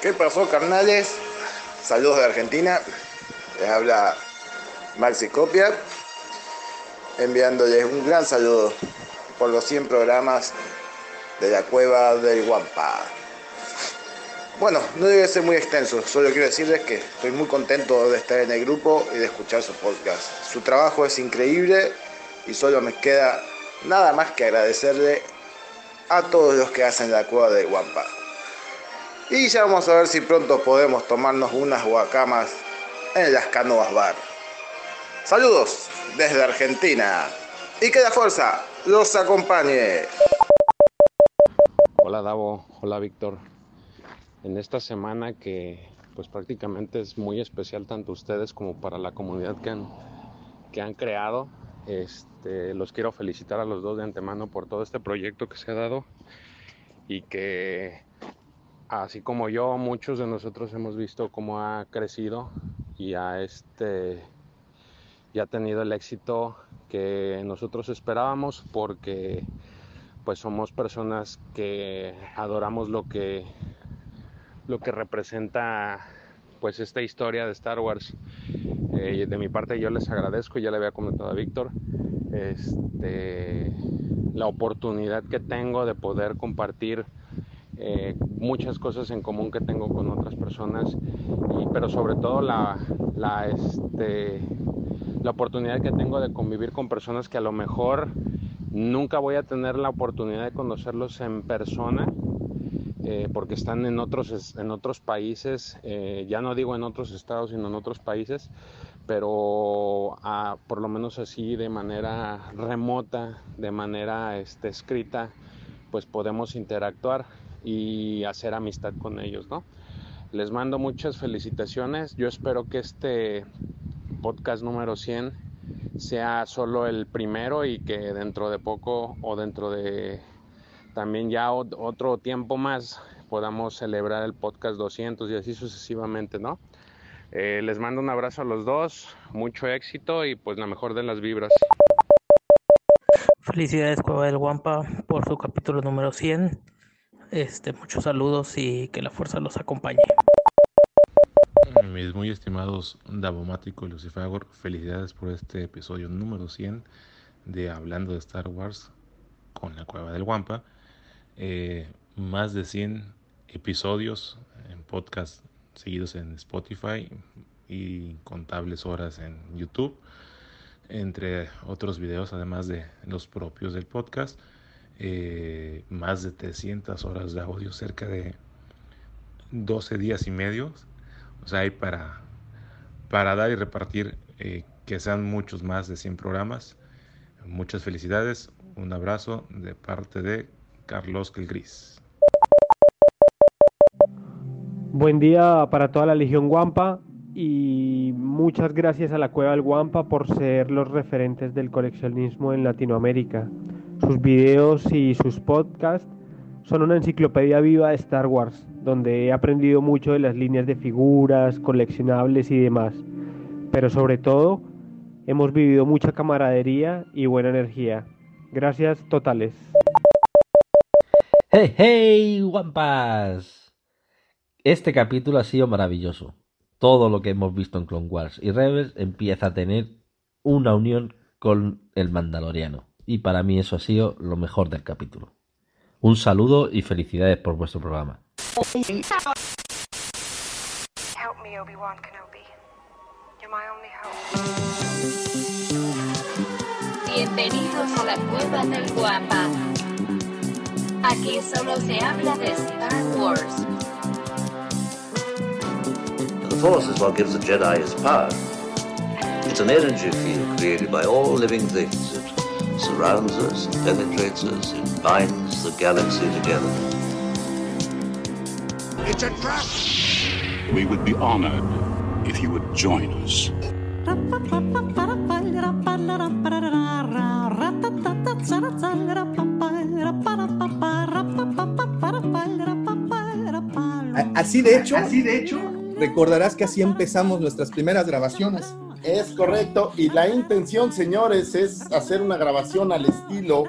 ¿Qué pasó, carnales? Saludos de Argentina. Les habla Maxi Copia, enviándoles un gran saludo por los 100 programas de la cueva del Guampa. Bueno, no debe ser muy extenso, solo quiero decirles que estoy muy contento de estar en el grupo y de escuchar su podcast. Su trabajo es increíble y solo me queda nada más que agradecerle a todos los que hacen la cueva del Guampa. Y ya vamos a ver si pronto podemos tomarnos unas guacamas en las canoas bar. Saludos desde Argentina y que la fuerza los acompañe. Hola Davo, hola Víctor. En esta semana que pues prácticamente es muy especial tanto ustedes como para la comunidad que han, que han creado, este, los quiero felicitar a los dos de antemano por todo este proyecto que se ha dado y que así como yo, muchos de nosotros hemos visto cómo ha crecido y ha, este, tenido el éxito que nosotros esperábamos porque pues somos personas que adoramos lo que lo que representa pues esta historia de Star Wars. Eh, de mi parte yo les agradezco ya le había comentado a Víctor este, la oportunidad que tengo de poder compartir eh, muchas cosas en común que tengo con otras personas, pero sobre todo la, la, este, la oportunidad que tengo de convivir con personas que a lo mejor nunca voy a tener la oportunidad de conocerlos en persona. Eh, porque están en otros, en otros países, eh, ya no digo en otros estados, sino en otros países, pero ah, por lo menos así de manera remota, de manera este, escrita, pues podemos interactuar y hacer amistad con ellos, ¿no? Les mando muchas felicitaciones. Yo espero que este podcast número 100 sea solo el primero y que dentro de poco o dentro de también ya otro tiempo más podamos celebrar el podcast 200 y así sucesivamente, ¿no? Eh, les mando un abrazo a los dos, mucho éxito y pues la mejor de las vibras. Felicidades Cueva del Guampa por su capítulo número 100. Este, muchos saludos y que la fuerza los acompañe. Mis muy estimados Davomático y Lucifagor, felicidades por este episodio número 100 de Hablando de Star Wars con la Cueva del Guampa. Eh, más de 100 episodios en podcast seguidos en Spotify y contables horas en YouTube, entre otros videos además de los propios del podcast. Eh, más de 300 horas de audio, cerca de 12 días y medio. O sea, hay para, para dar y repartir eh, que sean muchos más de 100 programas. Muchas felicidades, un abrazo de parte de Carlos el Gris. Buen día para toda la Legión Guampa y muchas gracias a la Cueva del Guampa por ser los referentes del coleccionismo en Latinoamérica. Sus videos y sus podcasts son una enciclopedia viva de Star Wars, donde he aprendido mucho de las líneas de figuras, coleccionables y demás. Pero sobre todo, hemos vivido mucha camaradería y buena energía. Gracias totales. ¡Hey, hey, guampas! Este capítulo ha sido maravilloso. Todo lo que hemos visto en Clone Wars y Rebels empieza a tener una unión con el Mandaloriano y para mí eso ha sido lo mejor del capítulo. Un saludo y felicidades por vuestro programa. Bienvenidos a la cueva del guapa. Aquí solo se habla de Star Wars. The Force is what gives the Jedi his power. It's an energy field created by all living things. Surrounds us, penetrates us, it binds the galaxy together. It's a trap! We would be honored if you would join us. Así de hecho, así de hecho, recordarás que así empezamos nuestras primeras grabaciones. Es correcto. Y la intención, señores, es hacer una grabación al estilo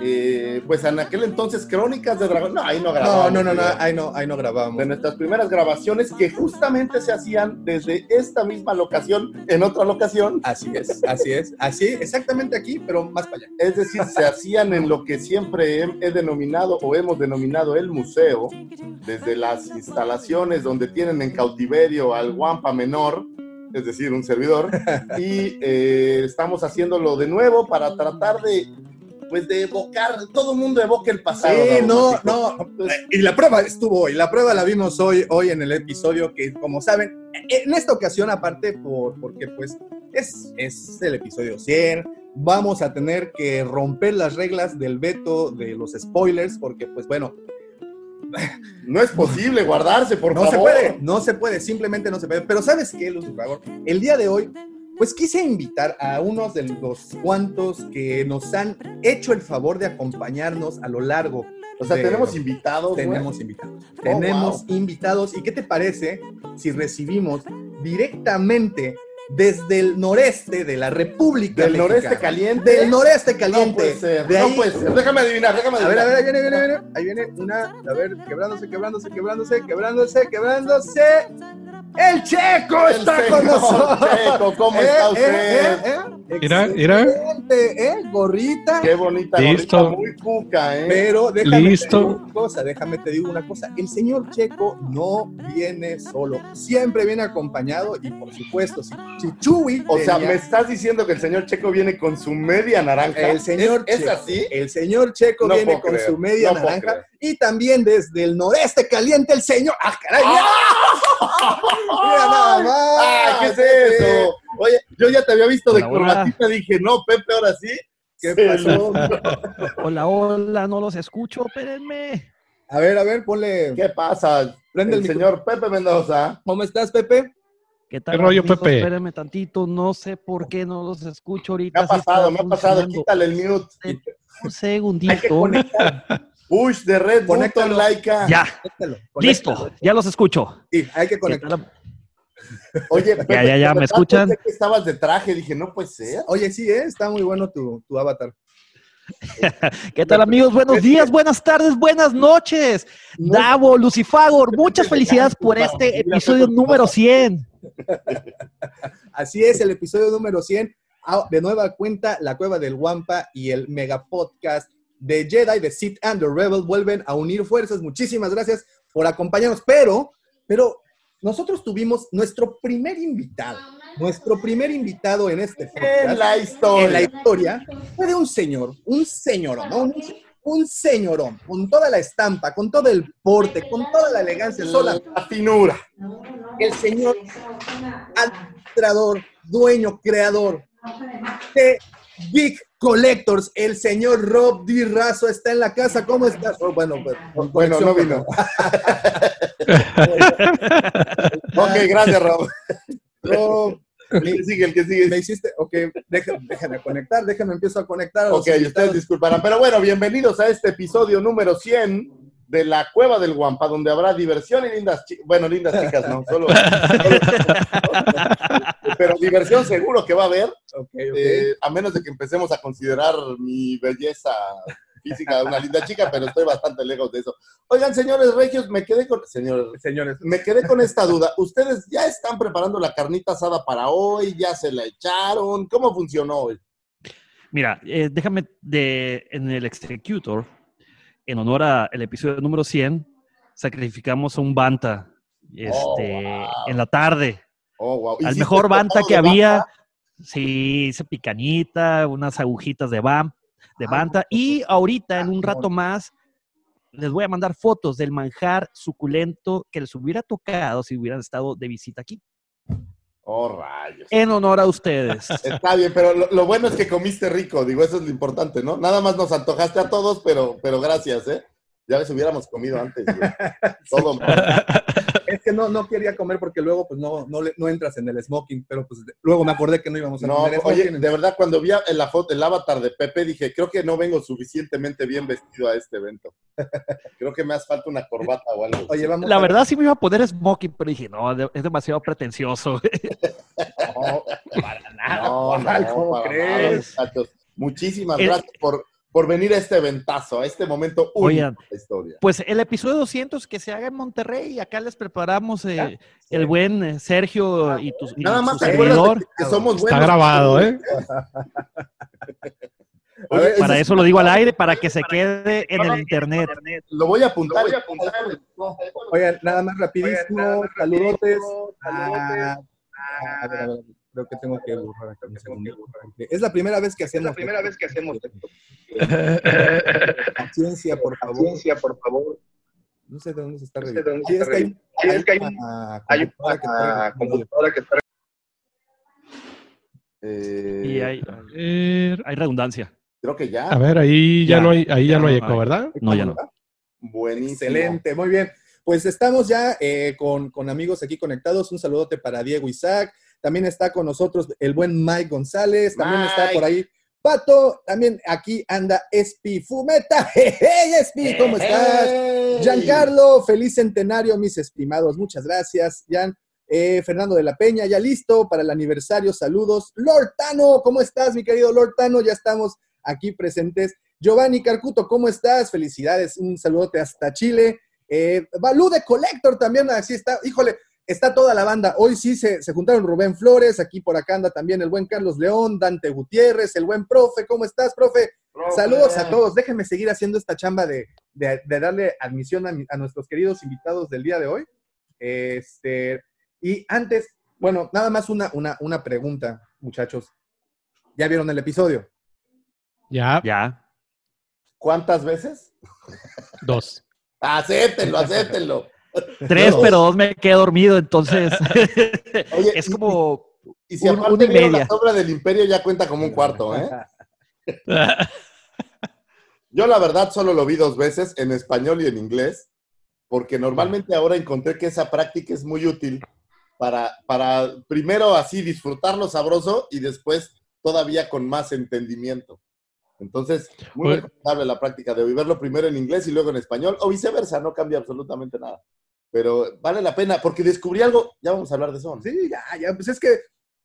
eh, pues en aquel entonces Crónicas de Dragón. No, ahí no No, grabamos. no, no, no, video. ahí no, ahí no grabamos. De nuestras primeras grabaciones que justamente se hacían desde esta misma locación, en otra locación. Así es, así es, así, exactamente aquí, pero más para allá. Es decir, se hacían en lo que siempre he, he denominado o hemos denominado el museo, desde las instalaciones donde tienen en cautiverio al Guampa Menor, es decir, un servidor, y eh, estamos haciéndolo de nuevo para tratar de, pues, de evocar, todo el mundo evoca el pasado. Sí, no, no. Y la prueba estuvo hoy. La prueba la vimos hoy, hoy en el episodio que, como saben, en esta ocasión, aparte, por, porque pues es, es el episodio 100, vamos a tener que romper las reglas del veto de los spoilers, porque pues bueno, No es posible guardarse, por no favor. se puede, no se puede, simplemente no se puede. Pero ¿sabes qué, Luz, por favor? El día de hoy, pues quise invitar a unos de los cuantos que nos han hecho el favor de acompañarnos a lo largo. O sea, de- tenemos invitados. güey. Tenemos invitados. Oh, tenemos wow. invitados. ¿Y qué te parece si recibimos directamente desde el noreste de la República Del Mexicana? noreste caliente. Del noreste No caliente. puede ser, De no ahí- puede ser. Déjame adivinar, déjame A ver, adivinar. a ver, ahí viene, viene, viene. Ahí viene una, a ver, quebrándose, quebrándose, quebrándose, quebrándose, quebrándose. ¡El Checo El está señor con nosotros! Checo, ¿cómo Eh, está eh, usted? eh, eh. Mira, mira. ¿eh? Gorrita. Qué bonita Listo. gorrita, muy cuca, ¿eh? Pero déjame Listo. te digo una cosa, déjame te digo una cosa. El señor Checo no viene solo, siempre viene acompañado y por supuesto, si, si Chuy O sea, me estás diciendo que el señor Checo viene con su media naranja. el señor ¿Es, es Checo, así? El señor Checo No viene con creer, su media no puedo naranja creer. y también desde el noreste caliente el señor. ¡Ah, caray! Mira nada más. ¡Ah, qué es eso! Oye, yo ya te había visto de hola. corbatita, dije, no, Pepe, ahora sí. ¿Qué pasó? Hola, hola, no los escucho, espérenme. A ver, a ver, ponle. ¿Qué pasa? Prende el el señor Pepe Mendoza. ¿Cómo estás, Pepe? ¿Qué tal? ¿Qué rollo, amigos? Pepe? Espérenme tantito, no sé por qué no los escucho Me ahorita. ha sí está pasado, me ha pasado. Quítale el mute. Un Hay que segundito. conectar. Push de red, Conéctalo. button, Laika. Ya, Conéctalo, listo, ya los escucho. Sí, hay que ¿Qué conectar. Oye, Ya, ya, ¿me escuchan? que estabas de traje, dije, no puede ser. Oye, sí, ¿eh? está muy bueno tu, tu avatar. ¿Qué tal, amigos? Buenos días, buenas tardes, buenas noches. Davo, Lucifagor, muchas felicidades por este episodio número 100. Así es, el episodio número 100. Ah, De nueva cuenta, la cueva del Wampa y el mega podcast de Jedi, de Sith and the Rebel vuelven a unir fuerzas. Muchísimas gracias por acompañarnos. Pero, pero nosotros tuvimos nuestro primer invitado. Nuestro primer invitado en este podcast. En la historia. en la historia fue de un señor, un señorón, ¿no? un, un señorón, con toda la estampa, con todo el porte, con toda la elegancia, sola. La finura. El señor administrador, dueño, creador de Big Collectors, el señor Rob Di Razo está en la casa. ¿Cómo estás? Oh, bueno, pues, Bueno, no vino. ok, gracias, Rob. Rob, El que sigue, el que sigue. me hiciste, ok, déjame, déjame conectar, déjame empiezo a conectar. a Ok, ustedes disculparán. Pero bueno, bienvenidos a este episodio número 100 de la Cueva del Guampa, donde habrá diversión y lindas chicas. Bueno, lindas chicas, no, solo. solo- Pero diversión seguro que va a haber, eh, a menos de que empecemos a considerar mi belleza física de una linda chica, pero estoy bastante lejos de eso. Oigan, señores regios, me quedé con. Señores, Señores, me quedé con esta duda. ¿Ustedes ya están preparando la carnita asada para hoy? ¿Ya se la echaron? ¿Cómo funcionó hoy? Mira, eh, déjame de, en el Executor, en honor al episodio número 100, sacrificamos a un Banta este, Oh, wow. en la tarde. Oh, wow. Al ¿Hiciste mejor Banta que había. Banta? Sí, hice picanita, unas agujitas de, bam, de Banta. Y ahorita, en un rato más, les voy a mandar fotos del manjar suculento que les hubiera tocado si hubieran estado de visita aquí. Oh, rayos. En honor a ustedes. Está bien, pero lo, lo bueno es que comiste rico, digo, eso es lo importante, ¿no? Nada más nos antojaste a todos, pero, pero gracias, ¿eh? Ya les hubiéramos comido antes. güey. Todo mal. Que no, no quería comer porque luego pues no, no, le- no entras en el smoking, pero pues luego me acordé que no íbamos a No, comer oye, smoking. de verdad, cuando vi en la foto, el avatar de Pepe, dije, creo que no vengo suficientemente bien vestido a este evento. Creo que me hace falta una corbata o algo. Oye, vamos La a- verdad sí me iba a poner smoking, pero dije, no, es demasiado pretencioso. No, para nada. No, no, ¿cómo para crees? nada. Muchísimas gracias por, por venir a este ventazo, a este momento único Oigan, de la historia. Pues el episodio 200 que se haga en Monterrey y acá les preparamos eh, el buen eh, Sergio y tu y Nada más te que somos Está buenos. grabado, ¿eh? Oye, Para eso lo digo al aire, para que se quede en el internet. Lo voy a apuntar. Oigan, nada más rapidísimo, saludotes. a- a ver, a ver, creo que tengo que borrar segundo. Es la primera vez que hacemos. la primera vez que hacemos. Paciencia, por favor. Paciencia, por favor. No sé de dónde se está revisando. Sí, es que hay, Sí, es que hay una computadora que está Eh, Y hay, hay redundancia. Creo que ya. A ver, ahí ya, Ya. no hay, ahí ya, Ya no hay no eco. ¿verdad? No, ya no. Buenísimo. Excelente, muy bien. Pues estamos ya eh, con, con amigos aquí conectados. Un saludote para Diego Isaac. También está con nosotros el buen Mike González. También está por ahí Pato. También aquí anda Espi Fumeta. ¡Hey, Espi! ¿Cómo estás? ¡Hey! Giancarlo, feliz centenario, mis estimados. Muchas gracias, Jan. Eh, Fernando de la Peña, ya listo para el aniversario. Saludos. Lord Tano, ¿cómo estás, mi querido Lord Tano? Ya estamos aquí presentes. Giovanni Carcuto, ¿cómo estás? Felicidades. Un saludote hasta Chile. Eh, Balú de Collector también, así está. Híjole, está toda la banda. Hoy sí se, se juntaron Rubén Flores, aquí por acá anda también el buen Carlos León, Dante Gutiérrez, el buen profe. ¿Cómo estás, profe? Saludos a todos. Déjenme seguir haciendo esta chamba de, de- de darle admisión a, mi- a nuestros queridos invitados del día de hoy. Este, y antes, bueno, nada más una, una, una pregunta, muchachos. ¿Ya vieron el episodio? Ya, Ya. ¿Cuántas veces? dos. Acéptenlo, acéptenlo. Tres, pero dos me quedé dormido, entonces Oye, es y- como Y si un- aparte y vieron la sombra del imperio, ya cuenta como un cuarto, ¿eh? Yo la verdad solo lo vi dos veces, en español y en inglés, porque normalmente ahora encontré que esa práctica es muy útil para, para primero así disfrutarlo sabroso y después todavía con más entendimiento. Entonces, muy recomendable la práctica de verlo primero en inglés y luego en español, o viceversa, no cambia absolutamente nada. Pero vale la pena, porque descubrí algo, ya vamos a hablar de eso. ¿no? Sí, ya, ya, pues es que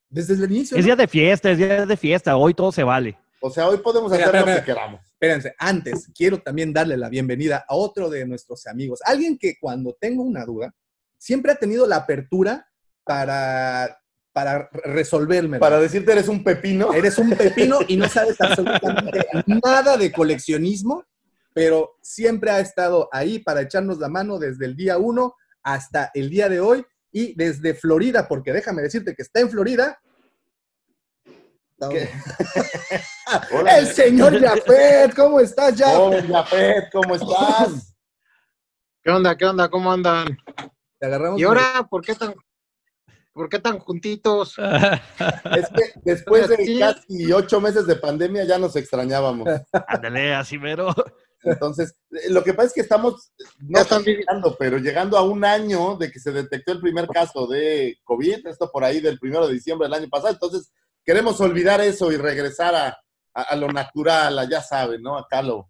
desde el inicio. es ¿no? día de fiesta, es día de fiesta, hoy todo se vale. O sea, hoy podemos Espera, hacer lo espera, que queramos. Espérense, antes quiero también darle la bienvenida a otro de nuestros amigos, alguien que cuando tengo una duda, siempre ha tenido la apertura para, para resolverme. Para decirte eres un pepino. Eres un pepino y no sabes absolutamente nada de coleccionismo, pero siempre ha estado ahí para echarnos la mano desde el día uno hasta el día de hoy y desde Florida, porque déjame decirte que está en Florida. Hola. El señor Jafet, ¿cómo estás, Jafet? Joven Jafet, ¿cómo estás? ¿Qué onda? ¿Qué onda? ¿Cómo andan? Te agarramos. ¿Y ahora por qué tan, por qué tan juntitos? Es que después de casi ocho meses de pandemia ya nos extrañábamos. Ándale, así mero. Entonces, eh, lo que pasa es que estamos, no están llegando, pero llegando a un año de que se detectó el primer caso de COVID, esto por ahí del primero de diciembre del año pasado. Entonces, queremos olvidar eso y regresar a, a- a lo natural, a ya saben, ¿no? Acá lo,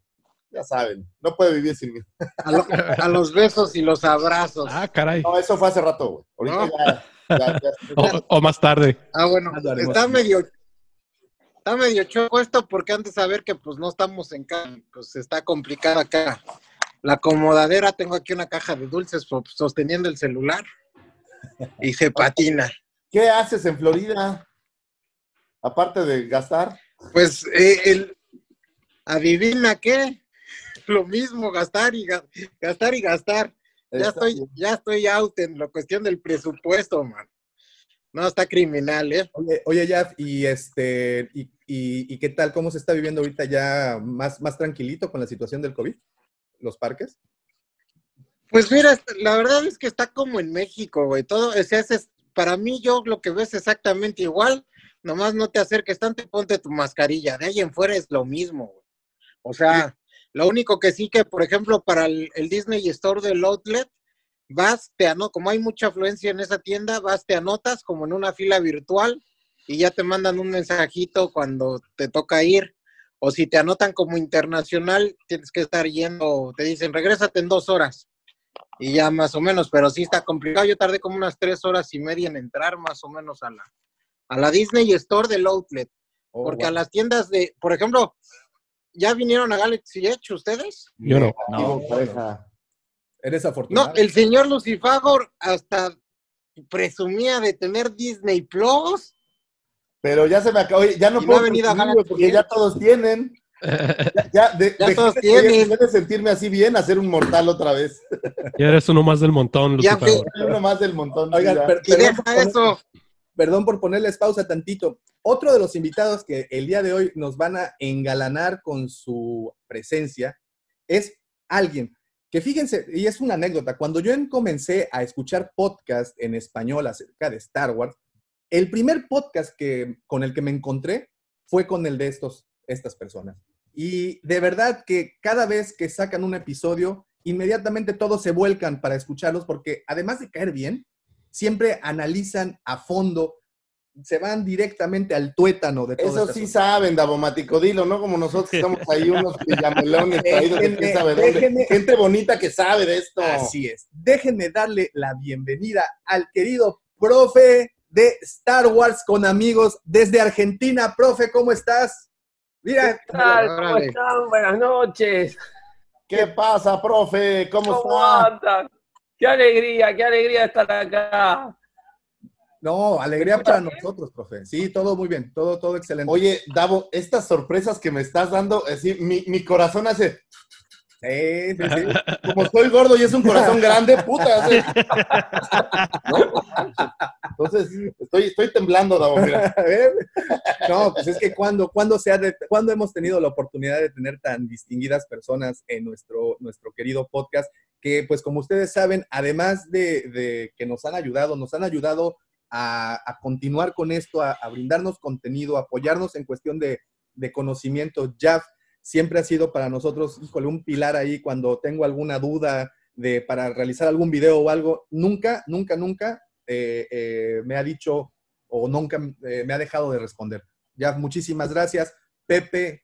ya saben, no puede vivir sin mí. A, lo- a los besos y los abrazos. Ah, caray. No, eso fue hace rato, güey. Ahorita ya, ya- ya- O, o más tarde. Ah, bueno, está medio, está medio choco esto porque antes de saber que pues no estamos en casa, pues está complicado acá. La acomodadera, tengo aquí una caja de dulces so- sosteniendo el celular y se patina. ¿Qué haces en Florida? Aparte de gastar. Pues eh, el, adivina qué, lo mismo, gastar y ga- gastar y gastar. Ya estoy, ya estoy out en la cuestión del presupuesto, man. No, está criminal, ¿eh? Oye, oye Jaf, y este, y, y- y qué tal? ¿Cómo se está viviendo ahorita ya más, más tranquilito con la situación del COVID? ¿Los parques? Pues mira, la verdad es que está como en México, güey. Todo, o sea, es- para mí yo lo que ves exactamente igual, nomás no te acerques tanto y ponte tu mascarilla. De ahí en fuera es lo mismo, güey. O sea, lo único que sí que, por ejemplo, para el, Disney Store del Outlet, vas, te anotas, como hay mucha afluencia en esa tienda, vas, te anotas como en una fila virtual y ya te mandan un mensajito cuando te toca ir. O si te anotan como internacional, tienes que estar yendo, te dicen, regrésate en dos horas y ya más o menos, pero sí está complicado. Yo tardé como unas tres horas y media en entrar más o menos a la, a la Disney Store del Outlet, Oh, porque wow. a las tiendas de, por ejemplo, ¿Ya vinieron a Galaxy Edge ustedes? Yo no. No, pareja. Eres afortunado. No, el señor Lucifagor hasta presumía de tener Disney Plus. Pero ya se me acabó. Oye, Ya no Y no puedo ha venido a güey, porque ya todos tienen. Ya, ya, de, Ya de- todos tienen. de sentirme así bien, hacer un mortal otra vez. Ya eres uno más del montón, que- Uno más del montón. Oigan, per- Y perdón, deja por eso. perdón por ponerles pausa tantito. Otro de los invitados que el día de hoy nos van a engalanar con su presencia es alguien que fíjense, y es una anécdota, cuando yo en- comencé a escuchar podcast en español acerca de Star Wars, el primer podcast que, con el que me encontré fue con el de estos, estas personas. Y de verdad que cada vez que sacan un episodio, inmediatamente todos se vuelcan para escucharlos porque además de caer bien, siempre analizan a fondo, se van directamente al tuétano de todo Eso este sí asunto. saben, Davomático, dilo, ¿no? Como nosotros que somos ahí unos pillamelones traídos de quién sabe dónde. déjenme- Gente bonita que sabe de esto. Así es. Déjenme darle la bienvenida al querido profe de Star Wars con amigos desde Argentina. Profe, ¿cómo estás? Mira, ¿Qué tal? ¿Cómo están? Buenas noches. ¿Qué pasa, profe? ¿Cómo, ¿Cómo está? andan? Qué alegría, qué alegría estar acá. no, alegría para nosotros, profe. Sí, todo muy bien, todo, todo excelente. Oye, Davo, estas sorpresas que me estás dando, así, mi, mi corazón hace. Sí, sí, sí. Como soy gordo y es un corazón grande, puta. Entonces, estoy, estoy temblando, Davo, mira. No, pues es que cuando, cuando, se ha de- cuando hemos tenido la oportunidad de tener tan distinguidas personas en nuestro, nuestro querido podcast, que pues como ustedes saben, además de, de que nos han ayudado, nos han ayudado a, a continuar con esto, a, a brindarnos contenido, apoyarnos en cuestión de, de conocimiento. Jeff siempre ha sido para nosotros, híjole, un pilar ahí cuando tengo alguna duda de para realizar algún video o algo. Nunca, nunca, nunca eh, eh, me ha dicho o nunca eh, me ha dejado de responder. Ya, muchísimas gracias. Pepe,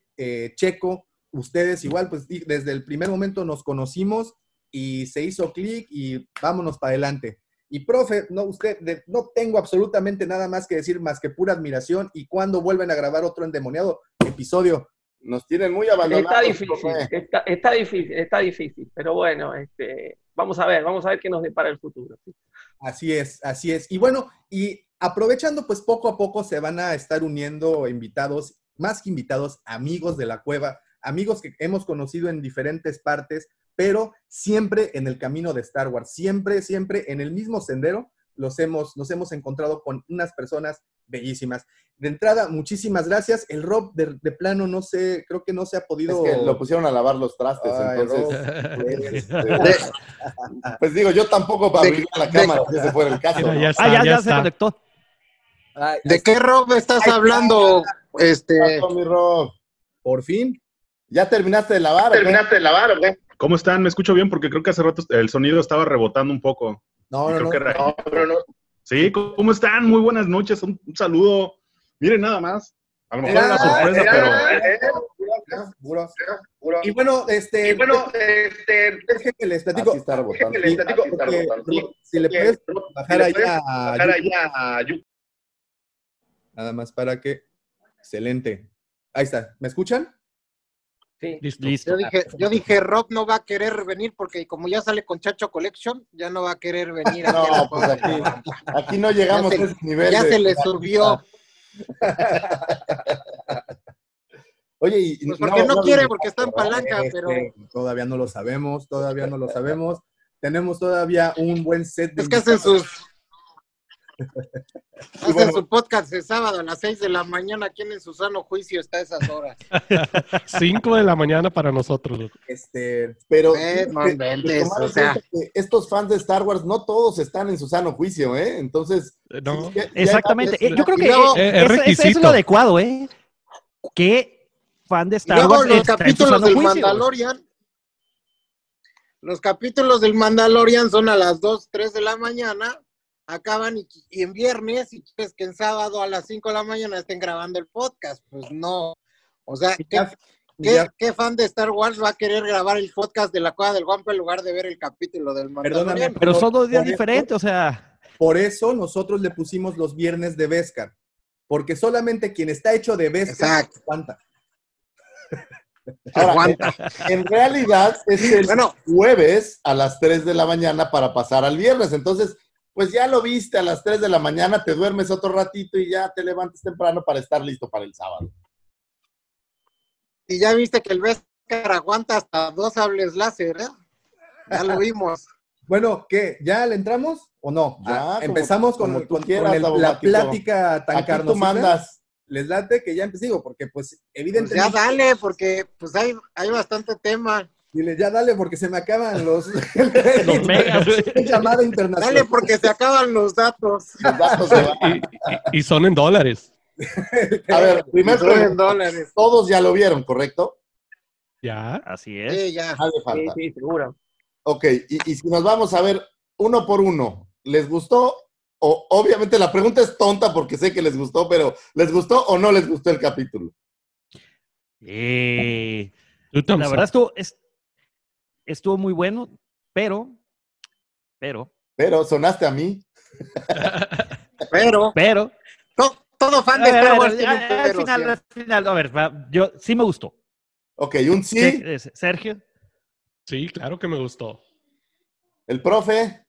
Checo, ustedes igual, pues desde el primer momento nos conocimos y se hizo clic y vámonos para adelante. Y profe, no, usted, de- no tengo absolutamente nada más que decir más que pura admiración y cuando vuelven a grabar otro endemoniado episodio. Nos tienen muy abandonados. Está difícil, está difícil, está difícil. Pero bueno, este, vamos a ver, vamos a ver qué nos depara el futuro. Así es, así es. Y bueno, y aprovechando, pues poco a poco se van a estar uniendo invitados, más que invitados, amigos de la cueva, amigos que hemos conocido en diferentes partes, pero siempre en el camino de Star Wars, siempre, siempre en el mismo sendero los hemos, nos hemos encontrado con unas personas bellísimas. De entrada, muchísimas gracias. El Rob de, de plano, no sé, creo que no se ha podido... Es que lo pusieron a lavar los trastes, Ay, entonces. Rob. este, pues digo, yo tampoco para De- abrir la cámara, si ese fuera el caso. ¿no? ya está, Ah, ya, ya ya se conectó. Ay, ¿De qué Rob estás hablando? Este, Paso, mi Rob. Por fin. ¿Ya terminaste de lavar? qué? de lavar o qué? ¿Cómo están? ¿Me escucho bien? Porque creo que hace rato el sonido estaba rebotando un poco. No, no, Creo no. que era- Sí, ¿cómo están? Muy buenas noches. Un, un saludo. Miren nada más. A lo mejor era Era- sorpresa, era- pero. Y bueno, este, este, déjenme les platico. Así está rebotando. Sí, porque, si le puedes bajar ahí a bajar allá a YouTube. nada más para que. Excelente. Ahí está. ¿Me escuchan? Sí. Listo. yo dije, yo dije, Rob no va a querer venir porque como ya sale con Chacho Collection, ya no va a querer venir. aquí a la No, pues aquí, aquí no llegamos se- a ese nivel. ya de- se le subió. Oye, y Pues porque no, no quiere, porque está en palanca, Este, pero Todavía no lo sabemos, todavía no lo sabemos. Tenemos todavía un buen set de. es que hacen sus hacen bueno. su podcast el sábado a las 6 de la mañana. ¿Quién en su sano juicio está a esas horas? 5 de la mañana para nosotros. Este, Pero Eh, que- que o sea. que estos fans de Star Wars no todos están en su sano juicio, ¿eh? Entonces, No. ya- ya Exactamente. hay Eh, Yo creo que luego- eh, Es- es es requisito. lo adecuado, ¿eh? ¿Qué fan de Star luego Wars los está en su capítulos sano del juicio? Mandalorian. Los capítulos del Mandalorian son a las 2, 3 de la mañana. Acaban y, y en viernes y quieres que en sábado a las 5 de la mañana estén grabando el podcast. Pues no. O sea, ¿qué, Ya- qué- ya- qué fan de Star Wars va a querer grabar el podcast de la Cueva del Guampa en lugar de ver el capítulo del Perdóname? Pero son dos días diferentes, o sea. Por eso nosotros le pusimos los viernes de Vescar. Porque solamente quien está hecho de Vescar Exacto. aguanta. Ahora, Aguanta. en realidad es el jueves a las 3 de la mañana para pasar al viernes. Entonces, pues ya lo viste a las 3 de la mañana, te duermes otro ratito y ya te levantas temprano para estar listo para el sábado. Y ya viste que el Vescar aguanta hasta dos hables láser, ¿eh? Ya lo vimos. Bueno, ¿qué? ¿Ya le entramos o no? Ya, Ah, como- empezamos con, como con la plática tan Aquí tú mandas. Les late que ya empecé, digo, porque pues Pues evidentemente... ya dale, porque pues hay, hay bastante tema. Dile, ya dale porque se me acaban los... Los megas, llamada internacional. Dale porque se acaban los datos. Los datos se van. Y, y- y son en dólares. A ver, primer Son en dólares. Todos ya lo vieron, ¿correcto? Ya. Así es. Sí, ya. Sí, falta. sí, seguro. Ok, y, y si nos vamos a ver uno por uno, ¿les gustó? O obviamente la pregunta es tonta porque sé que les gustó, pero ¿les gustó o no les gustó el capítulo? Eh, la verdad estuvo, es- estuvo muy bueno, pero, pero, Pero sonaste a mí. Pero, pero. to- todo fan de ver, Star a Wars ver, tiene un al final, al final, a ver, yo sí me gustó. Ok, un sí. Sergio. Sí, claro que me gustó. El profe.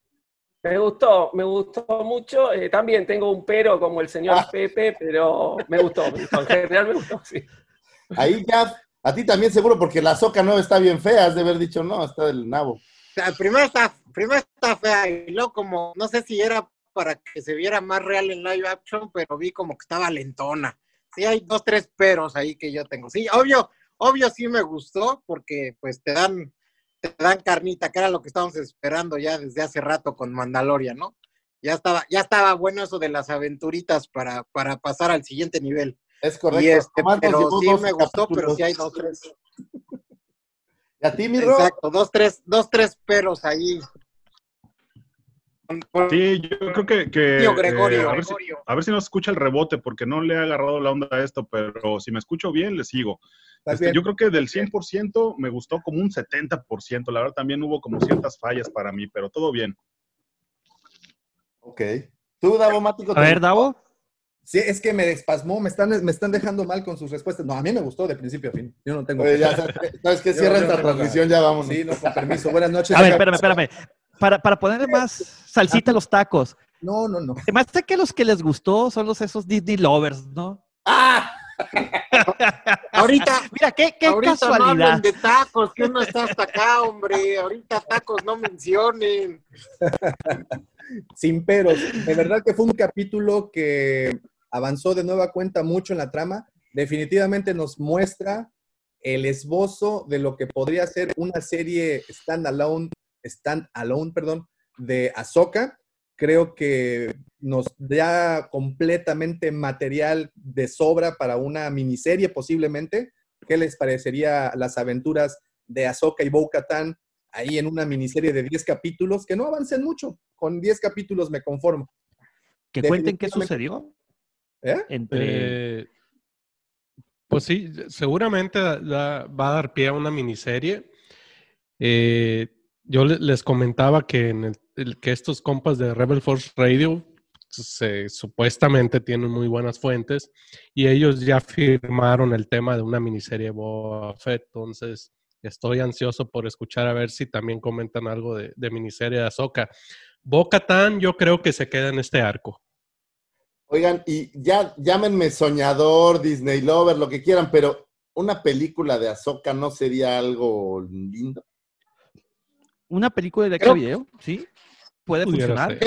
Me gustó, me gustó mucho. Eh, también tengo un pero como el señor Ah. Pepe, pero me gustó, me gustó. En general me gustó, sí. Ahí ya, a ti también seguro, porque la soca nueva está bien fea, has de haber dicho no, está del nabo. O primero está, primero está fea y luego como, no sé si era para que se viera más real en live action, pero vi como que estaba lentona. Sí, hay dos, tres peros ahí que yo tengo. Sí, obvio, obvio sí me gustó porque pues te dan, te dan carnita, que era lo que estábamos esperando ya desde hace rato con Mandalorian, ¿no? Ya estaba, ya estaba bueno eso de las aventuritas para, para pasar al siguiente nivel. Es correcto. Y este, pero sí dos me gustó, pero sí hay dos, tres. ¿Y a ti, mi? Exacto, dos, tres, dos, tres peros ahí. Sí, yo creo que, que, Tío Gregorio. eh, a, ver si, a ver si nos escucha el rebote, porque no le he agarrado la onda a esto, pero si me escucho bien, le sigo. ¿Estás Este, bien? yo creo que del 100% me gustó como un 70%. La verdad también hubo como ciertas fallas para mí, pero todo bien. Ok. ¿Tú, Davomático? A ver, Davo. Sí, es que me despasmó, me están, me están dejando mal con sus respuestas. No, a mí me gustó de principio a fin. Yo no tengo... Oye, ya sabes, que cierra esta no transmisión, ya vamos. Sí, no, con permiso. Buenas noches. A ver, espérame, espérame. Para, para ponerle más salsita a los tacos. No, no, no. Además de que los que les gustó son los esos Disney lovers, ¿no? ¡Ah! Ahorita, Mira, qué, qué ahorita no casualidad. hablen de tacos, que uno está hasta acá, hombre. Ahorita tacos no mencionen. Sin peros. De verdad que fue un capítulo que avanzó de nueva cuenta mucho en la trama. Definitivamente nos muestra el esbozo de lo que podría ser una serie standalone, stand-alone, perdón, de Ahsoka. Creo que nos da completamente material de sobra para una miniserie posiblemente. ¿Qué les parecería las aventuras de Ahsoka y Bo-Katan ahí en una miniserie de 10 capítulos? Que no avancen mucho. Con 10 capítulos me conformo. Que cuenten qué sucedió. ¿Eh? Entre... Eh, pues sí, seguramente va a dar pie a una miniserie. Eh, yo le- les comentaba que, en el- el- que estos compas de Rebel Force Radio se, supuestamente tienen muy buenas fuentes y ellos ya firmaron el tema de una miniserie de Boba Fett. Entonces, estoy ansioso por escuchar a ver si también comentan algo de, de miniserie de Ahsoka. Bo-Katan yo creo que se queda en este arco. Oigan, y ya llámenme soñador, Disney Lover, lo que quieran, pero una película de Ahsoka no sería algo lindo. Una película de Creo- video, ¿sí? Puede Pudiera funcionar.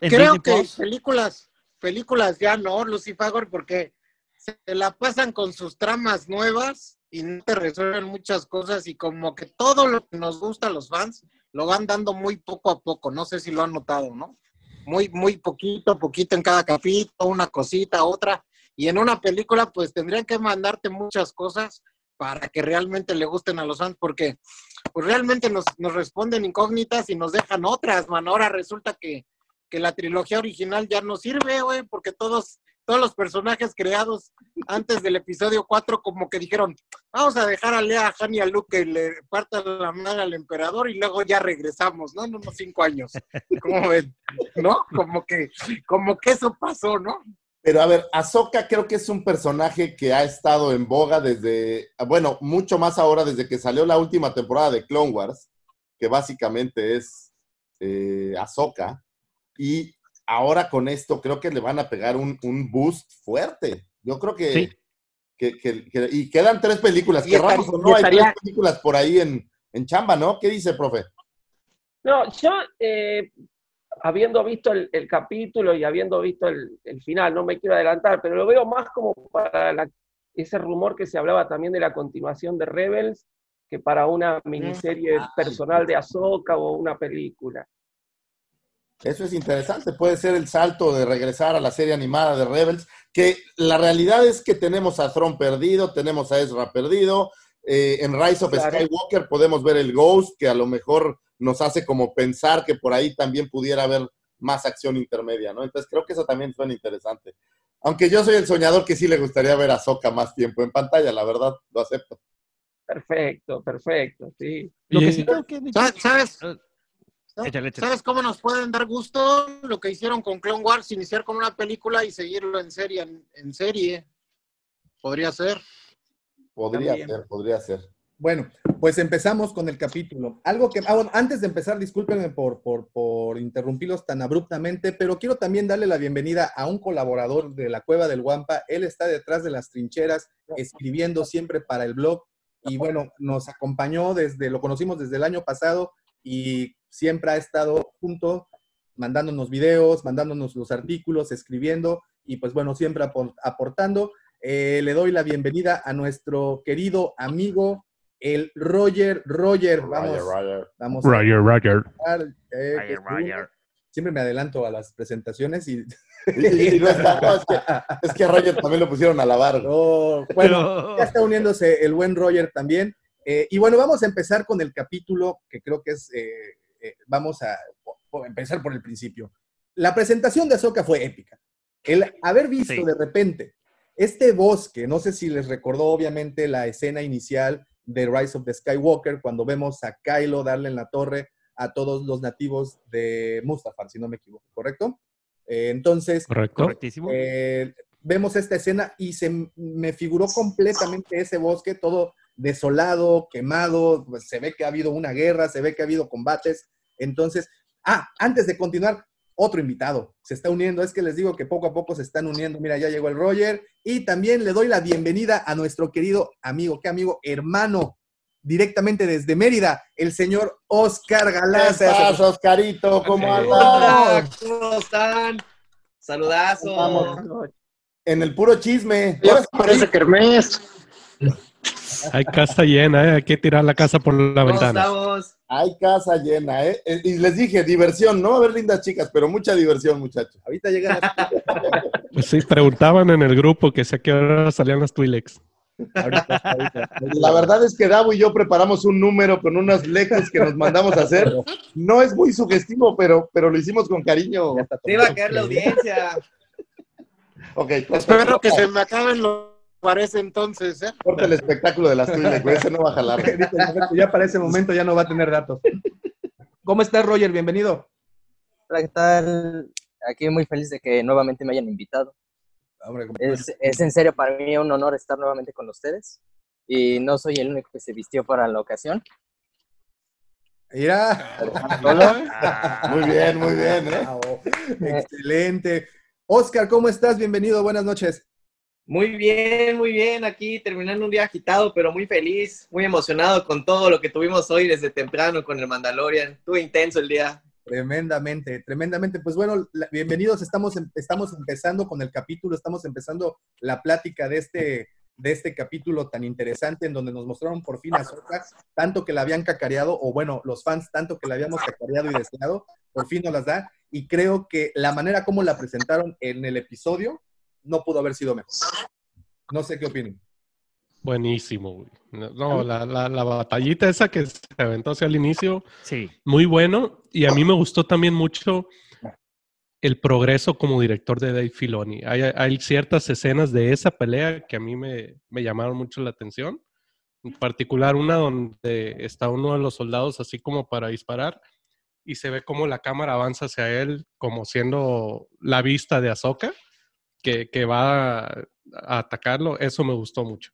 Creo que Plus. películas, películas ya no, Lucifagor, porque se la pasan con sus tramas nuevas y no te resuelven muchas cosas y como que todo lo que nos gusta a los fans lo van dando muy poco a poco. No sé si lo han notado, ¿no? Muy, muy poquito, poquito en cada capítulo, una cosita, otra. Y en una película, pues tendrían que mandarte muchas cosas para que realmente le gusten a los fans, porque pues realmente nos, nos responden incógnitas y nos dejan otras, man. Ahora resulta que, que la trilogía original ya no sirve, güey, porque todos, todos los personajes creados antes del episodio 4 como que dijeron, vamos a dejar a Lea, a Han y a Luke que le partan la madre al emperador y luego ya regresamos, ¿no? En unos cinco años. ¿Cómo ven? ¿No? Como que, como que eso pasó, ¿no? Pero a ver, Ahsoka creo que es un personaje que ha estado en boga desde, bueno, mucho más ahora desde que salió la última temporada de Clone Wars, que básicamente es eh, Ahsoka. Y ahora con esto creo que le van a pegar un, un boost fuerte. Yo creo que, Sí. que, que- que- y quedan tres películas. Que estaría- raro o no, hay estaría- tres películas por ahí en, en chamba, ¿no? ¿Qué dice, profe? No, yo, eh, habiendo visto el, el capítulo y habiendo visto el, el final, no me quiero adelantar, pero lo veo más como para la- ese rumor que se hablaba también de la continuación de Rebels, que para una miniserie personal de Ahsoka o una película. Eso es interesante, puede ser el salto de regresar a la serie animada de Rebels, que la realidad es que tenemos a Throne perdido, tenemos a Ezra perdido, eh, en Rise of Claro. Skywalker podemos ver el Ghost, que a lo mejor nos hace como pensar que por ahí también pudiera haber más acción intermedia, ¿no? Entonces creo que eso también suena interesante. Aunque yo soy el soñador que sí le gustaría ver a Soka más tiempo en pantalla, la verdad, lo acepto. Perfecto, perfecto, sí. Lo que sí creo que... ¿Sabes? ¿Sabes? Échale, échale. ¿Sabes cómo nos pueden dar gusto lo que hicieron con Clone Wars? Iniciar con una película y seguirlo en serie. En, en serie. Podría ser. Podría También. ser, podría ser. Bueno, pues empezamos con el capítulo. Algo que, ah, bueno, antes de empezar, discúlpenme por, por, por interrumpirlos tan abruptamente, pero quiero también darle la bienvenida a un colaborador de la Cueva del Guampa. Él está detrás de las trincheras, escribiendo siempre para el blog. Y bueno, nos acompañó desde, lo conocimos desde el año pasado y siempre ha estado junto, mandándonos videos, mandándonos los artículos, escribiendo y pues bueno, siempre apor- aportando. Eh, le doy la bienvenida a nuestro querido amigo, el Roger. Roger, vamos. Roger. vamos a- Roger, Roger. eh, Roger, Roger. Siempre me adelanto a las presentaciones y... Y- y- y no está- no, es, que, es que a Roger también lo pusieron a lavar. No, bueno, ya está uniéndose el buen Roger también. Eh, y bueno, vamos a empezar con el capítulo que creo que es, eh, eh, vamos a empezar por el principio. La presentación de Ahsoka fue épica. El haber visto Sí. de repente este bosque, no sé si les recordó obviamente la escena inicial de Rise of the Skywalker, cuando vemos a Kylo darle en la torre a todos los nativos de Mustafar, si no me equivoco, ¿correcto? Eh, entonces, Correcto. Correctísimo. eh, vemos esta escena y se me figuró completamente ese bosque, todo desolado, quemado, pues, se ve que ha habido una guerra, se ve que ha habido combates. Entonces, ah, antes de continuar, otro invitado se está uniendo, es que les digo que poco a poco se están uniendo, mira, ya llegó el Roger y también le doy la bienvenida a nuestro querido amigo, qué amigo, hermano, directamente desde Mérida, el señor Oscar ¿Qué Galaza. pasa, Oscarito? ¿Cómo andas? ¿cómo están? Saludazo. Vamos. En el puro chisme. Parece Kermés. Hay casa llena, ¿eh? hay que tirar la casa por la ¿Cómo ventana. estamos? Hay casa llena, ¿eh? Eh, Y les dije, diversión, no va a haber lindas chicas, pero mucha diversión, muchachos. Ahorita llegan las- Pues sí, preguntaban en el grupo que sé a qué hora salían las Twilex. ahorita, ahorita. La verdad es que Davo y yo preparamos un número con unos leques que nos mandamos a hacer. No es muy sugestivo, pero, pero lo hicimos con cariño. Te iba a caer la audiencia. Ok, Espero que se me acaben los parece entonces, ¿eh? corta el espectáculo de las Twilex, güey, ese no va a jalar. Ya para ese momento ya no va a tener datos. ¿Cómo estás, Roger? Bienvenido. Hola, ¿qué tal? Aquí muy feliz de que nuevamente me hayan invitado. Hombre, Es, es en serio para mí un honor estar nuevamente con ustedes. Y no soy el único que se vistió para la ocasión. Mira. Muy bien, muy bien, ¿eh? Excelente. Oscar, ¿cómo estás? Bienvenido, buenas noches. Muy bien, muy bien. Aquí terminando un día agitado, pero muy feliz, muy emocionado con todo lo que tuvimos hoy desde temprano con el Mandalorian. Estuvo intenso el día. Tremendamente, tremendamente. Pues bueno, bienvenidos. Estamos, em- estamos empezando con el capítulo, estamos empezando la plática de este, de este capítulo tan interesante en donde nos mostraron por fin a Ahsoka, tanto que la habían cacareado, o bueno, los fans tanto que la habíamos cacareado y deseado, por fin nos las da. Y creo que la manera como la presentaron en el episodio no pudo haber sido mejor. No sé qué opinan. Buenísimo, güey. No, la, la, la batallita esa que se aventó hacia el inicio, Sí. muy bueno. Y a mí me gustó también mucho el progreso como director de Dave Filoni. Hay, hay ciertas escenas de esa pelea que a mí me, me llamaron mucho la atención. En particular una donde está uno de los soldados así como para disparar y se ve como la cámara avanza hacia él como siendo la vista de Ahsoka que, que va a, a atacarlo, eso me gustó mucho.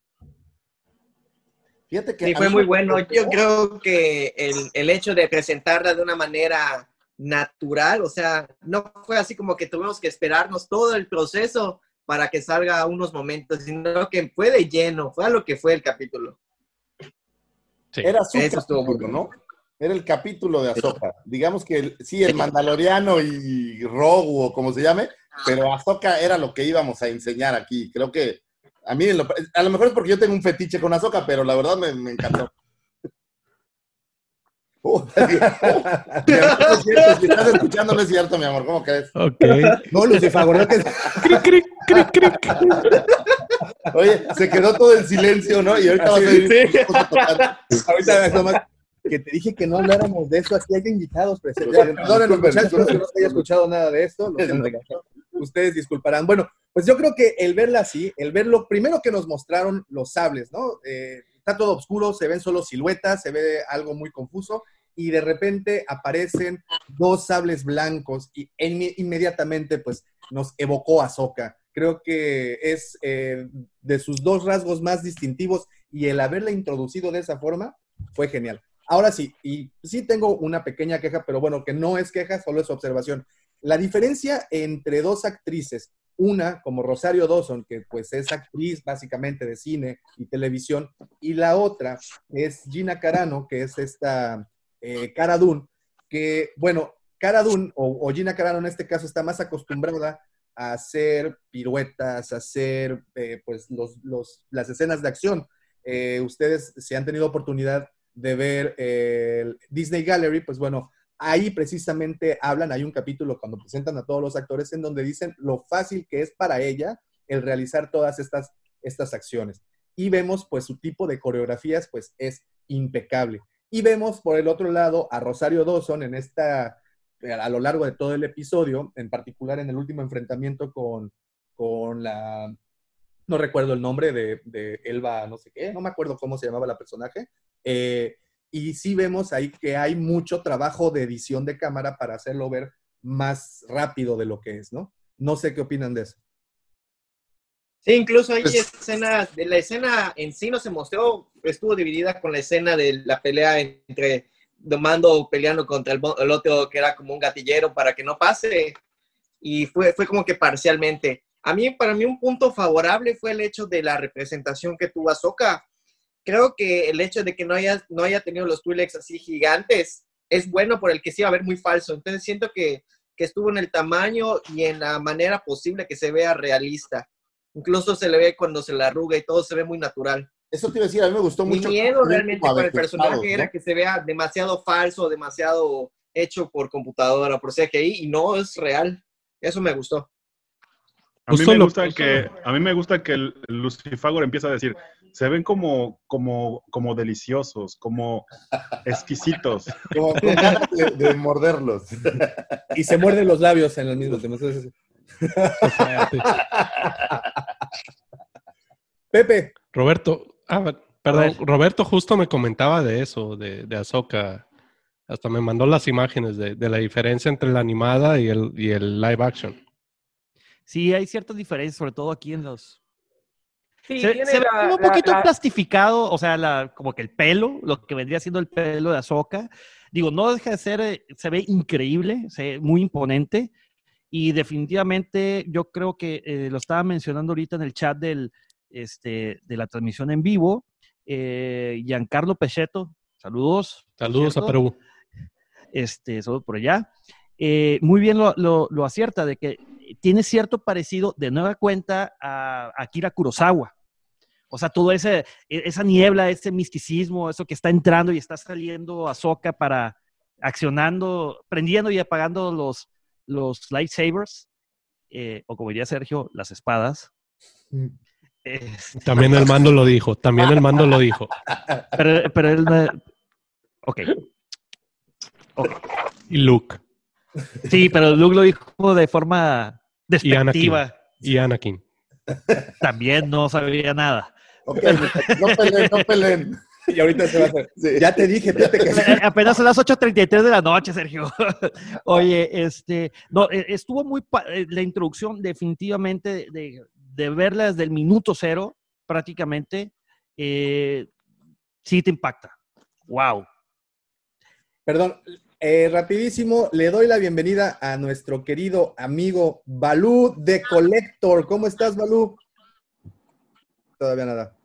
Fíjate que Sí, fue muy bueno. Yo creo que el, el hecho de presentarla de una manera natural, o sea, no fue así como que tuvimos que esperarnos todo el proceso para que salga unos momentos, sino que fue de lleno, fue a lo que fue el capítulo. Era su Eso capítulo, ¿no? Era el capítulo de Ahsoka. Digamos que el- sí, el Mandaloriano y Rogu, o como se llame, pero Ahsoka era lo que íbamos a enseñar aquí. Creo que a mí, lo- a lo mejor es porque yo tengo un fetiche con Ahsoka, pero la verdad me, me encantó. Oh, mi amor, no es cierto, si estás escuchando, no es cierto, mi amor, ¿cómo crees? Ok. No, Lucifer, ¿verdad que Oye, se quedó todo en silencio, ¿no? Y ahorita vas a ir. sí. Ahorita es nomás que te dije que no habláramos de eso, aquí hay invitados presentes. Perdónenos, muchachos, disculpen. que no se haya escuchado nada de esto. lo. Ustedes disculparán. Bueno, pues yo creo que el verla así, el verlo, primero que nos mostraron los sables, ¿no? Eh, está todo oscuro, se ven solo siluetas, se ve algo muy confuso, y de repente aparecen dos sables blancos y en- inmediatamente pues nos evocó a Ahsoka. Creo que es eh, de sus dos rasgos más distintivos y el haberla introducido de esa forma fue genial. Ahora sí, y sí tengo una pequeña queja, pero bueno, que no es queja, solo es observación. La diferencia entre dos actrices, una como Rosario Dawson, que pues es actriz básicamente de cine y televisión, y la otra es Gina Carano, que es esta eh, Cara Dune, que bueno, Cara Dune o, Gina Carano en este caso está más acostumbrada a hacer piruetas, a hacer eh, pues los, las escenas de acción. Eh, ustedes, si han tenido oportunidad de ver el Disney Gallery, pues bueno, ahí precisamente hablan, hay un capítulo cuando presentan a todos los actores en donde dicen lo fácil que es para ella el realizar todas estas, estas acciones. Y vemos pues su tipo de coreografías pues es impecable. Y vemos por el otro lado a Rosario Dawson en esta, a lo largo de todo el episodio, en particular en el último enfrentamiento con, con la, no recuerdo el nombre de, Elba, no sé qué, no me acuerdo cómo se llamaba la personaje. eh, y sí vemos ahí que hay mucho trabajo de edición de cámara para hacerlo ver más rápido de lo que es, ¿no? No sé qué opinan de eso. Sí, incluso hay Pues- escenas, de la escena en sí no se mostró, estuvo dividida con la escena de la pelea entre Domando peleando contra el, el otro que era como un gatillero para que no pase, y fue, fue como que parcialmente. A mí, para mí, un punto favorable fue el hecho de la representación que tuvo Ahsoka. Creo que el hecho de que no haya, no haya tenido los Twi'leks así gigantes es bueno por el que sí va a ver muy falso. Entonces siento que, que estuvo en el tamaño y en la manera posible que se vea realista. Incluso se le ve cuando se la arruga y todo se ve muy natural. Eso te iba a decir, a mí me gustó Mi mucho. miedo se ven realmente con el personaje era que se vea demasiado falso, demasiado hecho por computadora, por CGI, y no es real. Eso me gustó. A mí, me gusta que, a mí me gusta que el el Lucifagor empieza a decir, se ven como, como, como deliciosos, como exquisitos. Como con ganas de, de morderlos. Y se muerden los labios en el mismo tema. Pepe. Roberto, ah, perdón, Roberto justo me comentaba de eso, de, de. Hasta me mandó las imágenes de, de la diferencia entre la animada y el, y el live action. Sí, hay ciertas diferencias, sobre todo aquí en los... Sí, se, tiene se ve la- como un poquito la- plastificado, o sea, la, como que el pelo, lo que vendría siendo el pelo de Ahsoka. Digo, no deja de ser, eh, se ve increíble, se ve muy imponente. Y definitivamente yo creo que eh, lo estaba mencionando ahorita en el chat del, este, de la transmisión en vivo. Eh, Giancarlo Pechetto, saludos. Saludos a. Perú. Este, saludos por allá. Eh, muy bien lo, lo- lo acierta de que tiene cierto parecido de nueva cuenta a, a Akira Kurosawa. O sea, todo ese, e- esa niebla, ese misticismo, eso que está entrando y está saliendo Ahsoka para accionando, prendiendo y apagando los, los lightsabers, eh, o como diría Sergio, las espadas. Este, También el mando lo dijo, también el mando lo dijo. pero, pero él Ok. Y Luke. Sí, pero Luke lo dijo de forma Y Anakin. despectiva. Y Anakin. También no sabía nada. Ok, no peleen, no peleen. Y ahorita se va a hacer. Ya te dije, fíjate que Apenas son las 8.33 de la noche, Sergio. Oye, este, no, eh, estuvo muy, eh, la introducción definitivamente de, de verla desde el minuto cero, prácticamente, eh, sí te impacta. Wow. Perdón, eh, rapidísimo, le doy la bienvenida a nuestro querido amigo Balú de Collector. ¿Cómo estás, Balú? Todavía nada.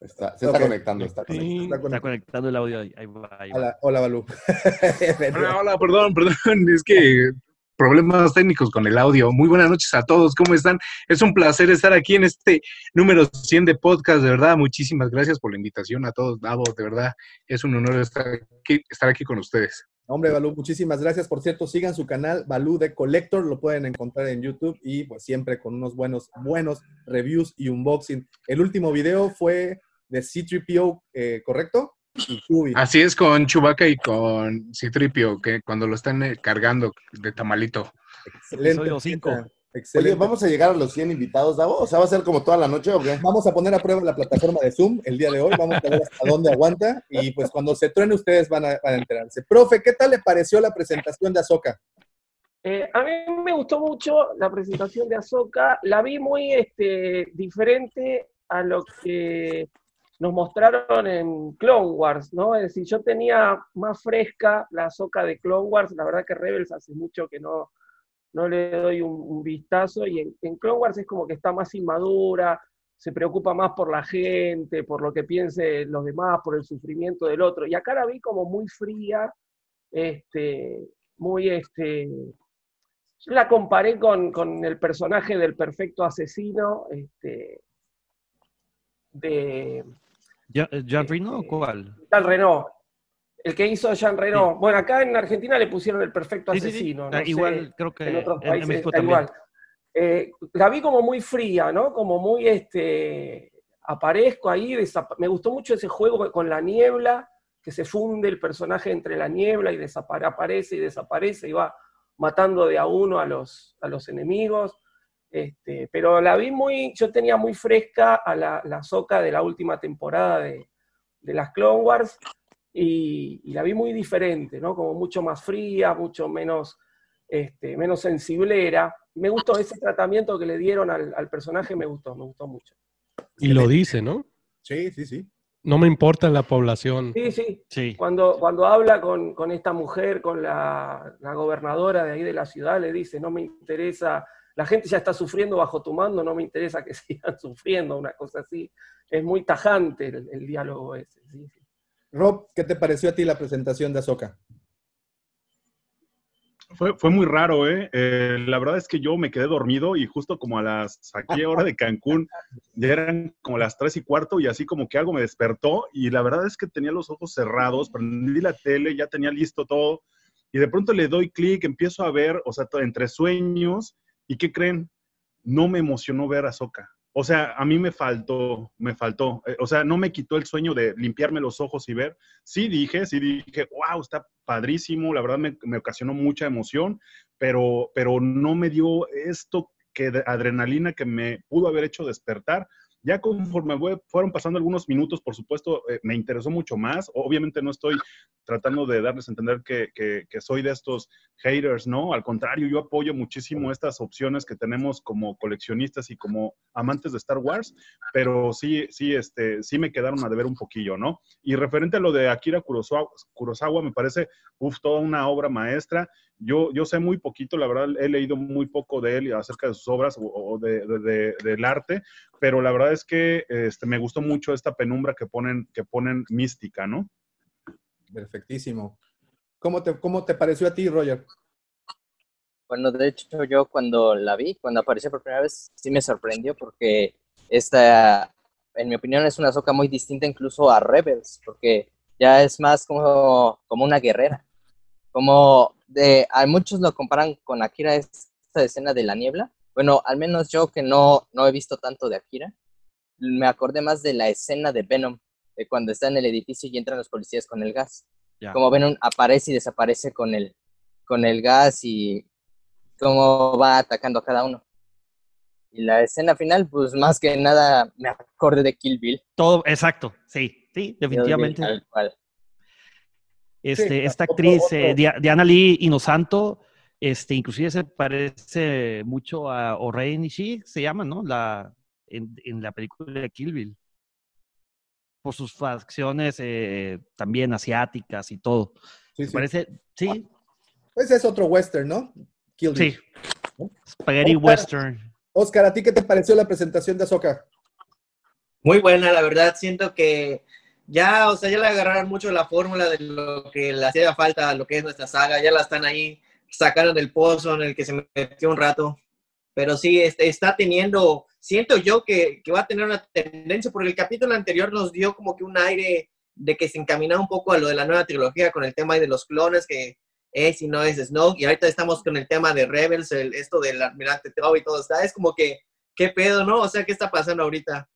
Está- se está conectando, está conectando. está Está conectando. conectando el audio ahí. ahí va, ahí va. Hola, hola, Balú. Hola, hola, perdón, perdón, es que problemas técnicos con el audio. Muy buenas noches a todos, ¿cómo están? Es un placer estar aquí en este número 100 de podcast, de verdad, muchísimas gracias por la invitación a todos, Davo, de verdad, es un honor estar aquí, estar aquí con ustedes. Hombre, Balú, muchísimas gracias. Por cierto, sigan su canal, Balú de Collector, lo pueden encontrar en YouTube y pues siempre con unos buenos, buenos reviews y unboxing. El último video fue de C3PO, eh, ¿correcto? Y. Así es con Chubaca y con Citripio, que cuando lo están eh, cargando de tamalito. Excelente. Cinco. Oye, Excelente. ¿vamos a llegar a los 100 invitados, Davo? O sea, ¿va a ser como toda la noche o qué? Vamos a poner a prueba la plataforma de Zoom el día de hoy. Vamos a ver hasta dónde aguanta. Y pues cuando se truene, ustedes van a, van a enterarse. Profe, ¿qué tal le pareció la presentación de Azoka? Eh, a mí me gustó mucho la presentación de Ahsoka, la vi muy este, diferente a lo que nos mostraron en Clone Wars, ¿no? Es decir, yo tenía más fresca la Ahsoka de Clone Wars, la verdad que Rebels hace mucho que no, no le doy un, un vistazo, y en, en Clone Wars es como que está más inmadura, se preocupa más por la gente, por lo que piensen los demás, por el sufrimiento del otro, y acá la vi como muy fría, este, muy este, yo la comparé con, con el personaje del perfecto asesino este, de ¿Ya- ¿Jean Reno o cuál? Jean Reno. El que hizo Jean Reno. Bueno, acá en Argentina le pusieron el perfecto asesino. Ah, no sé, igual creo que en otros en países México está también. igual. Eh, la vi como muy fría, ¿no? Como muy, este, aparezco ahí, me gustó mucho ese juego con la niebla, que se funde el personaje entre la niebla y desapare- aparece y desaparece y va matando de a uno a los, a los enemigos. Este, pero la vi muy, yo tenía muy fresca a la, la Soca de la última temporada de, de las Clone Wars y, y la vi muy diferente, ¿no? Como mucho más fría, mucho menos, este, menos sensiblera. Me gustó ese tratamiento que le dieron al, al personaje, me gustó, me gustó mucho. Y lo dice, ¿no? Sí, sí, sí. No me importa la población. Sí, sí. Sí. Cuando, cuando habla con, con esta mujer, con la, la gobernadora de ahí de la ciudad, le dice, no me interesa, la gente ya está sufriendo bajo tu mando, no me interesa que sigan sufriendo, una cosa así. Es muy tajante el, el diálogo ese. sí. Rob, ¿qué te pareció a ti la presentación de Azoka? Fue, fue muy raro, ¿eh? Eh, La verdad es que yo me quedé dormido y justo como a las, aquí hora de Cancún, ya eran como las tres y cuarto y así como que algo me despertó y la verdad es que tenía los ojos cerrados, prendí la tele, ya tenía listo todo y de pronto le doy clic, empiezo a ver, o sea, entre sueños y ¿qué creen? No me emocionó ver a Soca. O sea, a mí me faltó, me faltó. Eh, o sea, no me quitó el sueño de limpiarme los ojos y ver. Sí dije, sí dije, wow, está padrísimo, la verdad me, me ocasionó mucha emoción, pero, pero no me dio esto que adrenalina que me pudo haber hecho despertar. Ya conforme fue- fueron pasando algunos minutos, por supuesto, eh, me interesó mucho más. Obviamente no estoy tratando de darles a entender que, que- que soy de estos haters, ¿no? Al contrario, yo apoyo muchísimo estas opciones que tenemos como coleccionistas y como amantes de Star Wars, pero sí, sí, este, sí me quedaron a deber un poquillo, ¿no? Y referente a lo de Akira Kurosawa, Kurosawa me parece, uf, toda una obra maestra. Yo, yo sé muy poquito, la verdad, he leído muy poco de él y acerca de sus obras o, o de, de- de- del arte, pero la verdad es que este, me gustó mucho esta penumbra que ponen, que ponen mística, ¿no? Perfectísimo. ¿Cómo te, ¿Cómo te pareció a ti, Roger? Bueno, de hecho, yo cuando la vi, cuando apareció por primera vez, sí me sorprendió porque esta, en mi opinión, es una soca muy distinta incluso a Rebels, porque ya es más como, como una guerrera. Como de, a muchos lo comparan con Akira, esta escena de la niebla. Bueno, al menos yo que no, no he visto tanto de Akira, me acordé más de la escena de Venom, de cuando está en el edificio y entran los policías con el gas. Ya. Como Venom aparece y desaparece con el, con el gas y cómo va atacando a cada uno. Y la escena final, pues más que nada me acordé de Kill Bill. Todo, exacto, sí. Sí, definitivamente. Tal cual. Este, Sí, esta actriz, otro- eh, Dia- Diana Lee Inosanto, este, inclusive se parece mucho a Oren Ishii, se llama, ¿no? La, en, en la película de Kill Bill. Por sus facciones eh, también asiáticas y todo. Sí, Se sí. Parece, sí, Ese es otro western, ¿no? Kill Bill. sí. Spaghetti Oscar. Western. Oscar, ¿a ti qué te pareció la presentación de Ahsoka? Muy buena, la verdad. Siento que ya, o sea, ya le agarraron mucho la fórmula de lo que le hacía falta lo que es nuestra saga. Ya la están ahí, sacaron del pozo en el que se metió un rato. Pero sí, este, está teniendo, siento yo que, que va a tener una tendencia, porque el capítulo anterior nos dio como que un aire de que se encaminaba un poco a lo de la nueva trilogía con el tema de los clones, que es y no es Snoke. Y ahorita estamos con el tema de Rebels, el, esto del almirante Tau y todo está. Es como que, ¿qué pedo, no? O sea, ¿qué está pasando ahorita?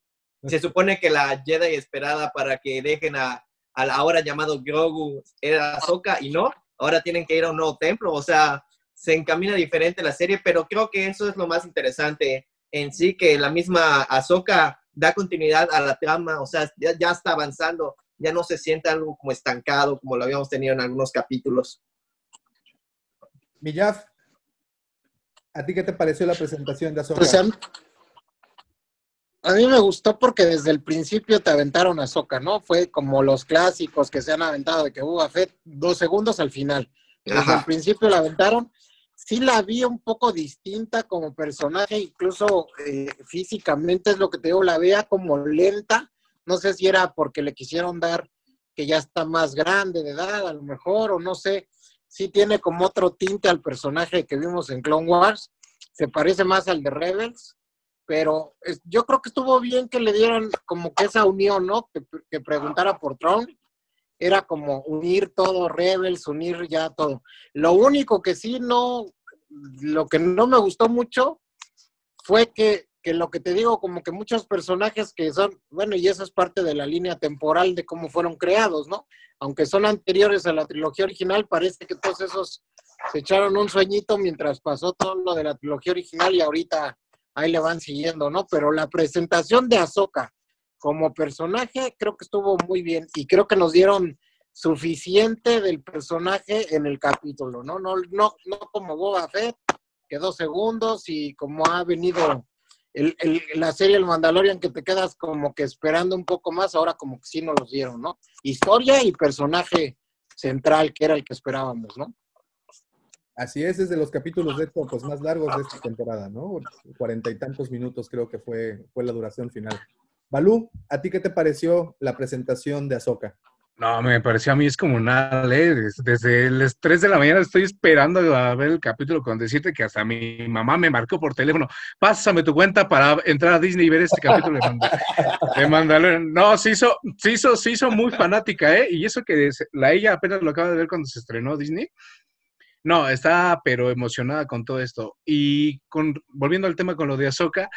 Se supone que la Jedi esperada para que dejen a, al ahora llamado Grogu era Ahsoka y no, ahora tienen que ir a un nuevo templo, o sea, se encamina diferente la serie, pero creo que eso es lo más interesante en sí, que la misma Ahsoka da continuidad a la trama, o sea, ya, ya está avanzando, ya no se siente algo como estancado como lo habíamos tenido en algunos capítulos. Millaf, ¿a ti qué te pareció la presentación de Ahsoka? A, mí- a me gustó porque desde el principio te aventaron a Soca, ¿no? Fue como los clásicos que se han aventado de que Boba Fett dos segundos al final. Desde Ajá. el principio la aventaron. Sí la vi un poco distinta como personaje, incluso eh, físicamente es lo que te digo, la veía como lenta. No sé si era porque le quisieron dar que ya está más grande de edad, a lo mejor, o no sé. Sí tiene como otro tinte al personaje que vimos en Clone Wars. Se parece más al de Rebels pero es- yo creo que estuvo bien que le dieran como que esa unión, ¿no? Que, que preguntara por Tron. Era como unir todo, Rebels, unir ya todo. Lo único que sí no, lo que no me gustó mucho fue que, que lo que te digo, como que muchos personajes que son, bueno, y eso es parte de la línea temporal de cómo fueron creados, ¿no? Aunque son anteriores a la trilogía original, parece que todos esos se echaron un sueñito mientras pasó todo lo de la trilogía original y ahorita ahí le van siguiendo, ¿no? Pero la presentación de Ahsoka como personaje creo que estuvo muy bien y creo que nos dieron suficiente del personaje en el capítulo, ¿no? No, no, no como Boba Fett, que dos segundos y como ha venido el- el- la serie El Mandalorian que te quedas como que esperando un poco más, ahora como que sí nos los dieron, ¿no? Historia y personaje central que era el que esperábamos, ¿no? Así es, es de los capítulos de hecho pues, más largos de esta temporada, ¿no? Cuarenta y tantos minutos creo que fue, fue la duración final. Balú, ¿a ti qué te pareció la presentación de Ahsoka? No, me pareció a mí es como nada, ¿eh? Des- Desde las 3 de la mañana estoy esperando a ver el capítulo con decirte que hasta mi mamá me marcó por teléfono, pásame tu cuenta para entrar a Disney y ver este capítulo de, Manda- de Mandalorian. No, se hizo, se hizo, se hizo muy fanática, ¿eh? Y eso que la ella apenas lo acaba de ver cuando se estrenó Disney. No, está pero emocionada con todo esto. Y con, volviendo al tema con lo de Ahsoka,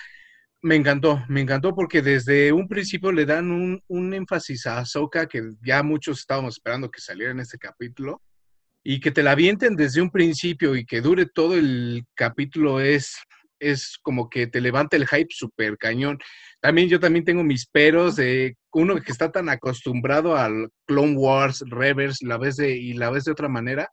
me encantó, me encantó porque desde un principio le dan un, un énfasis a Ahsoka que ya muchos estábamos esperando que saliera en este capítulo y que te la avienten desde un principio y que dure todo el capítulo es, es como que te levanta el hype súper cañón. También yo también tengo mis peros de uno que está tan acostumbrado al Clone Wars, Rebels, la vez de, y la vez de otra manera,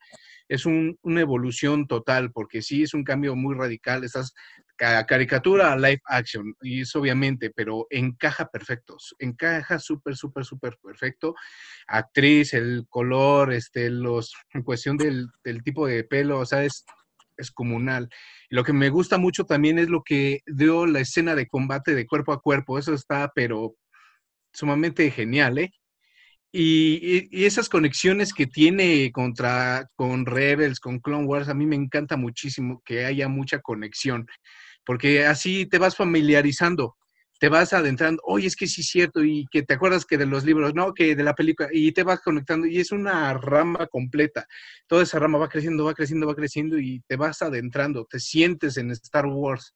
es un- una evolución total, porque sí es un cambio muy radical. Estás ca- caricatura a live action, y eso obviamente, pero encaja perfecto, s- encaja súper, súper, súper perfecto. Actriz, el color, este, los, en cuestión del, del tipo de pelo, o sea, es, es comunal. Lo que me gusta mucho también es lo que dio la escena de combate de cuerpo a cuerpo, eso está, pero sumamente genial, ¿eh? Y, esas conexiones que tiene contra, con Rebels, con Clone Wars, a mí me encanta muchísimo que haya mucha conexión, porque así te vas familiarizando, te vas adentrando, oye, es que sí es cierto, y que te acuerdas que de los libros, no, que de la película, y te vas conectando, y es una rama completa. Toda esa rama va creciendo, va creciendo, va creciendo, y te vas adentrando, te sientes en Star Wars.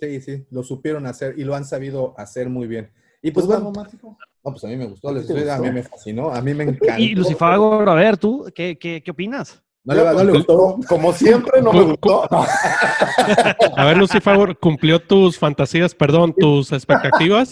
Sí, sí, lo supieron hacer y lo han sabido hacer muy bien. Y pues ¿Tú, bueno, no, pues a mí me gustó, les estoy- a mí me fascinó, a mí me encantó. Y Lucifagor, a ver, ¿tú qué, qué, qué opinas? No le, no le gustó. Como siempre, no me gustó. A ver, Lucy Favor, ¿cumplió tus fantasías, perdón, tus expectativas?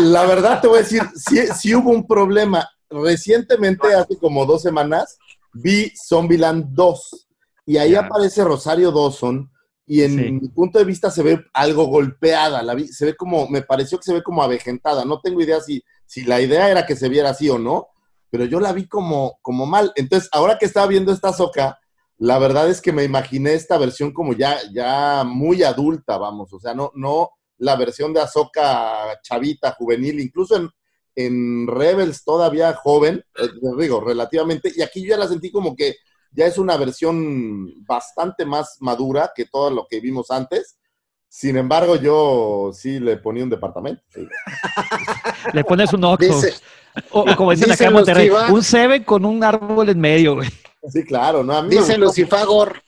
La verdad te voy a decir, sí, sí hubo un problema. Recientemente, hace como dos semanas, vi Zombieland 2 y ahí aparece Rosario Dawson y en mi punto de vista se ve algo golpeada, la vi- se ve como, me pareció que se ve como avejentada, no tengo idea si, si la idea era que se viera así o no, pero yo la vi como, como mal. Entonces, ahora que estaba viendo esta soca, la verdad es que me imaginé esta versión como ya, ya muy adulta, vamos, o sea, no, no la versión de Ahsoka chavita, juvenil, incluso en, en Rebels todavía joven, eh, digo, relativamente, y aquí yo ya la sentí como que ya es una versión bastante más madura que todo lo que vimos antes. Sin embargo, yo sí le ponía un departamento. sí. Le pones un Oxxo. O, como dicen acá dice en Monterrey, un Seven con un árbol en medio, güey. Sí, claro, ¿no? A mí me Dice gustó. Lucifagor.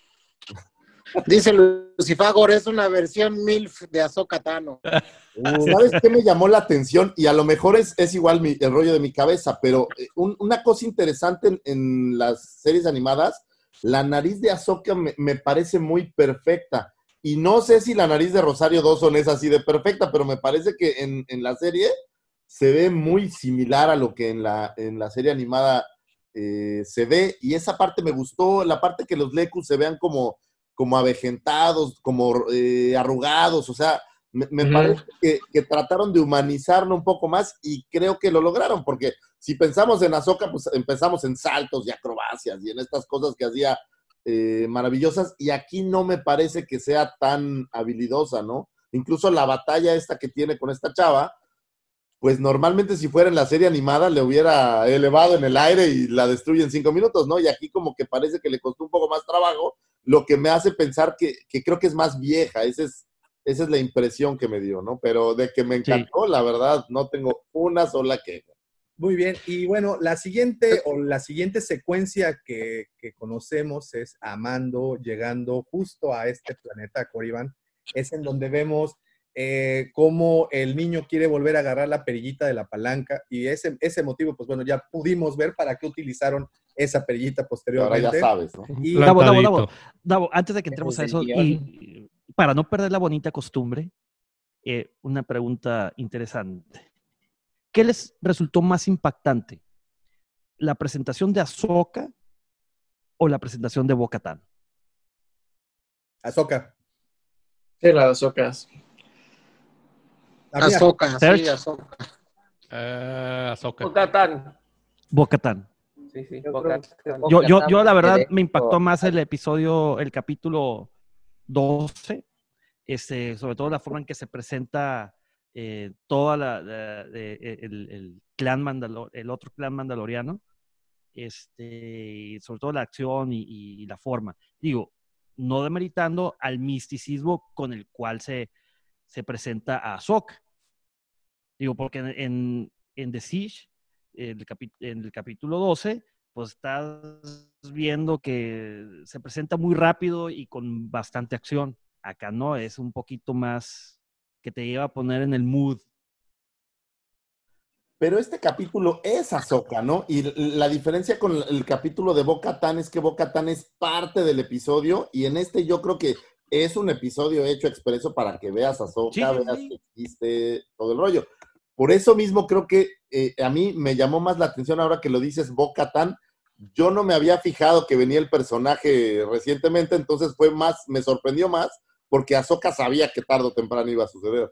Dice Lucifagor, es una versión MILF de Ahsoka Tano. ¿Sabes qué me llamó la atención? Y a lo mejor es, es igual el rollo de mi cabeza, pero eh, un- una cosa interesante en, las series animadas, la nariz de Ahsoka me, me parece muy perfecta. Y no sé si la nariz de Rosario Dawson es así de perfecta, pero me parece que en, en la serie se ve muy similar a lo que en la, en la serie animada eh, se ve. Y esa parte me gustó, la parte que los Lecus se vean como, como avejentados, como eh, arrugados, o sea, me, parece que, que trataron de humanizarlo un poco más y creo que lo lograron, porque si pensamos en Ahsoka, pues empezamos en saltos y acrobacias y en estas cosas que hacía eh, maravillosas, y aquí no me parece que sea tan habilidosa, ¿no? Incluso la batalla esta que tiene con esta chava, pues normalmente si fuera en la serie animada le hubiera elevado en el aire y la destruye en cinco minutos, ¿no? Y aquí como que parece que le costó un poco más trabajo, lo que me hace pensar que, que creo que es más vieja, esa es, esa es la impresión que me dio, ¿no? Pero de que me encantó, la verdad, no tengo una sola queja. Muy bien, y bueno, la siguiente o la siguiente secuencia que, que conocemos es Amando llegando justo a este planeta Corriban. Es en donde vemos eh, cómo el niño quiere volver a agarrar la perillita de la palanca y ese, ese motivo, pues bueno, ya pudimos ver para qué utilizaron esa perillita posteriormente. Ahora ya sabes, ¿no? Y Davo, Davo, Davo, Davo, antes de que entremos a eso, y para no perder la bonita costumbre, eh, una pregunta interesante. ¿Qué les resultó más impactante? ¿La presentación de Ahsoka o la presentación de Bo-Katan? Ahsoka. Sí, la de Ahsokas. Ahsoka, sí, Serge. Ahsoka. Eh, Ahsoka. Bo-Katan. Sí, sí, Yo. Yo, yo, yo la verdad me impactó más el episodio, el capítulo 12, este, sobre todo la forma en que se presenta eh, toda la, la- de- el, el clan Mandalo- el otro clan mandaloriano, este, sobre todo la acción y, y la forma. Digo, no demeritando al misticismo con el cual se, se presenta a Ahsoka. Digo, porque en, en, en The Siege, el en el capítulo 12, pues estás viendo que se presenta muy rápido y con bastante acción. Acá no, es un poquito más que te lleva a poner en el mood. Pero este capítulo es Ahsoka, ¿no? Y la diferencia con el capítulo de Bo-Katan es que Bo-Katan es parte del episodio y en este yo creo que es un episodio hecho expreso para que veas a Ahsoka, Sí, sí, veas que existe todo el rollo. Por eso mismo creo que eh, a mí me llamó más la atención ahora que lo dices Bo-Katan. Yo no me había fijado que venía el personaje recientemente, entonces fue más, me sorprendió más porque Ahsoka sabía que tarde o temprano iba a suceder.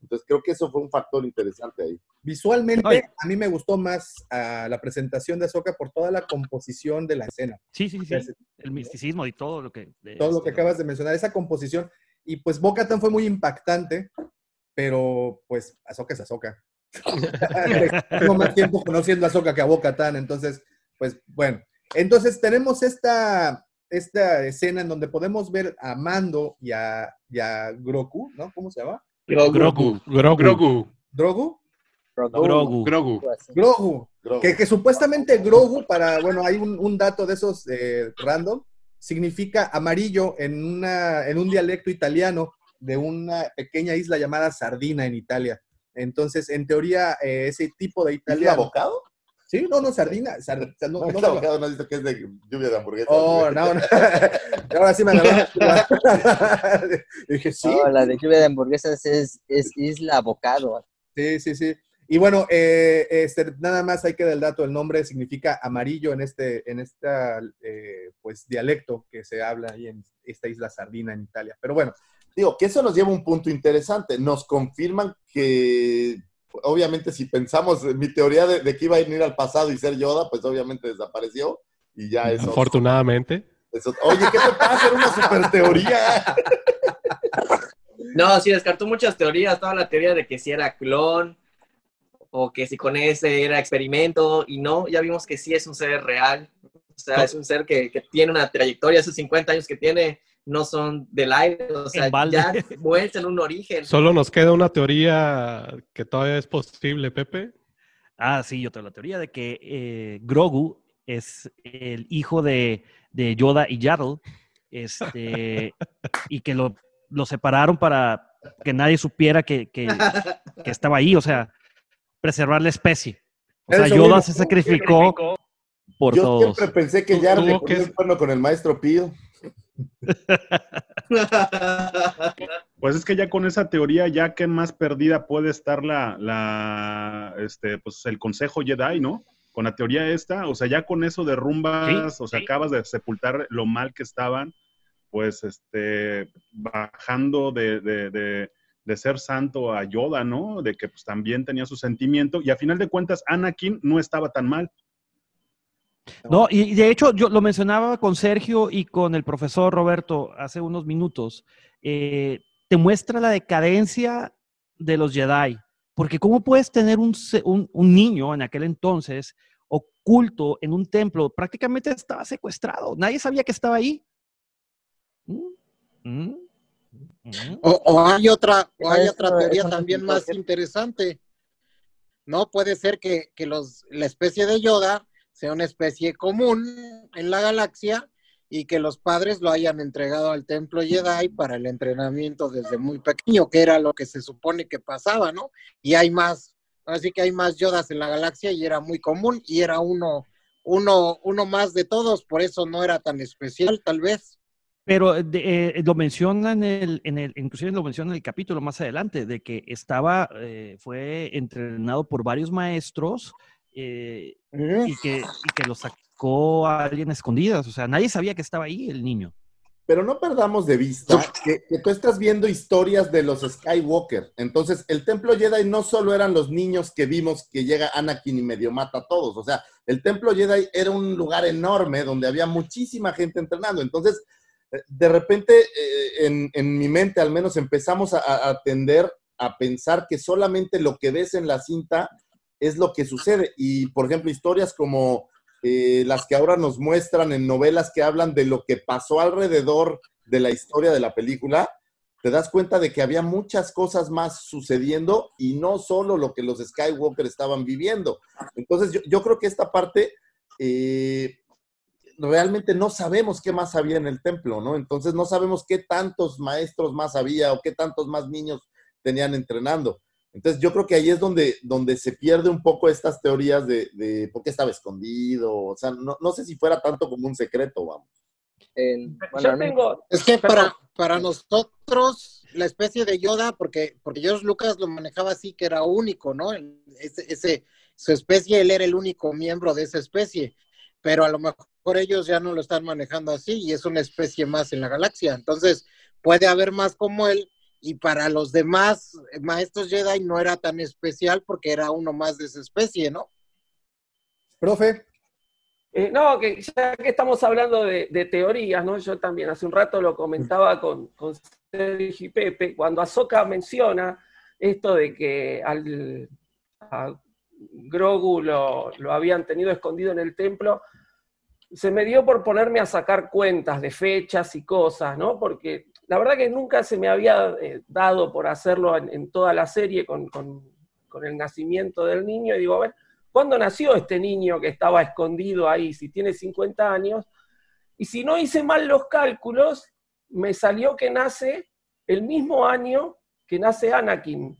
Entonces creo que eso fue un factor interesante ahí. Visualmente, Ay. a mí me gustó más ah, la presentación de Ahsoka por toda la composición de la escena. Sí, sí, sí. El misticismo y todo lo que... de- todo lo que este, acabas de mencionar, esa composición. Y pues Bo-Katan fue muy impactante, pero pues Ahsoka es Ahsoka. Tengo más tiempo conociendo a Ahsoka que a Bo-Katan, entonces, pues bueno. Entonces tenemos esta, esta escena en donde podemos ver a Mando y a, y a Grogu, ¿no? ¿Cómo se llama? Grogu. Grogu. Grogu. ¿Drogu? Grogu. Grogu. Grogu. Grogu. Que, que supuestamente Grogu, para, bueno, hay un, un dato de esos eh, random, significa amarillo en, una, en un dialecto italiano de una pequeña isla llamada Sardina en Italia. Entonces, en teoría, eh, ese tipo de ¿Isla italiano. Bocado? Sí, no, no, sardina. sar- no, No, no, el abogado no ha visto que es de lluvia de hamburguesas. Oh, no, no. Ahora sí me agarró. Dije, sí. No, la de lluvia de hamburguesas es, es Isla Bocado. Sí, sí, sí. Y bueno, eh, este, nada más hay que dar el dato, el nombre significa amarillo en este, en esta, eh, pues, dialecto que se habla ahí en esta isla Sardina en Italia. Pero bueno, Digo, que eso nos lleva a un punto interesante. Nos confirman que, obviamente, si pensamos en mi teoría de, de que iba a ir al pasado y ser Yoda, pues obviamente desapareció y ya eso. Afortunadamente. eso- Oye, ¿qué te pasa? Era una super teoría. No, sí, descartó muchas teorías, toda la teoría de que si era clon o que si con ese era experimento y no, ya vimos que sí es un ser real, o sea, es un ser que, que tiene una trayectoria, esos 50 años que tiene no son del aire, o sea, En ya muestran un origen. Solo nos queda una teoría que todavía es posible, Pepe. Ah, sí, otra la teoría de que eh, Grogu es el hijo de, de Yoda y Yaddle, este, y que lo, lo separaron para que nadie supiera que, que- que estaba ahí, o sea, preservar la especie. O sea, Eso Yoda mismo. se sacrificó por Yo todos. siempre pensé que ya le ponía que- el con el maestro Pío. Pues es que ya con esa teoría, ya que más perdida puede estar la, la, este, pues el Consejo Jedi, ¿no? Con la teoría esta, o sea, ya con eso derrumbas, Sí, o sea, sí. acabas de sepultar lo mal que estaban, pues, este, bajando de, de, de, de ser santo a Yoda, ¿no? De que pues también tenía su sentimiento, y a final de cuentas, Anakin no estaba tan mal. No, y de hecho yo lo mencionaba con Sergio y con el profesor Roberto hace unos minutos. eh, te muestra la decadencia de los Jedi. Porque ¿cómo puedes tener un, se- un- un niño en aquel entonces oculto en un templo? Prácticamente estaba secuestrado. Nadie sabía que estaba ahí. ¿Mm? ¿Mm? ¿Mm? O, o hay otra, o hay Eso- otra teoría también más interesante. No puede ser que, que los, la especie de Yoda sea una especie común en la galaxia y que los padres lo hayan entregado al templo Jedi para el entrenamiento desde muy pequeño, que era lo que se supone que pasaba, ¿no? Y hay más, así que hay más Yodas en la galaxia y era muy común y era uno, uno, uno más de todos, por eso no era tan especial, tal vez. Pero eh, lo menciona en el, en el, inclusive lo menciona en el capítulo más adelante, de que estaba, eh, fue entrenado por varios maestros eh, y, que, y que lo sacó a alguien a escondidas. O sea, nadie sabía que estaba ahí el niño. Pero no perdamos de vista que, que tú estás viendo historias de los Skywalker. Entonces, el Templo Jedi no solo eran los niños que vimos que llega Anakin y medio mata a todos. O sea, el Templo Jedi era un lugar enorme donde había muchísima gente entrenando. Entonces, eh, de repente, eh, en, en mi mente al menos empezamos a, a- a tender a pensar que solamente lo que ves en la cinta es lo que sucede. Y, por ejemplo, historias como eh, las que ahora nos muestran en novelas que hablan de lo que pasó alrededor de la historia de la película, te das cuenta de que había muchas cosas más sucediendo y no solo lo que los Skywalker estaban viviendo. Entonces, yo, creo que esta parte eh, realmente no sabemos qué más había en el templo, ¿no? Entonces, no sabemos qué tantos maestros más había o qué tantos más niños tenían entrenando. Entonces yo creo que ahí es donde, donde se pierde un poco estas teorías de, de por qué estaba escondido. O sea, no, no sé si fuera tanto como un secreto, vamos. Yo tengo- Es que para, para nosotros, la especie de Yoda, porque, porque George Lucas lo manejaba así, que era único, ¿no? Ese, ese- su especie, él era el único miembro de esa especie, pero a lo mejor ellos ya no lo están manejando así y es una especie más en la galaxia. Entonces, puede haber más como él y para los demás maestros Jedi no era tan especial porque era uno más de esa especie, ¿no? Profe. Eh, no, que ya que estamos hablando de, de teorías, ¿no? Yo también hace un rato lo comentaba con, con Sergio y Pepe, cuando Ahsoka menciona esto de que al, a Grogu lo, lo habían tenido escondido en el templo, se me dio por ponerme a sacar cuentas de fechas y cosas, ¿no? Porque la verdad que nunca se me había eh, dado por hacerlo en, toda la serie con, con- con el nacimiento del niño, y digo, a ver, ¿cuándo nació este niño que estaba escondido ahí? Si tiene 50 años. Y si no hice mal los cálculos, me salió que nace el mismo año que nace Anakin.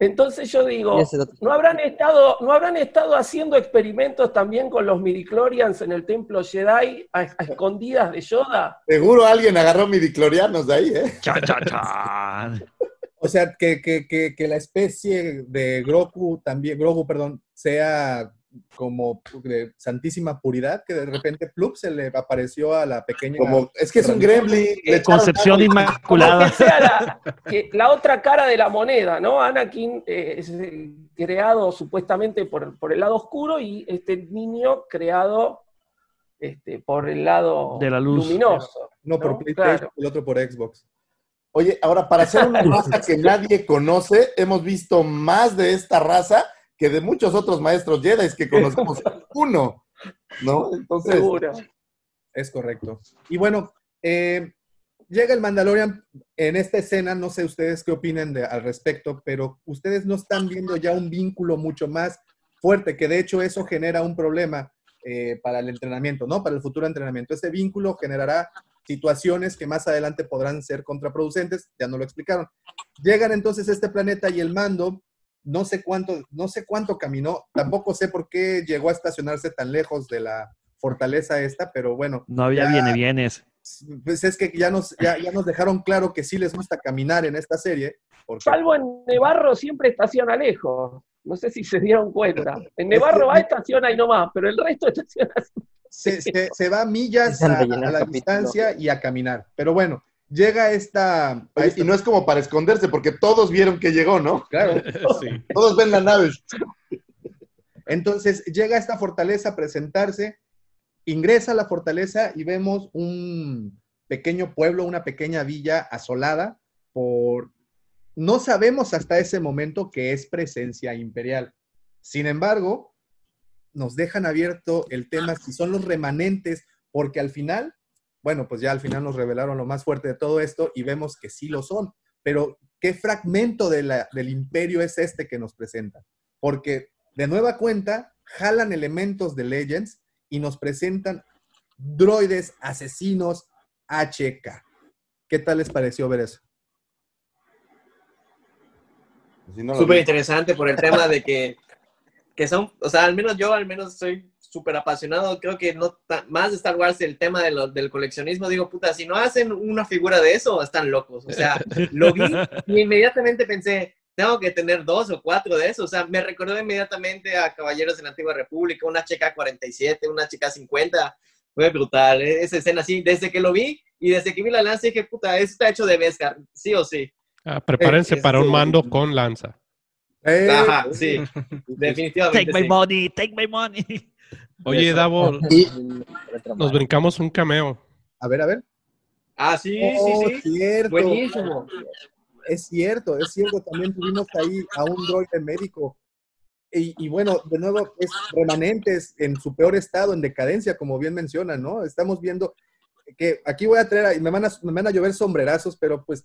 Entonces yo digo, ¿no habrán, estado, ¿no habrán estado haciendo experimentos también con los midichlorians en el templo Jedi a, a escondidas de Yoda? Seguro alguien agarró midiclorianos de ahí, ¿eh? O sea, que, que, que, que la especie de Grogu también, Grogu, perdón, sea como de santísima puridad, que de repente plup se le apareció a la pequeña. Como- es que es un gremlin, echaron Concepción inmaculada. que sea la, que la otra cara de la moneda, ¿no? Anakin eh, es eh, creado supuestamente por, por el lado oscuro y este niño creado este, por el lado De la luz. luminoso. Por ¿no? PlayStation, Claro. el otro por Xbox. Oye, ahora, para ser una raza que nadie conoce, hemos visto más de esta raza que de muchos otros maestros Jedi que conocemos uno, ¿no? Entonces, Seguro. Es correcto. Y bueno, eh, llega el Mandalorian en esta escena, no sé ustedes qué opinen de- al respecto, pero ustedes no están viendo ya un vínculo mucho más fuerte, que de hecho eso genera un problema eh, para el entrenamiento, ¿no? Para el futuro entrenamiento. Ese vínculo generará situaciones que más adelante podrán ser contraproducentes, ya no lo explicaron. Llegan entonces a este planeta y el mando, no sé cuánto, no sé cuánto caminó, tampoco sé por qué llegó a estacionarse tan lejos de la fortaleza esta, pero bueno. No había ya- viene bienes. Pues es que ya nos, ya, ya nos dejaron claro que sí les gusta caminar en esta serie. Porque Salvo en Nevarro siempre estaciona lejos. No sé si se dieron cuenta. En Nevarro va, estaciona y no más, pero el resto estaciona. se, se- se va a millas a, la distancia y a caminar. Pero bueno, llega esta... a oye, esta- y no es como para esconderse, porque todos vieron que llegó, ¿no? Claro. Sí. Todos ven la nave. Entonces llega a esta fortaleza a presentarse, ingresa a la fortaleza y vemos un pequeño pueblo, una pequeña villa asolada por... No sabemos hasta ese momento que es presencia imperial. Sin embargo, nos dejan abierto el tema si son los remanentes, porque al final, bueno, pues ya al final nos revelaron lo más fuerte de todo esto y vemos que sí lo son. Pero, ¿qué fragmento de la- del imperio es este que nos presenta? Porque de nueva cuenta, jalan elementos de Legends y nos presentan droides asesinos HK. ¿Qué tal les pareció ver eso? Si no lo Súper interesante por el tema de que, que son, o sea, al menos yo al menos soy súper apasionado, creo que no más de Star Wars el tema de lo- del coleccionismo, digo, puta, si no hacen una figura de eso, están locos, o sea, lo vi y inmediatamente pensé, tengo que tener dos o cuatro de esos, o sea, me recordó inmediatamente a Caballeros de la Antigua República, una HK-47, una HK-50, fue brutal, eh, esa escena así, desde que lo vi y desde que vi la lanza dije, puta, eso está hecho de Beskar, sí o sí. Ah, prepárense Eh, para un este- mando con lanza. Eh, Ajá, sí, definitivamente. Take my sí. money, take my money. Oye. Davo, Y- nos brincamos un cameo. A ver, a ver. Ah, sí, Oh, sí, sí. cierto. Buenísimo. Es cierto, es cierto. También tuvimos ahí a un droide médico. Y, y bueno, de nuevo, es remanentes en su peor estado, en decadencia, como bien mencionan, ¿no? Estamos viendo que aquí voy a traer, a- y me van a, me van a llover sombrerazos, pero pues,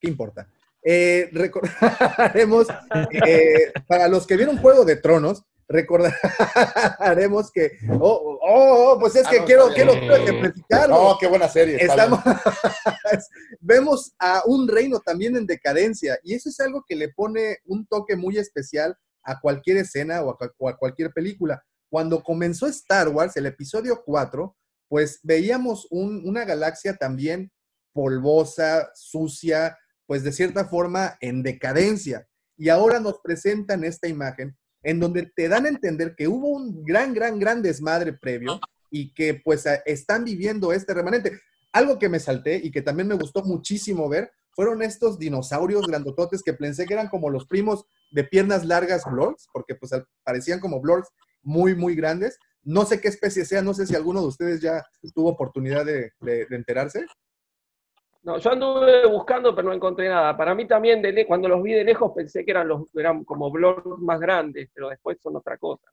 ¿qué importa? Eh, recordaremos, eh, para los que vieron Juego de Tronos, recordaremos que, oh, oh, oh, pues es que Ah, no, quiero, quiero, quiero ejemplificarlo. No, qué buena serie. Estamos, vemos a un reino también en decadencia y eso es algo que le pone un toque muy especial a cualquier escena o a, cual- o a cualquier película. Cuando comenzó Star Wars, el episodio 4, pues veíamos un- una galaxia también polvosa, sucia, pues de cierta forma en decadencia. Y ahora nos presentan esta imagen en donde te dan a entender que hubo un gran, gran, gran desmadre previo y que pues están viviendo este remanente. Algo que me salté y que también me gustó muchísimo ver fueron estos dinosaurios grandototes que pensé que eran como los primos de piernas largas Blorks, porque pues parecían como Blorks muy, muy grandes. No sé qué especie sea, no sé si alguno de ustedes ya tuvo oportunidad de, de- de enterarse. No, yo anduve buscando, pero no encontré nada. Para mí también, de le- cuando los vi de lejos, pensé que eran, los, eran como blurs más grandes, pero después son otra cosa.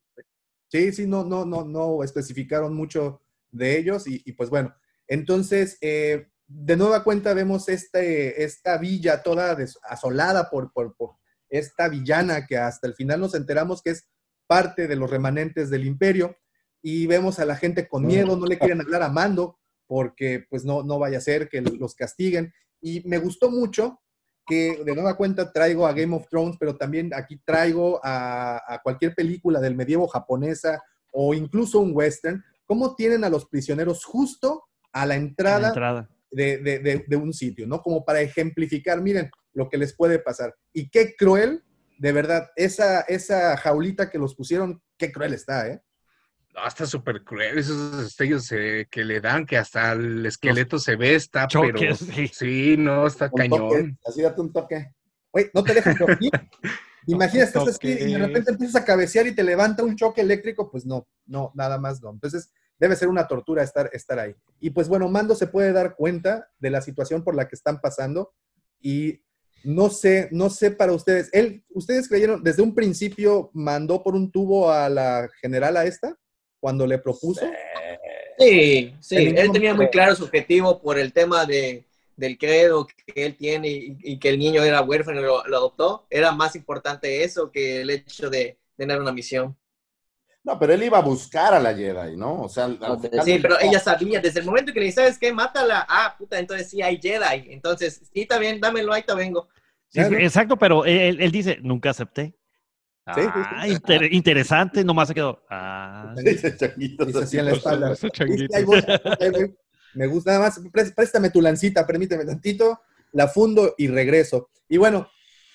Sí, sí, no, no, no, no especificaron mucho de ellos y, y, pues bueno, entonces eh, de nueva cuenta vemos este, esta villa toda des- asolada por, por, por esta villana que hasta el final nos enteramos que es parte de los remanentes del imperio y vemos a la gente con miedo, no le quieren hablar a Mando porque pues no, no vaya a ser que los castiguen y me gustó mucho que de nueva cuenta traigo a Game of Thrones, pero también aquí traigo a, a cualquier película del medievo japonesa o incluso un western, cómo tienen a los prisioneros justo a la entrada, La entrada. De, de- de- de un sitio, ¿no? Como para ejemplificar, miren lo que les puede pasar. Y qué cruel, de verdad, esa, esa jaulita que los pusieron, qué cruel está, ¿eh? No, está súper cruel esos destellos eh, que le dan, que hasta el esqueleto se ve, está, pero sí. sí, no, está Un toque, cañón. así date un toque. Oye, no te dejes dormir. Imagina, estás así y de repente empiezas a cabecear y te levanta un choque eléctrico, pues no, no, nada más no. Entonces, debe ser una tortura estar, estar ahí. Y pues bueno, Mando se puede dar cuenta de la situación por la que están pasando y no sé, no sé para ustedes, él, ¿ustedes creyeron, desde un principio mandó por un tubo a la general a esta cuando le propuso? Sí, sí, él tenía muy claro su objetivo por el tema de, del credo que él tiene y, y que el niño era huérfano y lo, lo adoptó. Era más importante eso que el hecho de tener una misión. No, pero él iba a buscar a la Jedi, ¿no? O sea, al- al final Sí, pero ella sabía, desde el momento que le dice, ¿sabes qué? Mátala. Ah, puta, entonces sí hay Jedi. Entonces, sí, está bien, dámelo, ahí te vengo. Sí, sí, exacto, pero él, él dice, nunca acepté. Sí, sí, Ah, inter- interesante, nomás se quedó. Ah, Dice así en la espalda. Ese Sí, changuito. ahí voy, ahí voy. Me gusta nada más. prés- Préstame tu lancita, permíteme tantito. La fundo y regreso. Y bueno,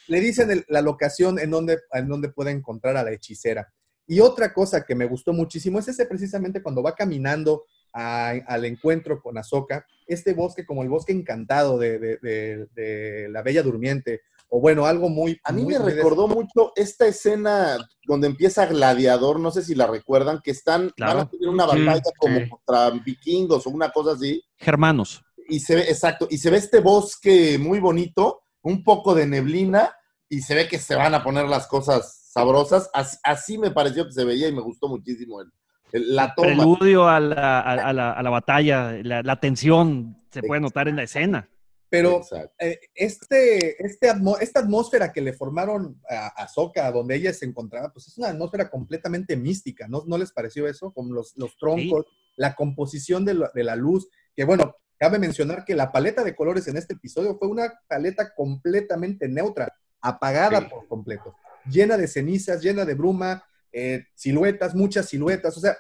le dicen el- la locación en donde, en donde puede encontrar a la hechicera. Y otra cosa que me gustó muchísimo es ese precisamente cuando va caminando a- al encuentro con Ahsoka, este bosque como el bosque encantado de, de- de- de la Bella Durmiente, o bueno, algo muy... A mí muy- me muy recordó mucho esta escena donde empieza Gladiador, no sé si la recuerdan, que están, Claro. van a tener una Sí, batalla como sí. contra vikingos o una cosa así, Germanos. y se ve, exacto, y se ve este bosque muy bonito, un poco de neblina, y se ve que se van a poner las cosas sabrosas. Así, así me pareció que se veía y me gustó muchísimo el, el- la toma. Preludio a la, a- a la- a la batalla, la, la tensión se puede notar en la escena. Pero eh, este, este atmo- esta atmósfera que le formaron a, a Ahsoka, donde ella se encontraba, pues es una atmósfera completamente mística, ¿no, ¿No les pareció eso? Con los, los troncos, la composición de la, de la luz, que bueno, cabe mencionar que la paleta de colores en este episodio fue una paleta completamente neutra, apagada por completo, llena de cenizas, llena de bruma, eh, siluetas, muchas siluetas, o sea,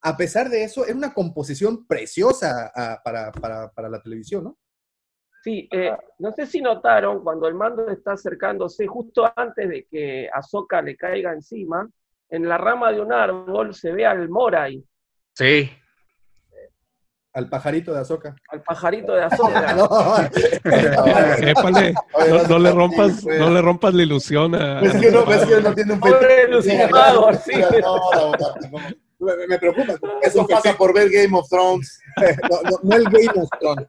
a pesar de eso, era una composición preciosa para, para- para la televisión, ¿no? Sí, eh, no sé si notaron cuando el mando está acercándose, justo antes de que Ahsoka le caiga encima, en la rama de un árbol se ve al Morai, Sí. Al pajarito de Azoka. al pajarito de Ahsoka. Épale, no, no le rompas, no le rompas la ilusión a. Es que uno, ves que uno tiene un Pobre Lucifago, sí. Me, me preocupa. Eso pasa por ver Game of Thrones. No, no, no el Game of Thrones.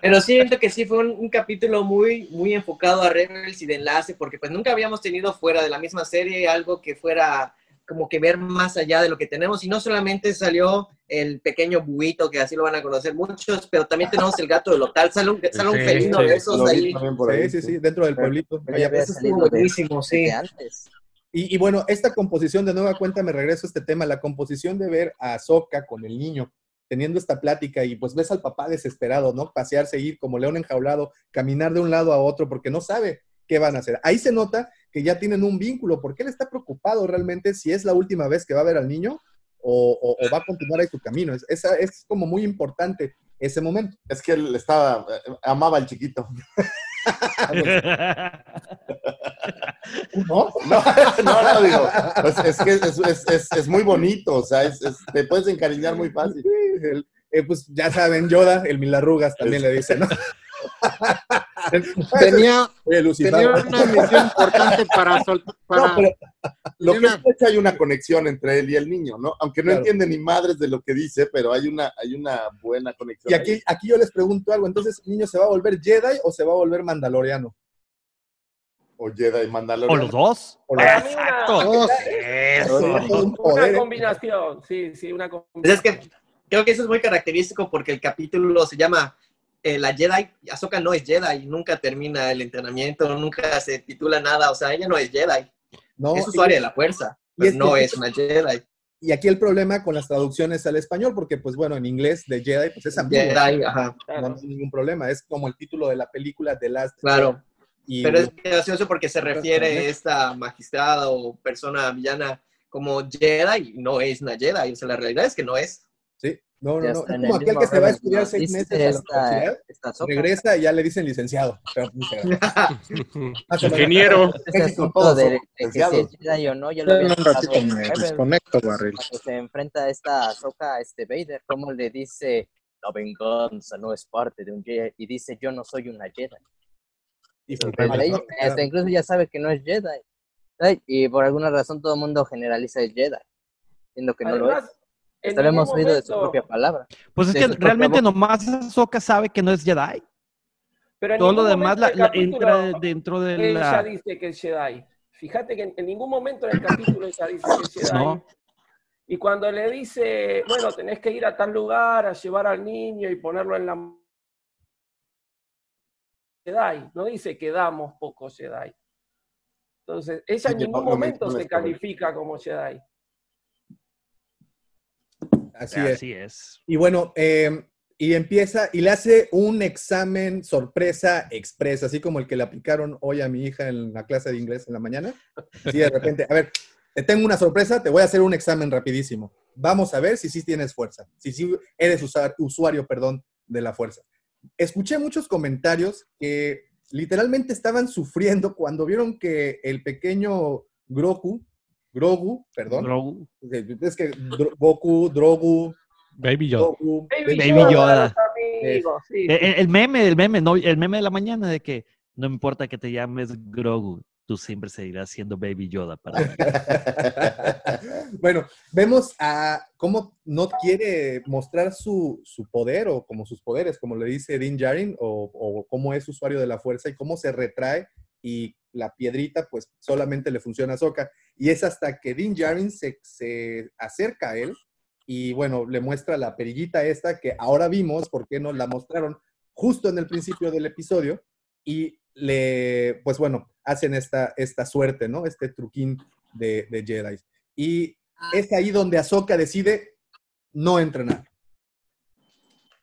Pero siento que sí fue un, un capítulo muy, muy enfocado a Rebels y de enlace, porque pues nunca habíamos tenido fuera de la misma serie algo que fuera como que ver más allá de lo que tenemos. Y no solamente salió el pequeño buito, que así lo van a conocer muchos, pero también tenemos el gato de local. Sale un, sale un Sí, felino sí, de esos ahí. ahí, sí, sí, dentro del pueblito. Pues, estuvo de- buenísimo, sí. antes. Y, bueno, esta composición, de nueva cuenta, me regreso a este tema, la composición de ver a Ahsoka con el niño, teniendo esta plática, y pues ves al papá desesperado, ¿no? Pasearse, ir como león enjaulado, caminar de un lado a otro, porque no sabe qué van a hacer. Ahí se nota que ya tienen un vínculo, porque él está preocupado realmente si es la última vez que va a ver al niño o, o- o va a continuar ahí su camino. Es, esa- es como muy importante ese momento. Es que él estaba, eh, amaba al chiquito. ¿No? No, no, no, digo, pues es que es, muy bonito, o sea, te puedes encariñar muy fácil. Eh, pues ya saben, Yoda, el milarrugas también le dice, ¿no? Tenía, Oye, Lucifer. tenía una misión importante para soltar. Para... No, pero lo que Una- es que hay una conexión entre él y el niño, ¿no? Aunque no Claro. entiende ni madres de lo que dice, pero hay una, hay una buena conexión. Y ahí. aquí, aquí yo les pregunto algo, entonces, ¿el niño se va a volver Jedi o se va a volver Mandaloriano? O Jedi Mandalorian. O los dos. O los Exacto. Eso. Un Una combinación, sí, sí, una Pues combinación. es que creo que eso es muy característico porque el capítulo se llama eh, La Jedi. Ahsoka no es Jedi, nunca termina el entrenamiento, nunca se titula nada, o sea, ella no es Jedi. No, es usuaria de la fuerza, pero no que- es una Jedi. Y aquí el problema con las traducciones al español, porque pues bueno, en inglés de Jedi pues es ambiguo. Jedi, ajá. No hay ningún problema, es como el título de la película The Last Claro. Y Pero es gracioso porque se refiere esta magistrada o persona villana como Jedi, no es una Jedi, o sea, la realidad es que no es. Sí, no, no, no. Es como el aquel que se va a estudiar seis meses a la esta- universidad, esta regresa y ya le dicen licenciado. Ingeniero. Ese asunto de, que si es Jedi o no, ya lo había desconecto, Barril. cuando se enfrenta esta Ahsoka a este Vader, como le dice, la venganza no es parte de un Jedi, y dice, yo no soy una Jedi. Y hasta incluso ya sabe que no es Jedi. Y por alguna razón todo el mundo generaliza el Jedi, siendo que no lo es. Además, en Hasta lo hemos ningún oído de su propia palabra. Pues es que realmente boca. nomás Ahsoka sabe que no es Jedi. Pero en Todo lo demás la- la- entra dentro de Ella la... dice que es Jedi. Fíjate que en, en ningún momento en el capítulo ella dice que es Jedi. No. Y cuando le dice, bueno, tenés que ir a tal lugar a llevar al niño y ponerlo en la Jedi, no dice que damos pocos Jedi. Entonces, ella en ningún momento se califica como Jedi. Así es. Así es. Y bueno, eh, y empieza y le hace un examen sorpresa express, así como el que le aplicaron hoy a mi hija en la clase de inglés en la mañana. Así de repente, a ver, te tengo una sorpresa, te voy a hacer un examen rapidísimo. Vamos a ver si sí tienes fuerza, si sí eres usa- usuario, perdón, de la fuerza. Escuché muchos comentarios que literalmente estaban sufriendo cuando vieron que el pequeño Grogu, Grogu, perdón, Grogu. es que Dro- Goku, Drogu, Baby Yoda. Goku, Baby, Baby Yoda, Yoda. los amigos, sí. El, meme, el meme, no, el meme de la mañana de que no importa que te llames Grogu, tú siempre seguirás siendo Baby Yoda para mí. bueno, vemos a cómo no quiere mostrar su, su poder o como sus poderes, como le dice Din Djarin, o, o cómo es usuario de la fuerza y cómo se retrae y la piedrita pues solamente le funciona a Sokka. Y es hasta que Din Djarin se, se acerca a él y bueno, le muestra la perillita esta que ahora vimos, porque nos la mostraron justo en el principio del episodio y le, pues bueno, hacen esta, esta suerte, ¿no? Este truquín de, de Jedi. Y es ahí donde Ahsoka decide no entrenar.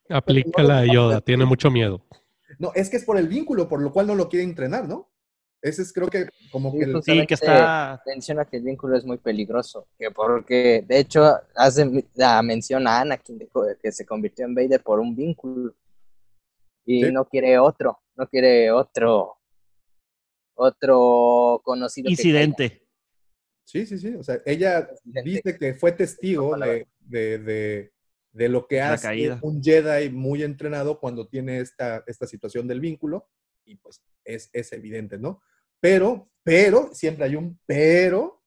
Aplica la de Yoda, tiene mucho miedo. No, es que es por el vínculo, por lo cual no lo quiere entrenar, ¿no? Ese es creo que como que... el- justamente menciona que el vínculo es muy peligroso, que porque de hecho hace la mención a Anakin de que se convirtió en Vader por un vínculo y Sí. no quiere otro, no quiere otro otro conocido que Incidente. Sí, sí, sí. O sea, ella dice que fue testigo de, de- de- de lo que La hace caída. un Jedi muy entrenado cuando tiene esta, esta situación del vínculo. Y pues es, es evidente, ¿no? Pero, pero, siempre hay un pero.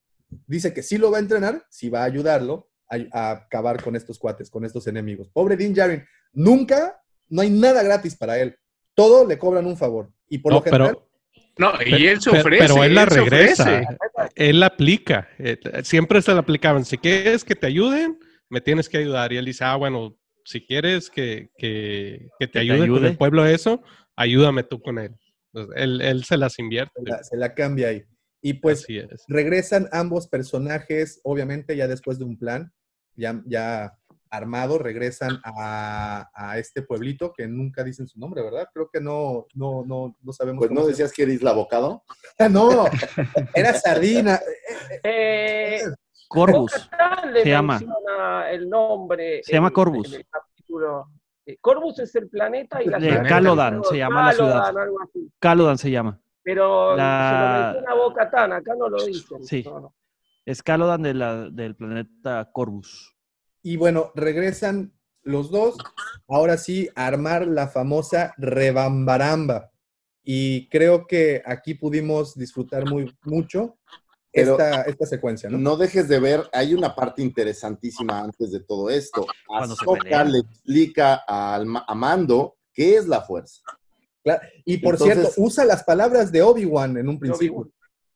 Dice que sí lo va a entrenar, sí va a ayudarlo a, a acabar con estos cuates, con estos enemigos. Pobre Din Djarin, nunca, no hay nada gratis para él. Todo le cobran un favor. Y por No, lo general, pero- No, y él se ofrece. Pero él la regresa. Él la aplica. Eh, Siempre se la aplicaban. Si quieres que te ayuden, me tienes que ayudar. Y él dice, ah, bueno, si quieres que, que, que te te ayude con ayude. el pueblo eso, ayúdame tú con él. Entonces, él, él se las invierte. se la, se la cambia ahí. Y pues regresan ambos personajes, obviamente ya después de un plan, ya, ya armado, regresan a, a este pueblito que nunca dicen su nombre, ¿verdad? Creo que no, no, no, no sabemos. Pues cómo no decías que eres la abocado. llama. no, era Sardina. Eh, Corvus. Bo-Katan le se llama. el nombre. Se llama Corvus. en el capítulo. Eh, Corvus es el planeta y la ciudad. Calodan se llama la ciudad. Calodan, algo así. Calodan se llama. Pero La- se lo menciona Bo-Katan, acá no lo dicen. Sí. No, no. Es Calodan de la, del planeta Corvus. Y bueno, regresan los dos, ahora sí, a armar la famosa rebambaramba. Y creo que aquí pudimos disfrutar muy mucho esta, esta secuencia, ¿no? No dejes de ver, hay una parte interesantísima antes de todo esto. Ahsoka le explica ma- a Mando qué es la fuerza. Claro, Y por Entonces- cierto, usa las palabras de Obi-Wan en un principio.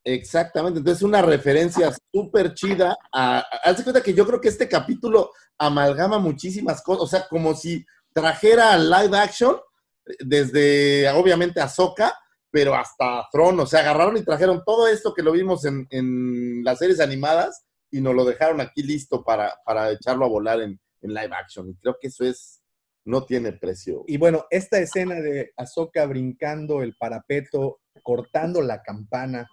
Exactamente, entonces una referencia súper chida. A, a- haz de cuenta que yo creo que este capítulo amalgama muchísimas cosas, o sea, como si trajera live action desde, obviamente, Ahsoka, pero hasta Throne, o sea, agarraron y trajeron todo esto que lo vimos en, en las series animadas y nos lo dejaron aquí listo para, para echarlo a volar en, en live action. Y creo que eso es, no tiene precio. Y bueno, esta escena de Ahsoka brincando el parapeto, cortando la campana.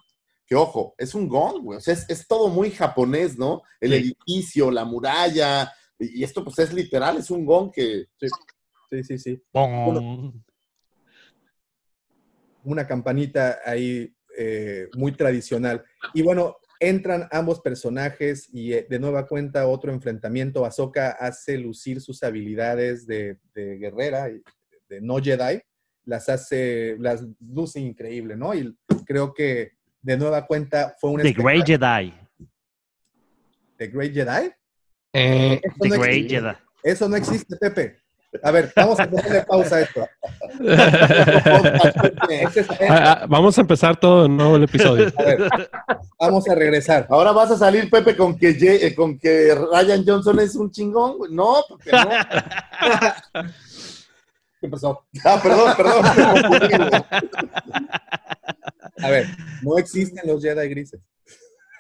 Que ojo, es un gong, güey. O sea, es, es todo muy japonés, ¿no? El Sí. edificio, la muralla. Y esto, pues, es literal, es un gong que. Sí, sí, sí. Bueno, una campanita ahí eh, muy tradicional. Y bueno, entran ambos personajes y eh, de nueva cuenta otro enfrentamiento. Ahsoka hace lucir sus habilidades de, de guerrera, y de no Jedi, las hace, las luce increíble, ¿no? Y creo que de nueva cuenta fue un The Great. Jedi. ¿The Great Jedi? Eh, The no Great existe. Jedi. Eso no existe, Pepe. A ver, vamos a ponerle pausa a esto. Es- Ah, ah, vamos a empezar todo de nuevo el episodio. A ver, vamos a regresar. Ahora vas a salir, Pepe, con que, Ye- eh, con que Ryan Johnson es un chingón. No, Pepe, no. ¿Qué pasó? Ah, perdón, perdón. A ver, no existen los Jedi grises.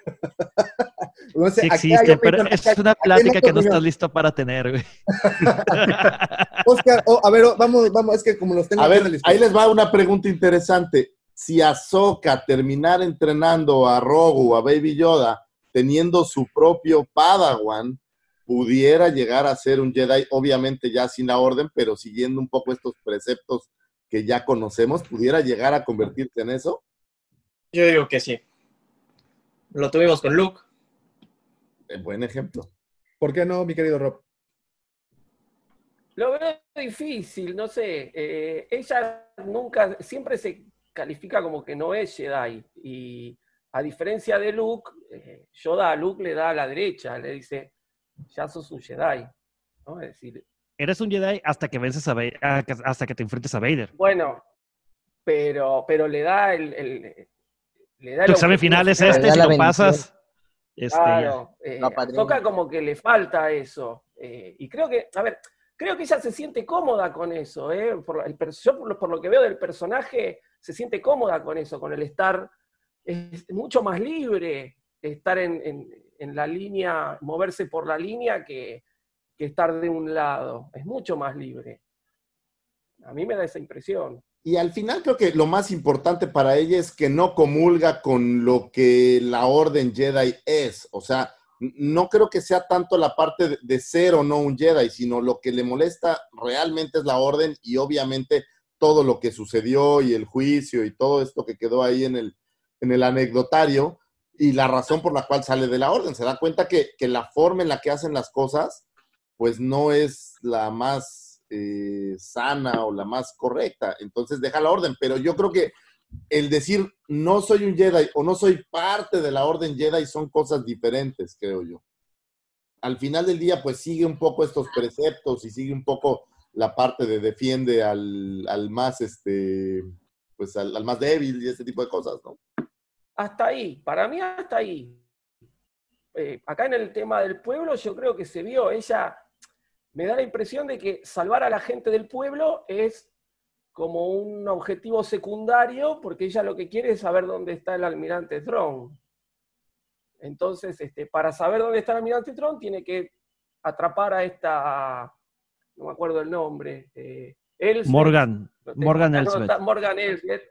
No sé, Sí existe, pero es una plática que no estás listo para tener, güey. Oscar, oh, a ver, oh, vamos, vamos, es que como los tengo A ver, ahí les va una pregunta interesante. Si Ahsoka terminara entrenando a Rogu, a Baby Yoda, teniendo su propio Padawan, pudiera llegar a ser un Jedi, obviamente ya sin la orden, pero siguiendo un poco estos preceptos que ya conocemos, pudiera llegar a convertirse en eso. Yo digo que sí. Lo tuvimos con Luke. Eh, buen ejemplo. ¿Por qué no, mi querido Rob? Lo veo difícil, no sé. eh, ella nunca, siempre se califica como que no es Jedi. Y a diferencia de Luke, eh, Yoda a Luke le da a la derecha, le dice, ya sos un Jedi. ¿no? Es decir, Eres un Jedi hasta que vences a Vader, hasta que te enfrentes a Vader. bueno, pero, pero le da el... el- le da Tu el examen final es este, si lo pasas, este, Claro, ya. eh, como que le falta eso. eh, y creo que, a ver, creo que ella se siente cómoda con eso. eh, por el yo por lo, por lo que veo del personaje, se siente cómoda con eso, con el estar es mucho más libre, estar en, en- en la línea, moverse por la línea que, que estar de un lado. Es mucho más libre. A mí me da esa impresión. Y al final creo que lo más importante para ella es que no comulga con lo que la orden Jedi es. O sea, no creo que sea tanto la parte de, de ser o no un Jedi, sino lo que le molesta realmente es la orden y obviamente todo lo que sucedió y el juicio y todo esto que quedó ahí en el, en el anecdotario y la razón por la cual sale de la orden. Se da cuenta que, que la forma en la que hacen las cosas pues no es la más eh, sana o la más correcta. Entonces deja la orden. Pero yo creo que el decir no soy un Jedi o no soy parte de la orden Jedi son cosas diferentes, creo yo. Al final del día, pues sigue un poco estos preceptos y sigue un poco la parte de defiende al, al más, este, pues al más débil y ese tipo de cosas, ¿no? Hasta ahí, para mí hasta ahí. Eh, acá en el tema del pueblo yo creo que se vio, ella me da la impresión de que salvar a la gente del pueblo es como un objetivo secundario porque ella lo que quiere es saber dónde está el almirante Throne. Entonces, este, para saber dónde está el almirante Throne tiene que atrapar a esta, no me acuerdo el nombre, eh, Elsbeth. Morgan, tengo Morgan Elsbeth. está Morgan Elsbeth.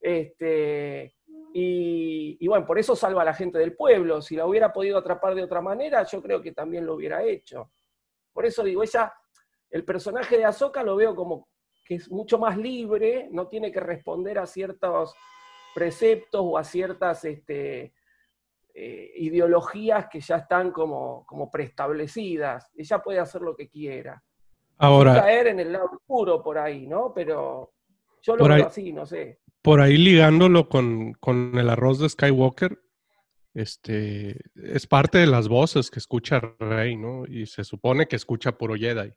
Este, y, y bueno, por eso salva a la gente del pueblo. Si la hubiera podido atrapar de otra manera, yo creo que también lo hubiera hecho. Por eso digo, ella, el personaje de Ahsoka lo veo como que es mucho más libre, no tiene que responder a ciertos preceptos o a ciertas este, eh, ideologías que ya están como, como preestablecidas. Ella puede hacer lo que quiera. Ahora- caer en el lado oscuro por ahí, ¿no? Pero yo lo veo ahí- así, no sé. Por ahí ligándolo con, con el arroz de Skywalker, este, es parte de las voces que escucha Rey, ¿no? Y se supone que escucha puro Jedi.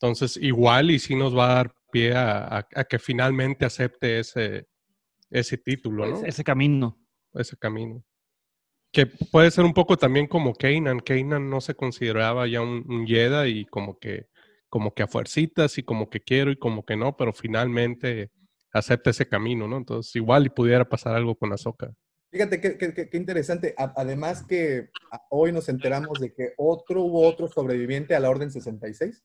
Entonces, igual y sí nos va a dar pie a, a- a que finalmente acepte ese, ese título, ¿no? Ese camino. Ese camino. Que puede ser un poco también como Kanan. Kanan no se consideraba ya un, un Jedi y como que, como que a fuercitas y como que quiero y como que no, pero finalmente acepta ese camino, ¿no? Entonces, igual y pudiera pasar algo con Ahsoka. Fíjate qué, qué- qué- qué interesante. A- además que a- hoy nos enteramos de que otro hubo otro sobreviviente a la Orden 66,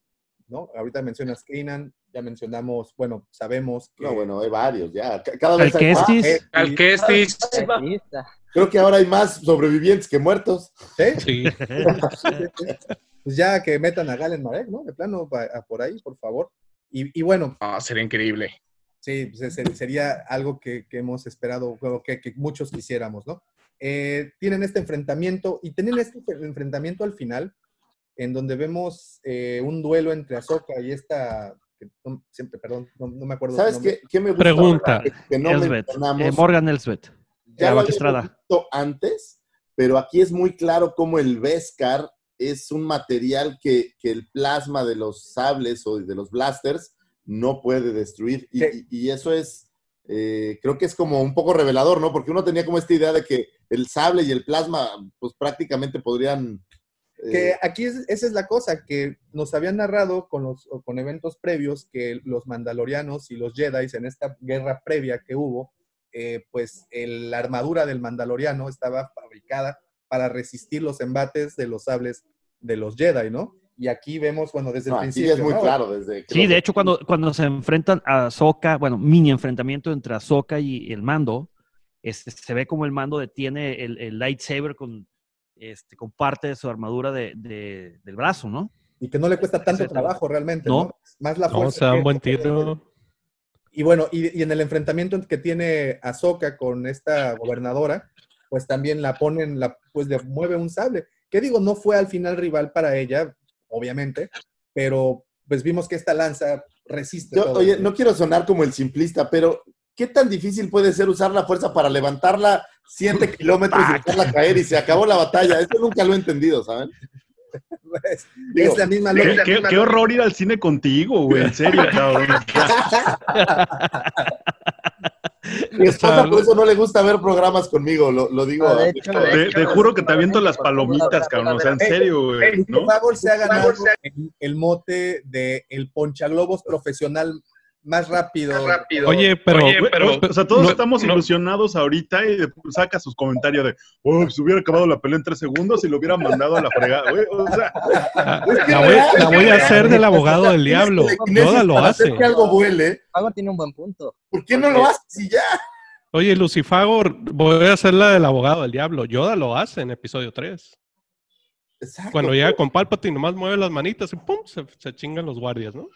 ¿no? Ahorita mencionas Kanan, ya mencionamos, bueno, sabemos que... No, bueno, hay varios ya. Ca- Cada vez hay más. Alquestis. Creo que ahora hay más sobrevivientes que muertos. ¿Sí? pues ya que metan a Galen Marek, ¿no? De plano, a por ahí, por favor. Y, y bueno, Ah, sería increíble. Sí, pues, se- sería algo que, que hemos esperado, o que, que muchos quisiéramos, ¿no? Eh, tienen este enfrentamiento y tienen este enfrentamiento al final, en donde vemos eh, un duelo entre Ahsoka y esta, que no- siempre, perdón, no, no me acuerdo. ¿Sabes qué, qué me gusta? Pregunta. ahora Que, que no Elsbeth, eh, Morgan Elsbeth. ya lo visto antes, pero aquí es muy claro cómo el Beskar es un material que, que el plasma de los sables o de los blasters no puede destruir. Y, y- y eso es, eh, creo que es como un poco revelador, ¿no? Porque uno tenía como esta idea de que el sable y el plasma, pues prácticamente podrían... eh, Que aquí es- esa es la cosa, que nos habían narrado con, los, con eventos previos que los mandalorianos y los Jedi en esta guerra previa que hubo, eh, pues el- la armadura del mandaloriano estaba fabricada para resistir los embates de los sables de los Jedi, ¿no? Y aquí vemos, bueno, desde No, el principio. es muy ¿no? claro, desde que Sí, de hecho, cuando, cuando se enfrentan a Ahsoka, bueno, mini enfrentamiento entre Ahsoka y el mando, este, se ve como el mando detiene el, el lightsaber con, este, con parte de su armadura de, de- del brazo, ¿no? Y que no le cuesta tanto trabajo realmente, ¿no? No. Más la No, fuerza. se da que- un buen tiro. Y bueno, y, y en el enfrentamiento que tiene Ahsoka con esta gobernadora, pues también la ponen, la, pues le mueve un sable. Que digo, no fue al final rival para ella, obviamente, pero pues vimos que esta lanza resiste Yo, todo. oye, no quiero sonar como el simplista, pero ¿qué tan difícil puede ser usar la fuerza para levantarla 7 kilómetros y dejarla caer y se acabó la batalla? Eso nunca lo he entendido, ¿saben? es, Digo, es la misma Qué, lógica. qué- qué horror ir al cine contigo, güey, en serio, cabrón. Mi esposa por eso no le gusta ver programas conmigo, lo, lo digo. No, de Te, te juro que te aviento las palomitas, cabrón. O sea, en serio, güey, ¿no? Se ha ganado el, el mote de el ponchaglobos profesional más rápido. Oye, pero, Oye, pero, o sea, todos no- estamos no- ilusionados ahorita y saca sus comentarios de, oh, se hubiera acabado la pelea en tres segundos y lo hubiera mandado a la fregada. O sea, La voy, la voy a hacer del abogado del diablo. Yoda lo hace. que algo vuele, Pago tiene un buen punto. ¿por qué no lo haces y ya? Oye, Lucifagor, voy a hacer la del abogado del diablo. Yoda lo hace en episodio 3. Exacto. Cuando llega con Palpatine, nomás mueve las manitas y ¡pum! Se, se chingan los guardias, ¿no?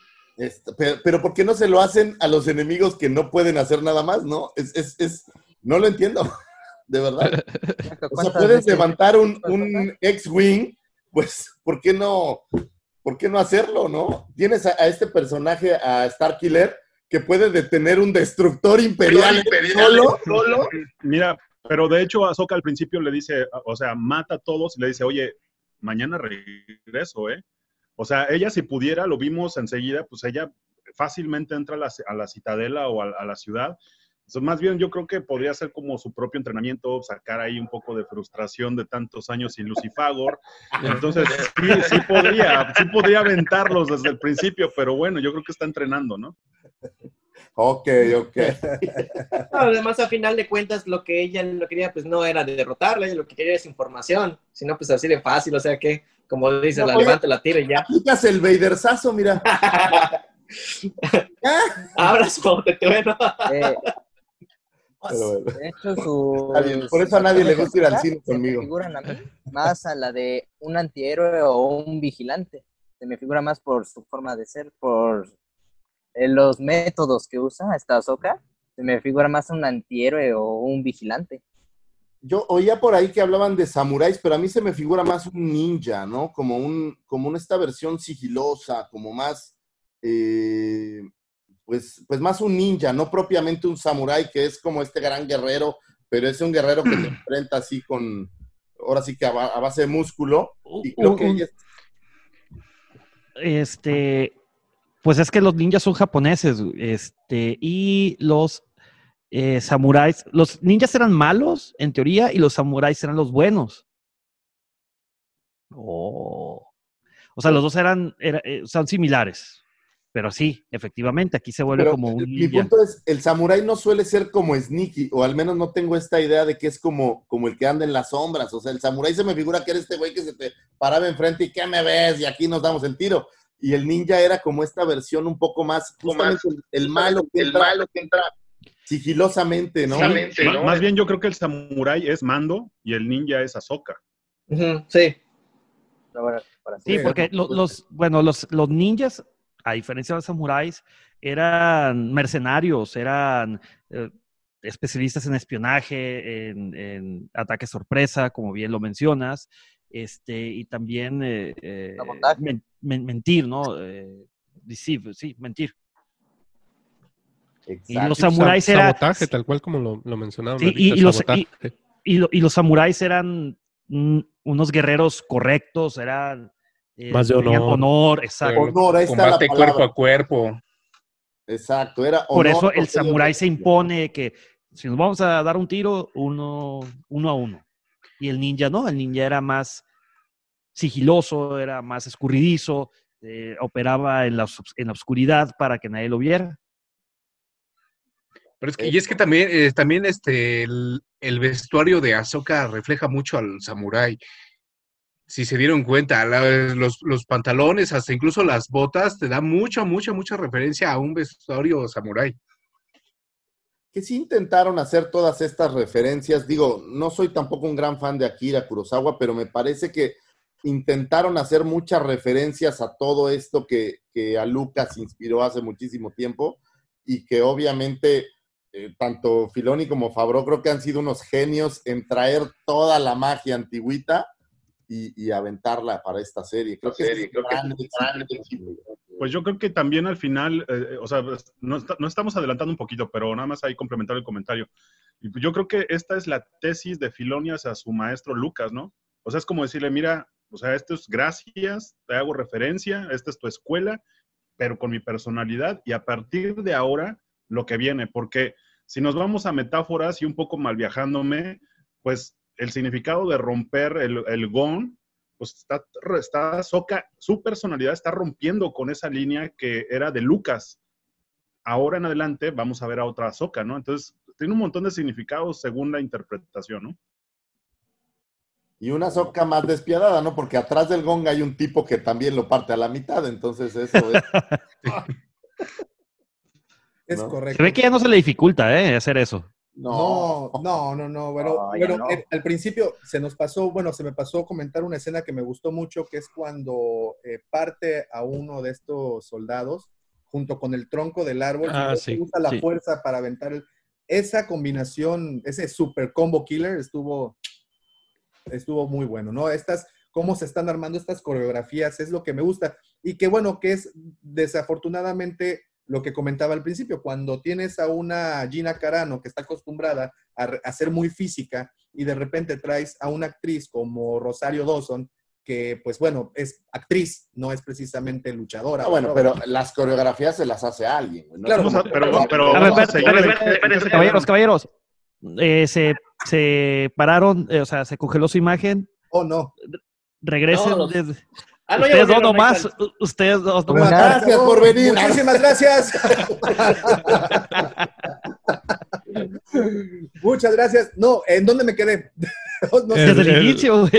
Este, pero, pero ¿por qué no se lo hacen a los enemigos que no pueden hacer nada más, no? Es, es, es, no lo entiendo, de verdad. O sea, ¿Cuántas puedes levantar un, un X-Wing, pues, ¿por qué no, por qué no hacerlo, no? Tienes a, a este personaje, a Starkiller, que puede detener un destructor imperial, solo. Mira, pero de hecho Ahsoka al principio le dice, o sea, mata a todos y le dice, oye, mañana regreso, ¿eh? O sea, ella si pudiera, lo vimos enseguida, pues ella fácilmente entra a la, a la citadela o a, a la ciudad. Entonces, más bien yo creo que podría ser como su propio entrenamiento, sacar ahí un poco de frustración de tantos años sin Lucifagor. Entonces, sí, sí podría, sí podría aventarlos desde el principio, pero bueno, yo creo que está entrenando, ¿no? Ok, ok. No, además, a final de cuentas, lo que ella no quería, pues no era derrotarla, ella lo que quería es información. Si no, pues así de fácil, o sea que, como dice, No, la levanta, la tira y ya. Aplicas el Vadersazo, mira. Abrazo, te bueno. Eh, Pero bueno. de hecho, su. Bien, por eso a nadie le gusta ir al cine se me conmigo. figuran a mí más a la de un antihéroe o un vigilante. Se me figura más por su forma de ser, por eh, los métodos que usa esta Ahsoka. Se me figura más un antihéroe o un vigilante. Yo oía por ahí que hablaban de samuráis, pero a mí se me figura más un ninja, ¿no? Como un, como una esta versión sigilosa, como más, eh, pues, pues más un ninja, no propiamente un samurái que es como este gran guerrero, pero es un guerrero que se enfrenta así con, ahora sí que a, ba- a base de músculo. Y creo Un- que un- ella es- Este, pues es que los ninjas son japoneses, este, y los eh, samuráis, los ninjas eran malos, en teoría, y los samuráis eran los buenos. Oh. O sea, los dos eran, era- eh, son similares. pero sí, efectivamente, aquí se vuelve Pero como un mi ninja. punto es, el samurái no suele ser como sneaky, o al menos no tengo esta idea de que es como, como el que anda en las sombras. O sea, el samurái se me figura que era este güey que se te paraba enfrente y ¿qué me ves? Y aquí nos damos el tiro. Y el ninja era como esta versión un poco más, justamente el, el malo que entra, sigilosamente, ¿no? Más bien yo creo que el samurái es Mando y el ninja es Ahsoka. Sí. Sí, porque lo- los, bueno, los, los ninjas, a diferencia de los samuráis, eran mercenarios, eran eh, especialistas en espionaje, en, en ataque sorpresa, como bien lo mencionas, este, y también eh, eh, men- men- mentir, ¿no? Eh, deceive, sí, mentir. Y los samuráis eran... Sabotaje, tal cual como lo, lo mencionaron. Sí, y, y los, y, lo- y los samuráis eran unos guerreros correctos, eran... eh, Más de tenían honor. honor, exacto. Honor, ahí está la Combate cuerpo palabra. a cuerpo. Exacto, era Por honor, eso el samurái se impone que si nos vamos a dar un tiro, uno, uno a uno. Y el ninja no, el ninja era más sigiloso, era más escurridizo, eh, operaba en la, en la oscuridad para que nadie lo viera. Pero es que, y es que también, eh, también este, el, el vestuario de Ahsoka refleja mucho al samurái. Si se dieron cuenta, la- los, los pantalones, hasta incluso las botas, te da mucha, mucha, mucha referencia a un vestuario samurái. que sí intentaron hacer todas estas referencias. Digo, no soy tampoco un gran fan de Akira Kurosawa, pero me parece que intentaron hacer muchas referencias a todo esto que, que a Lucas inspiró hace muchísimo tiempo y que obviamente eh, tanto Filoni como Fabro creo que han sido unos genios en traer toda la magia antigüita y, y aventarla para esta serie. Creo que es gran éxito. Pues yo creo que también al final, eh, o sea, pues, no, está- no estamos adelantando un poquito, pero nada más ahí complementar el comentario. Pues yo creo que esta es la tesis de Filoni hacia su maestro Lucas, ¿no? O sea, es como decirle, mira, o sea, esto es gracias, te hago referencia, esta es tu escuela, pero con mi personalidad y a partir de ahora lo que viene, porque si nos vamos a metáforas y un poco mal viajándome, pues el significado de romper el, el gon, pues está, está Soca, su personalidad está rompiendo con esa línea que era de Lucas. Ahora en adelante vamos a ver a otra Soca, ¿no? Entonces, tiene un montón de significados según la interpretación, ¿no? Y una soca más despiadada, ¿no? Porque atrás del gong hay un tipo que también lo parte a la mitad, entonces eso es... Es ¿no? correcto. Se ve que ya no se le dificulta, ¿eh? Hacer eso. No, no, no, no. No. eh, al principio se nos pasó, bueno, se me pasó comentar una escena que me gustó mucho, que es cuando eh, parte a uno de estos soldados junto con el tronco del árbol y Ah, sí, usa la sí. fuerza para aventar el... Esa combinación, ese super combo killer estuvo, estuvo muy bueno, ¿no? Estas, cómo se están armando estas coreografías es lo que me gusta. Y que bueno, que es desafortunadamente lo que comentaba al principio, cuando tienes a una Gina Carano que está acostumbrada a, a ser muy física y de repente traes a una actriz como Rosario Dawson, que pues bueno, es actriz, no es precisamente luchadora. Ah, bueno, pero las coreografías se las hace alguien. güey, ¿no? Claro, a- pero- pero A ver, vamos a espérate, seguir espérate, el- espérate, espérate, el- caballeros, caballeros. Eh, se, se pararon, eh, o sea, se congeló su imagen. Oh, no. Regresen. No, los- Ah, no, ustedes dos nomás. Ustedes dos nomás. Gracias por venir. Muchísimas gracias. Muchas gracias. No, ¿en dónde me quedé? No. Desde el, inicio, güey,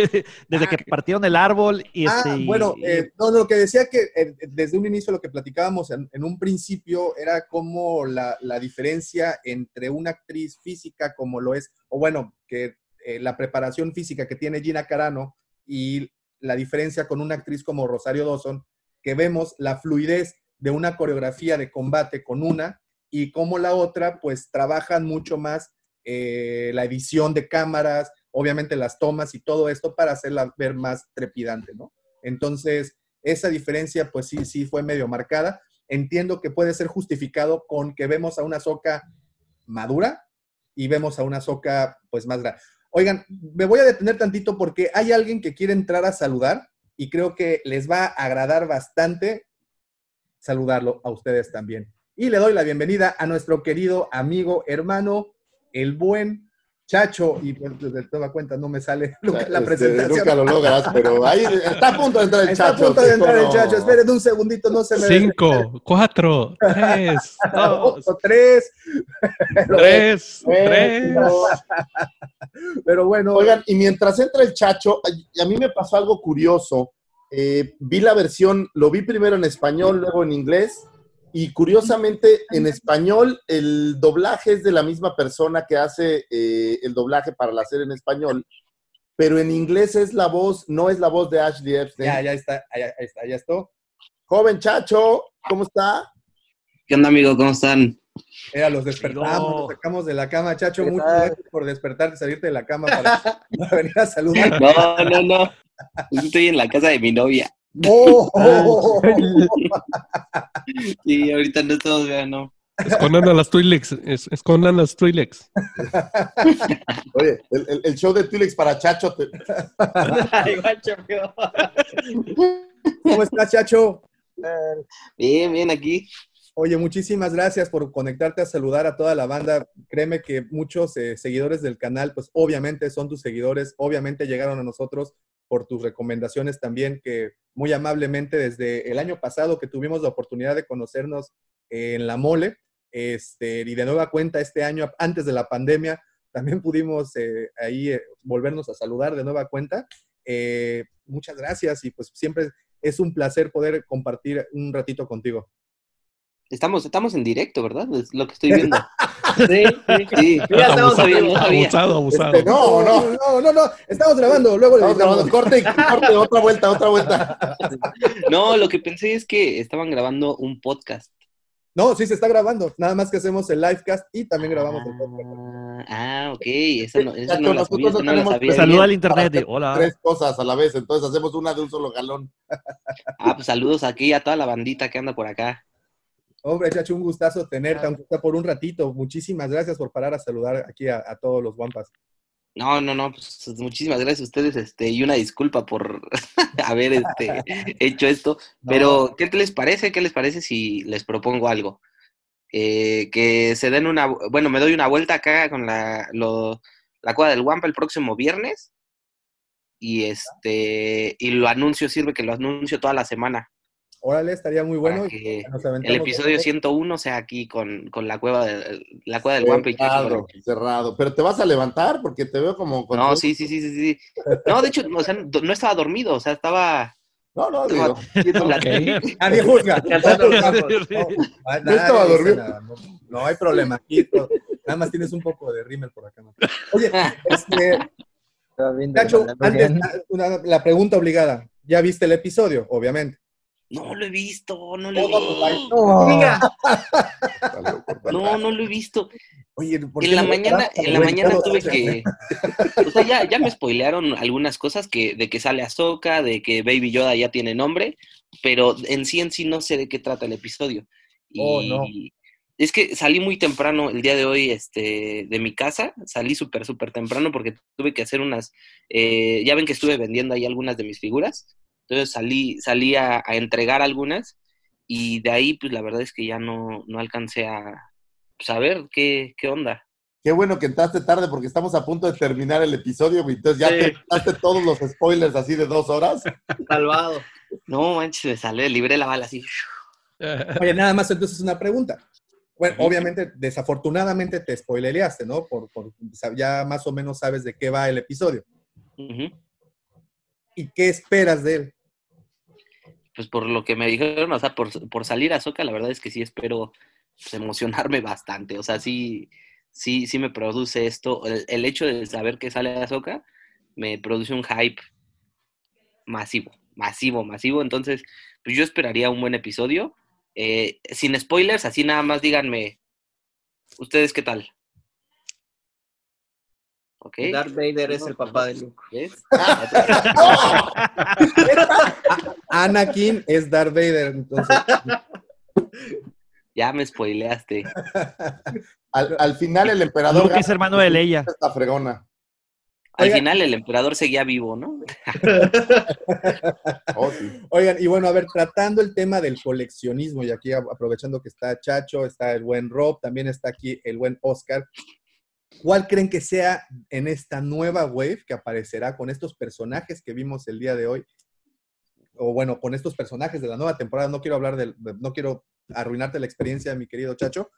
desde que partieron el árbol y Ah, este. bueno, eh, no, no, lo que decía que eh, desde un inicio lo que platicábamos en, en un principio era como la, la diferencia entre una actriz física como lo es, o bueno, que eh, la preparación física que tiene Gina Carano y la diferencia con una actriz como Rosario Dawson, que vemos la fluidez de una coreografía de combate con una y como la otra, pues trabajan mucho más eh, la edición de cámaras, obviamente las tomas y todo esto para hacerla ver más trepidante, ¿no? Entonces, esa diferencia, pues sí, sí fue medio marcada. Entiendo que puede ser justificado con que vemos a una soca madura y vemos a una soca, pues más grande. Oigan, me voy a detener tantito porque hay alguien que quiere entrar a saludar y creo que les va a agradar bastante saludarlo a ustedes también. Y le doy la bienvenida a nuestro querido amigo, hermano, el buen Chacho, y pues, de toda cuenta no me sale nunca la Este, presentación. nunca lo logras, pero ahí está a punto de entrar el Está Chacho. a punto de ¿sí o entrar el? Chacho. Esperen un segundito, no se me Cinco, cuatro, tres, dos, tres. tres, tres. Pero bueno. Oigan, y mientras entra el Chacho, a a mí me pasó algo curioso. Eh, vi la versión, lo vi primero en español, luego en inglés, y curiosamente en español el doblaje es de la misma persona que hace eh, el doblaje para la serie en español, pero en inglés es la voz, no es la voz de Ashley Epstein. Ya, ya está, ahí está, ya está. Joven Chacho, ¿cómo está? ¿Qué onda, amigo? ¿Cómo están? Era, los despertamos, nos sacamos de la cama. Chacho, ¿Qué muchas gracias por despertarte, salirte de la cama para, para venir a saludar. No, no, no. Estoy en la casa de mi novia. ¡Oh! Sí, ahorita no estamos, vean, no. Escondan a las Twi'leks, es- escondan las Twi'leks. Oye, el, el- el show de Twilex para Chacho. te-. ¿Cómo estás, Chacho? Bien, bien, aquí. Oye, muchísimas gracias por conectarte a saludar a toda la banda. Créeme que muchos eh, seguidores del canal, pues obviamente son tus seguidores, obviamente llegaron a nosotros por tus recomendaciones también, que muy amablemente desde el año pasado que tuvimos la oportunidad de conocernos en la mole, este, y de nueva cuenta este año, antes de la pandemia, también pudimos eh, ahí eh, volvernos a saludar de nueva cuenta. Eh, muchas gracias y pues siempre es un placer poder compartir un ratito contigo. Estamos, estamos en directo, ¿verdad? Es lo que estoy viendo. Sí, sí. Sí, Ya estamos viendo. Abusado, abusado. Este, no, no. no, no, no, estamos grabando, luego le Estamos grabando. Corte, corte, otra vuelta, otra vuelta. No, lo que pensé es que estaban grabando un podcast. No, sí se está grabando, nada más que hacemos el livecast y también grabamos el podcast. Ah, ok. Eso no, eso no lo nosotros sabía, no tenemos sabía. Saluda al internet. Hola. Tres cosas a la vez, entonces hacemos una de un solo galón. Ah, pues saludos aquí a toda la bandita que anda por acá. Hombre, Chacho, un gustazo tenerte, aunque sea por un ratito. Muchísimas gracias por parar a saludar aquí a, a todos los guampas. No, no, no, pues muchísimas gracias a ustedes, este, y una disculpa por haber este, hecho esto. Pero, ¿qué les parece? ¿Qué les parece si les propongo algo? Eh, que se den una, bueno, me doy una vuelta acá con la, lo- la cueva del Guampa el próximo viernes. Y este, y lo anuncio, sirve que lo anuncio toda la semana. Órale, estaría muy bueno. Que el episodio de- 101 sea aquí con, con la cueva de, la cueva del Guampa y Cerrado, cerrado. Pero te vas a levantar porque te veo como... con- No, sí, sí, sí, sí, sí. No, de hecho, o sea, no estaba dormido, o sea, estaba... No, no, digo. Nadie juzga. No, No estaba dormido. No, no hay problema. Aquí nada más tienes un poco de rímel por acá. ¿no? Oye, este, Chacho, antes, una- la pregunta obligada. ¿Ya viste el episodio? Obviamente. No lo he visto, no lo he no, pues, visto. no. No, no lo he visto. Oye, ¿por En la mañana, en la mañana tuve que, o sea, ya, ya me spoilearon algunas cosas que, de que sale Ahsoka, de que Baby Yoda ya tiene nombre, pero en sí en sí no sé de qué trata el episodio. Y Oh, no. es que salí muy temprano el día de hoy, este, de mi casa, salí súper, súper temprano porque tuve que hacer unas, eh, ya ven que estuve vendiendo ahí algunas de mis figuras, entonces salí, salí a, a entregar algunas y de ahí, pues la verdad es que ya no, no alcancé a saber qué, qué onda. Qué bueno que entraste tarde porque estamos a punto de terminar el episodio, güey. entonces ya Sí. te quitaste todos los spoilers así de dos horas. Salvado. No, manches, me salió, libré la bala así. Oye, nada más entonces una pregunta. Bueno, obviamente, desafortunadamente te spoilereaste, ¿no? Por, por- ya más o menos sabes de qué va el episodio. ¿Y qué esperas de él? Pues por lo que me dijeron, o sea, por, por salir a Soca, la verdad es que sí espero pues, emocionarme bastante. O sea, sí, sí, sí me produce esto. El, el hecho de saber que sale a Soca me produce un hype masivo, masivo, masivo. Entonces, pues yo esperaría un buen episodio. Eh, sin spoilers, así nada más díganme, ¿ustedes qué tal? ¿Ok? Darth Vader es el papá de Luke. ¿Ves? Anakin es Darth Vader, entonces. Ya me spoileaste. Al, al final el emperador... Luke es hermano de Leia. Esta fregona. Al final el emperador seguía vivo, ¿no? Oh, sí. Oigan, y bueno, a ver, tratando el tema del coleccionismo, y aquí aprovechando que está Chacho, está el buen Rob, también está aquí el buen Oscar. ¿Cuál creen que sea en esta nueva wave que aparecerá con estos personajes que vimos el día de hoy? O bueno, con estos personajes de la nueva temporada. No quiero hablar del, de- no quiero arruinarte la experiencia, mi querido Chacho.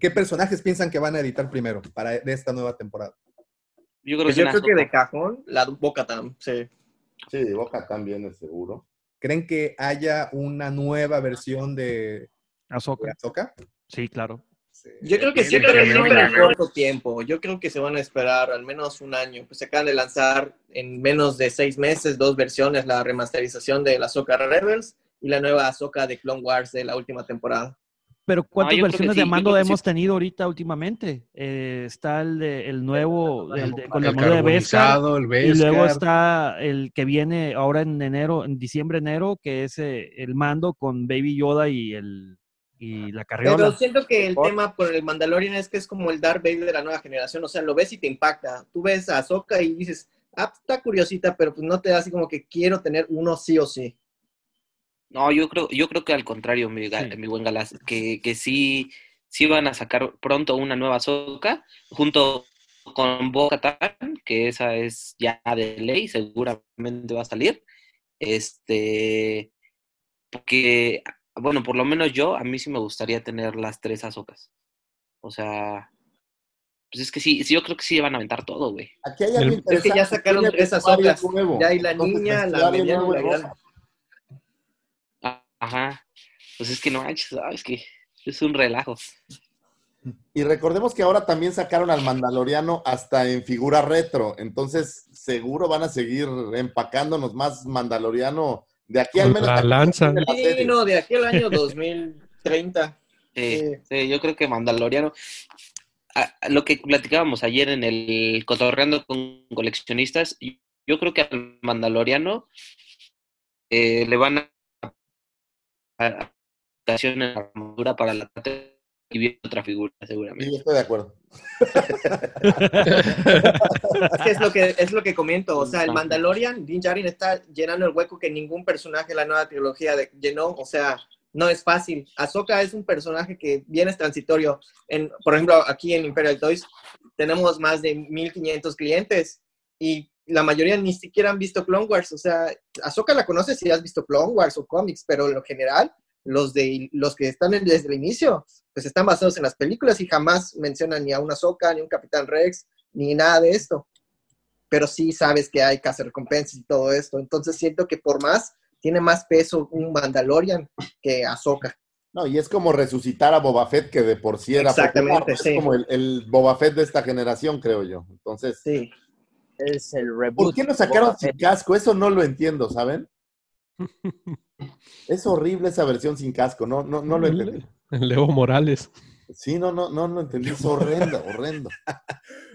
¿Qué personajes piensan que van a editar primero para de esta nueva temporada? Yo creo que, yo una creo que sopa. de cajón, la Boca Tam, sí. Sí, Boca también es seguro. ¿Creen que haya una nueva versión de de Ahsoka? Sí, claro. Yo creo que Sí, pero definitivamente. en corto tiempo. Yo creo que se van a esperar al menos un año. Pues se acaban de lanzar en menos de seis meses dos versiones, la remasterización de la Ahsoka Rebels y la nueva Ahsoka de Clone Wars de la última temporada. Pero ¿cuántas versiones sí, de mando hemos sí. tenido ahorita últimamente? Eh, está el, de, el nuevo, el de- con la El armadura de Beskar, y luego está el que viene ahora en enero, en diciembre, enero, que es eh, el mando con Baby Yoda y el y la carriola. Pero siento que el tema con el Mandalorian es que es como el Darth Vader de la nueva generación. O sea, lo ves y te impacta. Tú ves a Ahsoka y dices, ah, está curiosita, pero pues no te da así como que quiero tener uno sí o sí. No, yo creo, yo creo que al contrario, mi, buen Galás, que, que sí, sí van a sacar pronto una nueva soca junto con Bo-Katan, que esa es ya de ley, seguramente va a salir. Este, porque, bueno, por lo menos yo, a mí sí me gustaría tener las tres azocas. O sea, pues es que sí, sí, yo creo que sí van a aventar todo, güey. Aquí hay algo Es que ya sacaron tres nuevo. Ya hay la Entonces, niña, la mediana y nuevo la de grande. Ah, Ajá. Pues es que no manches, ¿sabes? Que es un relajo. Y recordemos que ahora también sacaron al Mandaloriano hasta en figura retro. Entonces, seguro van a seguir empacándonos más Mandaloriano de aquí al menos. la lanza. la Sí, no, de aquí al año 2030. Sí, sí, yo creo que Mandaloriano. a- a lo que platicábamos ayer en el Cotorreando con coleccionistas, yo creo que al Mandaloriano eh, le van a a- ocasión en la armadura para la parte y viene otra figura, seguramente. Sí, estoy de acuerdo. Es que es lo que, es lo que comento. O sea, el Mandalorian, Din Djarin está llenando el hueco que ningún personaje de la nueva trilogía de- llenó. O sea, no es fácil. Ahsoka es un personaje que bien es transitorio. En, por ejemplo, aquí en Imperial Toys tenemos más de 1500 clientes y la mayoría ni siquiera han visto Clone Wars. O sea, Ahsoka la conoces si has visto Clone Wars o cómics, pero en lo general, los, de, los que están en- desde el inicio, pues están basados en las películas y jamás mencionan ni a una Ahsoka, ni a un Capitán Rex, ni nada de esto. Pero sí sabes que hay recompensas y todo esto. Entonces siento que por más, tiene más peso un Mandalorian que Ahsoka. No, y es como resucitar a Boba Fett, que de por sí era Exactamente, popular. sí. Es como el, el Boba Fett de esta generación, creo yo. Entonces, sí. Es el reboot. ¿por qué lo sacaron Boba sin Fett. casco? Eso no lo entiendo, ¿saben? Es horrible esa versión sin casco, no, no, no lo entendí. El Leo Morales. Sí, no, no, no lo entendí, es horrendo, horrendo.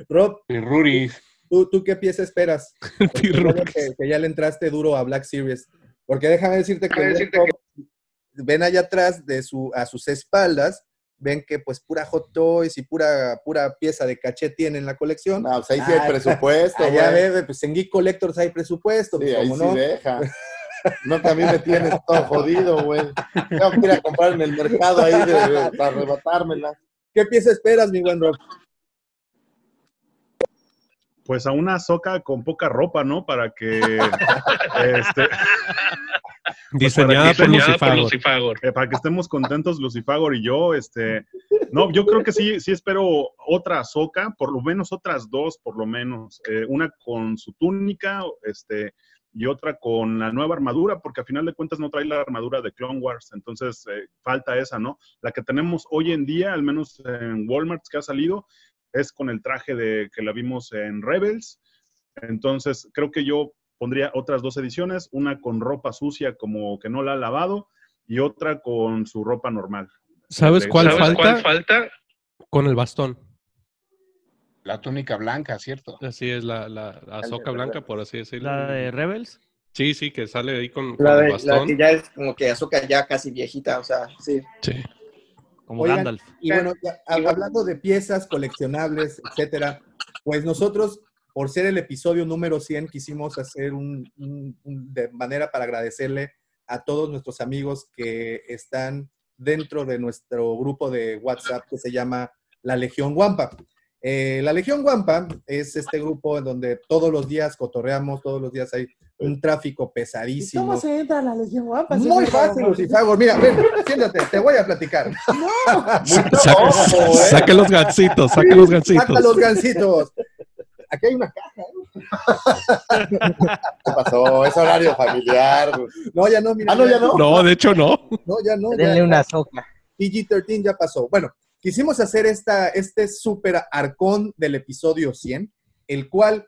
Rob, Ruris. ¿tú, ¿tú qué pieza esperas? Que, que ya le entraste duro a Black Series. Porque déjame decirte que, Déjame decirte Rob, ven allá atrás de su, a sus espaldas, ven que pues pura Hot Toys y pura, pura pieza de caché tiene en la colección. No, pues ahí sí hay presupuesto, Allá güey. ve, pues en Geek Collectors hay presupuesto. Sí, pues, ahí ¿cómo sí no? deja. No, que a mí me tienes todo jodido, güey. Tengo que ir a comprar en el mercado ahí de, de- para arrebatármela. ¿Qué pieza esperas, mi buen Rob? Pues a una soca con poca ropa, ¿no? Para que. este, pues Diseñada por estemos- Lucifagor. eh, para que estemos contentos, Lucifagor y yo. Este, no, yo creo que sí, sí espero otra soca, por lo menos otras dos, por lo menos. Eh, una con su túnica, este, y otra con la nueva armadura, porque a final de cuentas no trae la armadura de Clone Wars, entonces eh, falta esa, ¿no? La que tenemos hoy en día, al menos en Walmart que ha salido, es con el traje de que la vimos en Rebels. Entonces, creo que yo pondría otras dos ediciones, una con ropa sucia como que no la ha lavado y otra con su ropa normal. ¿Sabes De- cuál ¿Sabes falta? cuál falta? Con el bastón. La túnica blanca, ¿cierto? Así es, la, la, la soca blanca, por así decirlo. ¿La de Rebels? Sí, sí, que sale ahí con, con La, el de- la bastón. que ya es como que Ahsoka ya casi viejita, o sea, sí. Sí. Como Oigan, Gandalf. Y bueno, ya, hablando de piezas coleccionables, etcétera, pues nosotros, por ser el episodio número 100, quisimos hacer un, un- un- de manera para agradecerle a todos nuestros amigos que están dentro de nuestro grupo de WhatsApp que se llama La Legión Wampa. Eh, la Legión Guampa es este grupo en donde todos los días cotorreamos, todos los días hay un tráfico pesadísimo. ¿Cómo se entra a la Legión Guampa? Muy fácil, Lucifagor. Mira, ven, siéntate, te voy a platicar. Saca, saca los gancitos, saca los gancitos. Saca los gancitos. Aquí hay una caja. ¿eh? ¿Qué pasó? Es horario familiar. No, ya no, mira. Ah, no, ya no. No, de hecho no. No, ya no. Denle ya- una soca. PG-13 ya pasó. Bueno, quisimos hacer esta, este super arcón del episodio 100, el cual,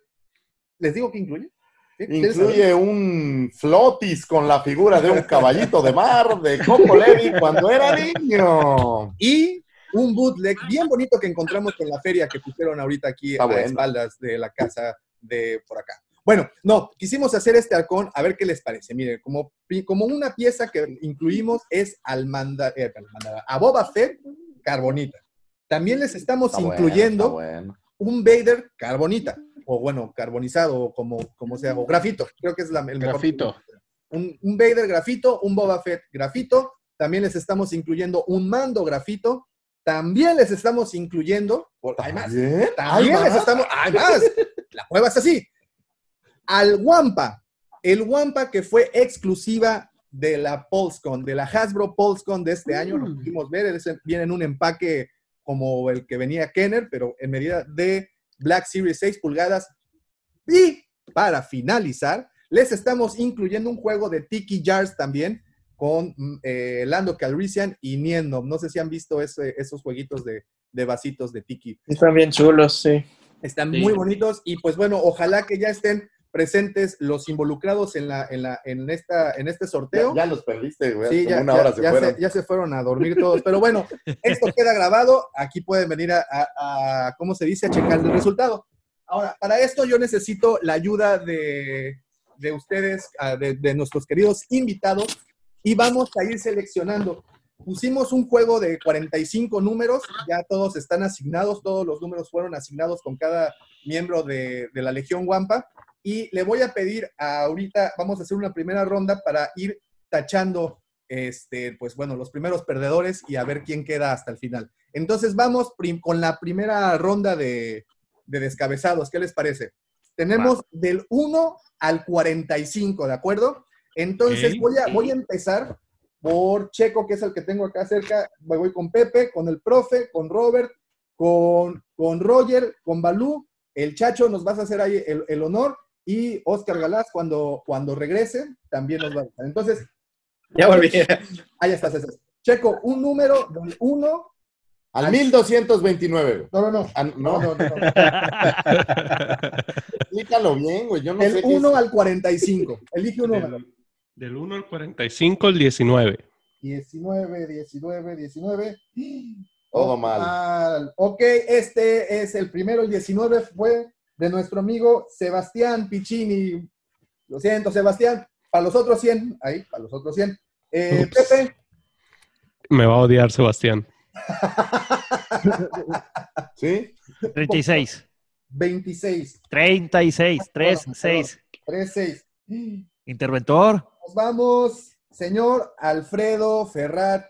¿les digo que incluye? ¿Sí? ¿Quieres Incluye un flotis con la figura de un caballito de mar de Coco Levi cuando era niño. Y un bootleg bien bonito que encontramos en la feria que pusieron ahorita aquí Está a bueno. espaldas de la casa de por acá. Bueno, no, quisimos hacer este arcón a ver qué les parece. Miren, como, como una pieza que incluimos es al manda, eh, a Boba Fett Carbonita. También les estamos Está incluyendo bueno. un Vader Carbonita, o bueno, carbonizado, o como, como sea, o grafito, creo que es la, el mejor. Grafito. Un, un Vader grafito, un Boba Fett grafito, también les estamos incluyendo un mando grafito, también les estamos incluyendo, por- hay más, ¿También? también ¿Hay les más? estamos, hay más, la cueva es así, al Wampa, el Wampa que fue exclusiva de la PulseCon, de la Hasbro PulseCon de este año, lo pudimos ver, es- viene en un empaque como el que venía Kenner, pero en medida de Black Series 6 pulgadas. Y para finalizar, les estamos incluyendo un juego de Tiki Jars también con mm, eh, Lando Calrissian y Niendo. No sé si han visto ese- esos jueguitos de, de vasitos de Tiki. Están bien chulos, sí. Están Sí. muy bonitos y pues bueno, ojalá que ya estén presentes los involucrados en, la, en, la, en, esta, en este sorteo. Ya, ya los perdiste, güey. Sí, ya, una ya- hora se ya fueron. ya se fueron a dormir todos. Pero bueno, esto queda grabado. Aquí pueden venir a, a- a, ¿cómo se dice?, a checar el resultado. Ahora, para esto yo necesito la ayuda de, de ustedes, ah, de, de nuestros queridos invitados, y vamos a ir seleccionando. Pusimos un juego de 45 números, ya todos están asignados, todos los números fueron asignados con cada miembro de, de la Legión Wampa. Y le voy a pedir a ahorita, vamos a hacer una primera ronda para ir tachando, este, pues bueno, los primeros perdedores y a ver quién queda hasta el final. Entonces vamos con la primera ronda de, de descabezados. ¿Qué les parece? Tenemos del 1 al 45, ¿de acuerdo? Entonces voy, a, voy a empezar por Checo, que es el que tengo acá cerca. Me voy con Pepe, con el profe, con Robert, con, con Roger, con Balú. El Chacho nos vas a hacer ahí el, el honor. Y Oscar Galás, cuando, cuando regrese, también nos va a hacer. Entonces, Ya volví. ahí estás. estás. Checo, un número del 1 Al 1229. güey. No, no, no. Ah, No, no, no. Explícalo bien, güey. Yo no Del sé qué 1 es. al 45. Elige un número. Del, del 1 al 45, el 19. 19, 19, 19. Todo Oh, mal. Ok, este es el primero, el 19 fue de nuestro amigo Sebastián Piccini. Lo siento, Sebastián. Para los otros 100, ahí, para los otros 100. Eh. Pepe, Me va a odiar Sebastián. ¿Sí? 36. 26. 36. 3, 6. 3, 6. Interventor. Nos vamos, señor Alfredo Ferrat.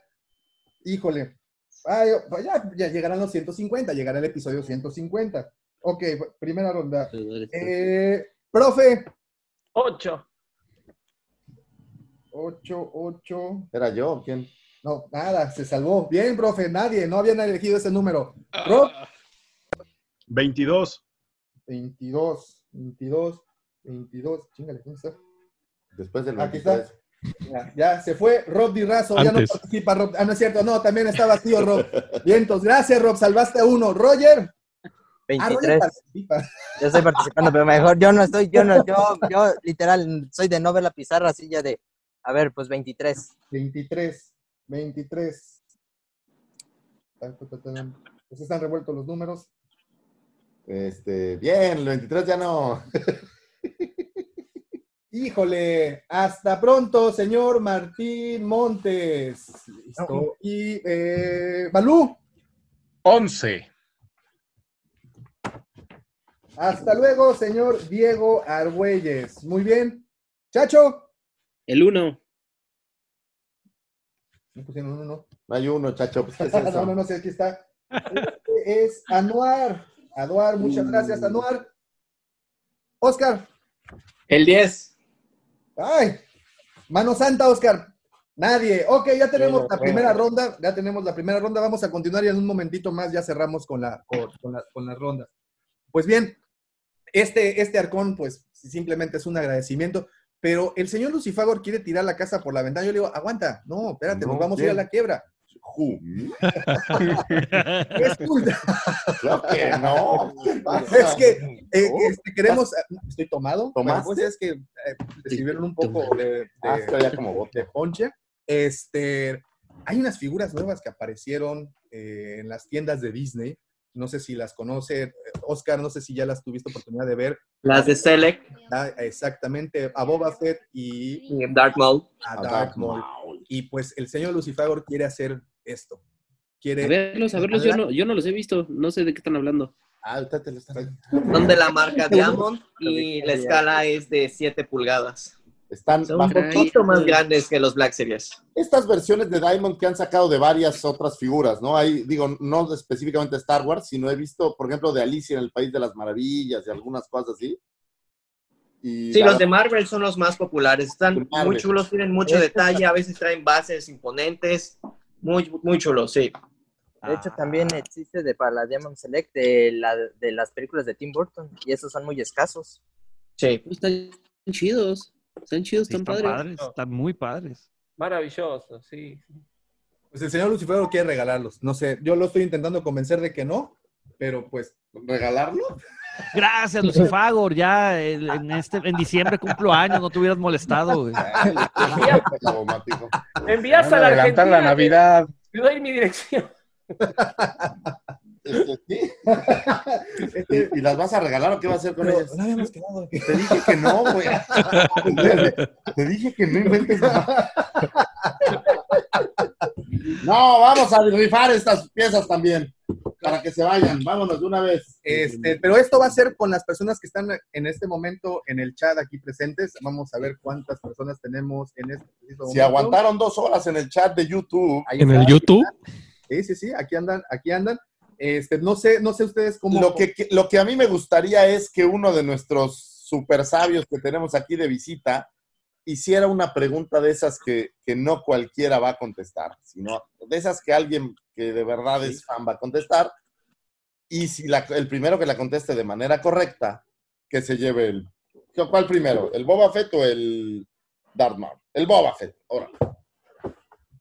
Híjole. Ay, ya, ya llegarán los 150, llegará el episodio 150. Ok, primera ronda. Eh, profe. 8. 8, 8. ¿Era yo? ¿Quién? No, nada, se salvó. Bien, profe, nadie, no habían elegido ese número. Rob, 22. 22, 22, 22. Chingale, ¿dónde está? Después del Aquí 23. está. Ya, ya se fue Rob Di Razo, ya no participa Rob. Ah, no es cierto, no, también está vacío Rob. Vientos, gracias Rob, salvaste a uno. Roger. Ah, Roger 23. participa. Yo estoy participando, pero mejor yo no estoy, yo no, yo, yo literal soy de no ver la pizarra así ya de, a ver, pues 23. 23, 23. Tan, tan, tan, tan. Pues están revueltos los números. Este, bien, el 23 ya no. Híjole, hasta pronto, señor Martín Montes. Listo. Y eh, Balú, 11. Hasta luego, señor Diego Argüelles. Muy bien. Chacho. El 1. Me pusieron uno, no. No hay uno, chacho. Pues, no, no, no sé, aquí está. Este es Anuar. Anuar, muchas gracias, Anuar. Oscar. El 10. Ay, mano santa, Oscar. Nadie. Ok, ya tenemos la primera ronda. Ya tenemos la primera ronda. Vamos a continuar y en un momentito más ya cerramos con, la, con, con la- con las rondas. Pues bien, este, este arcón, pues simplemente es un agradecimiento. Pero el señor Lucifagor quiere tirar la casa por la ventana. Yo le digo, aguanta, no, espérate, No, nos vamos a ir a la quiebra. Claro que no. Es que eh, este, queremos. Estoy tomado. ¿Tomaste? Pues es que eh, le sirvieron un poco de, de, Ah, estoy ya como bote. de ponche. Este, hay unas figuras nuevas que aparecieron eh, en las tiendas de Disney. No sé si las conoce. eh, Oscar, no sé si ya las tuviste oportunidad de ver. Las de Select. Ah, exactamente, a Boba Fett y Y Dark Maul. a Maul. Y pues el señor Lucifagor quiere hacer esto. Quiere A verlos, a verlos, yo no, yo no los he visto, no sé de qué están hablando. Ah, te lo están. Son de la marca Diamond y la escala es de 7 pulgadas. Están Son un poquito más grandes que los Black Series. Estas versiones de Diamond que han sacado de varias otras figuras, ¿no? Hay, digo, no específicamente Star Wars, sino he visto, por ejemplo, de Alicia en el País de las Maravillas y algunas cosas así. Y Sí, la los de Marvel son los más populares. Están muy chulos, tienen mucho Este detalle, a veces traen bases imponentes. Muy, muy chulos, sí. De hecho, también existe de para la Diamond Select de, la, de las películas de Tim Burton y esos son muy escasos. Sí. Están chidos, están chidos, Sí, están, están padres. padres, están muy padres. Maravilloso, sí. Pues el señor Lucifagor quiere regalarlos. No sé, yo lo estoy intentando convencer de que no, pero pues. ¿Regalarlo? Gracias, Lucifagor. Ya en, este, en diciembre cumplo años, no te hubieras molestado. güey. Me envías a la Argentina. la Navidad. Te doy mi dirección. ¿Y, y las vas a regalar o qué vas a hacer con ellas? no habíamos quedado. Te dije que no, güey. Te dije que no inventes nada. No, vamos a rifar estas piezas también. Para que se vayan. Vámonos de una vez. Este, pero esto va a ser con las personas que están en este momento en el chat aquí presentes. Vamos a ver cuántas personas tenemos en este preciso Si momento. aguantaron dos horas en el chat de YouTube. Ahí En está. el YouTube, Sí, sí, sí, aquí andan, aquí andan. Este, no sé, no sé ustedes cómo. Lo que, lo que a mí me gustaría es que uno de nuestros super sabios que tenemos aquí de visita hiciera una pregunta de esas que, que no cualquiera va a contestar, sino de esas que alguien que de verdad es fan va a contestar. Y si la- el primero que la conteste de manera correcta, que se lleve el... ¿Cuál primero? ¿El Boba Fett o el Darth Maul? El Boba Fett, ahora.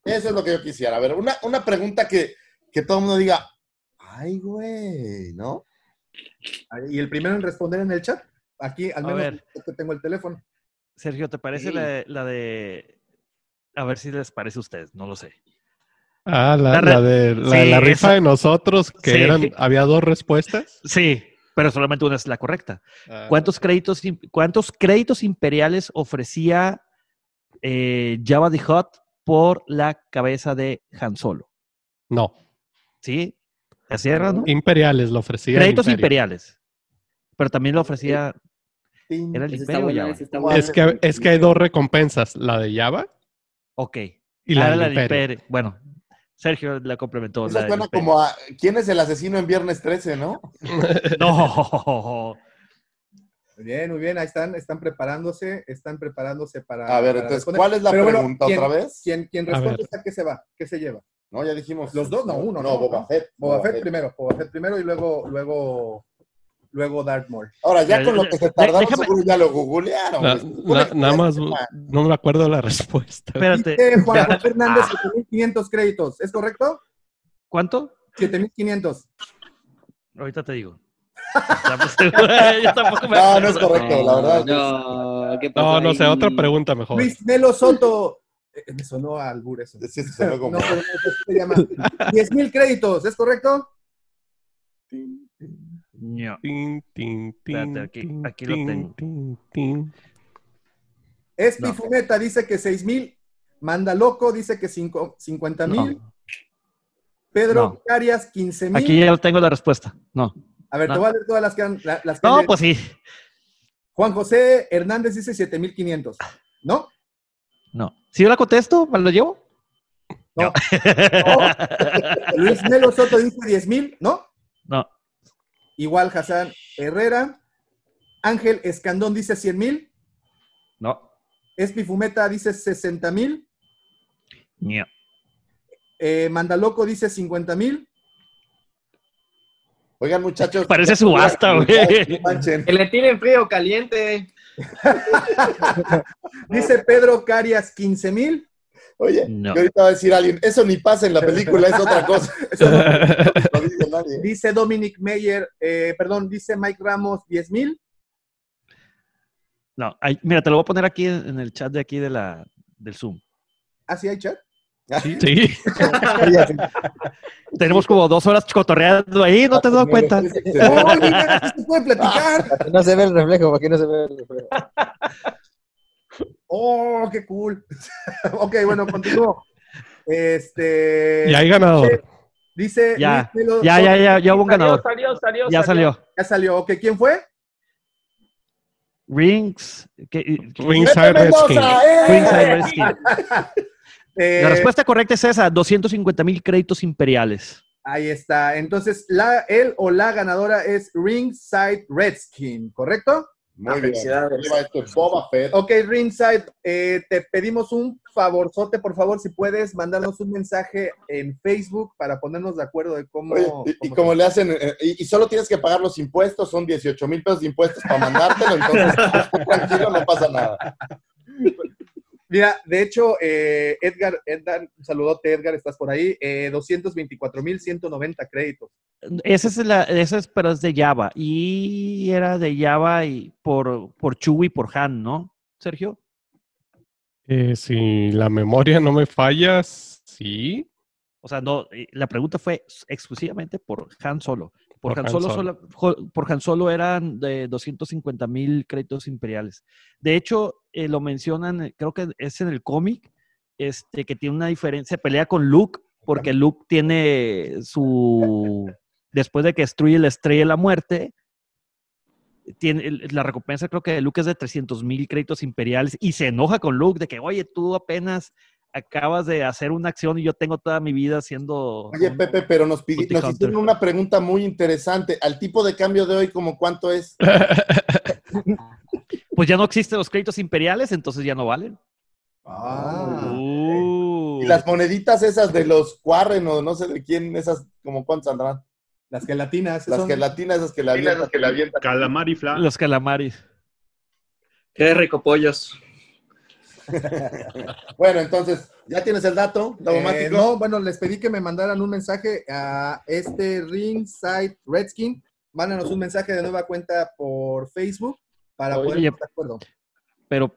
Eso es lo que yo quisiera. A ver, una, una pregunta que, que todo el mundo diga, ay, güey, ¿no? Y el primero en responder en el chat. Aquí, al menos, ver. yo que tengo el teléfono. Sergio, ¿te parece Sí. la, de- la de... A ver si les parece a ustedes, no lo sé. ah, la, La la de la, de la Sí, rifa esa- de nosotros, que Sí. eran, había dos respuestas. Sí, pero solamente una es la correcta. Ah. ¿Cuántos créditos, cuántos créditos imperiales ofrecía eh, Java the Hutt por la cabeza de Han Solo? No, ¿Sí? Así era, ¿no? imperiales lo ofrecía. Créditos imperiales. Pero también lo ofrecía. ¿Era el Esa está Imperio buena, Java? esa está. Es que, es que hay dos recompensas, la de Java Ok. y la Ah, del la del Imperio. Imperio. Bueno, Sergio la complementó. Eso la del suena como a ¿Quién es el asesino en Viernes 13, no? No. Muy bien, muy bien. Ahí están, están preparándose, están preparándose para. A ver, para entonces, responder. ¿cuál es la Pero pregunta ¿quién- otra vez? Quien, quien responde. ¿a qué se va? ¿Qué se lleva? No, ya dijimos. Los dos, no, uno. No, Boba Fett. Boba Fett primero, Boba Fett primero y luego, luego, luego Darth Maul. Ahora, ya con lo que se tardaron, Déjame- seguro ya lo googlearon. Na- na- nada más no me acuerdo la respuesta. Espérate. Dice Juan Ya. José Hernández, Ah. 7500 créditos. ¿Es correcto? ¿Cuánto? 7500. Ahorita te digo. Yo tampoco me No, no es correcto, la verdad. No, ¿qué pasó No, no sé, otra pregunta mejor. Luis Melo Soto. Me sonó a albur eso. Sí, sí, sonó como- No, pero se llama 10,000 créditos, ¿es correcto? No. Tin, tin, tin, Espérate, aquí- aquí lo tengo. tin. Espi No. Fumeta dice que 6,000. Manda Loco dice que 50,000. No. Pedro No. Carias, 15,000. Aquí ya tengo la respuesta. No. A ver, no. te voy a leer todas las que han. la- las que No, han- pues sí. Juan José Hernández dice 7500. ¿No? No. Si yo la contesto, ¿me lo llevo? No. Luis Melo Soto dice 10,000. ¿No? No. igual Hassan Herrera. Ángel Escandón dice 100 mil. No. Espi Fumeta dice 60 mil. No. Eh, Mandaloco dice 50 mil. Oigan, muchachos. Parece subasta, güey. Que le tienen frío o caliente. Dice Pedro Carias 15 mil. Oye, No. y ahorita va a decir alguien, eso ni pasa en la película, es otra cosa. Eso no, no dice nadie. Dice Dominic Meyer, eh, perdón, dice Mike Ramos 10 mil. No, mira, te lo voy a poner aquí en, en el chat de aquí de la, del Zoom. ¿Ah, sí hay chat? Sí. Tenemos como dos horas cotorreando ahí, ¿no te has dado cuenta? ¡Oh, mira, aquí se puede platicar! Para que no se ve el reflejo, que no se ve el reflejo. ¡Oh, qué cool! ok, bueno, continúo. Este. Y hay ganador. Dice. Ya, Luis ya, ya, ya, ya hubo un Salió, ganador. salió, salió, Ya salió. Ya salió. Ok, ¿quién fue? Rings. ¿qué- Ringside Redskin. Ringside Redskin. Eh, La respuesta correcta es esa, 250 mil créditos imperiales. Ahí está. Entonces, la, él o la ganadora es Ringside Redskin, ¿correcto? Muy bien. Felicidades. Lleva esto es Boba Fett. Ok, Ringside, eh, te pedimos un favorzote, por favor, si puedes mandarnos un mensaje en Facebook para ponernos de acuerdo de cómo. Oye, y, y cómo- como le hacen, eh, y, y solo tienes que pagar los impuestos, son 18 mil pesos de impuestos para mandártelo, entonces tranquilo, no pasa nada. Mira, de hecho, eh, Edgar, Edgar, un saludote, Edgar, estás por ahí. Eh, 224.190 créditos. Ese es, la, ese es, pero es de Java. Y era de Java y por, por Chewie y por Han, ¿no, Sergio? Eh, si la memoria no me falla, sí. O sea, no, eh, la pregunta fue exclusivamente por Han Solo. Por, Por Han, Han Solo, Solo. solo- jo- por Han Solo eran de 250 mil créditos imperiales. De hecho, eh, lo mencionan, eh, creo que es en el cómic, este, que tiene una diferencia, pelea con Luke, porque Luke tiene su, después de que destruye la estrella de la muerte, tiene, la recompensa creo que de Luke es de 300 mil créditos imperiales y se enoja con Luke de que, oye, tú apenas acabas de hacer una acción y yo tengo toda mi vida siendo... Oye, un- Pepe, pero nos, pidi- nos hicieron una pregunta muy interesante. ¿Al tipo de cambio de hoy, como cuánto es? Pues ya no existen los créditos imperiales, entonces ya no valen. Ah. Uh. Y las moneditas esas de los Quarren o no sé de quién, esas, como cuánto saldrán? Las gelatinas. Las son- gelatinas esas que la avientan. que la avientan. Calamar y fla. Los calamares. Qué rico pollos. Bueno, entonces, ¿ya tienes el dato? Eh, no, bueno, les pedí que me mandaran un mensaje a este Ringside Redskin. Mándanos un mensaje de nueva cuenta por Facebook para Oye, poder estar de acuerdo. Pero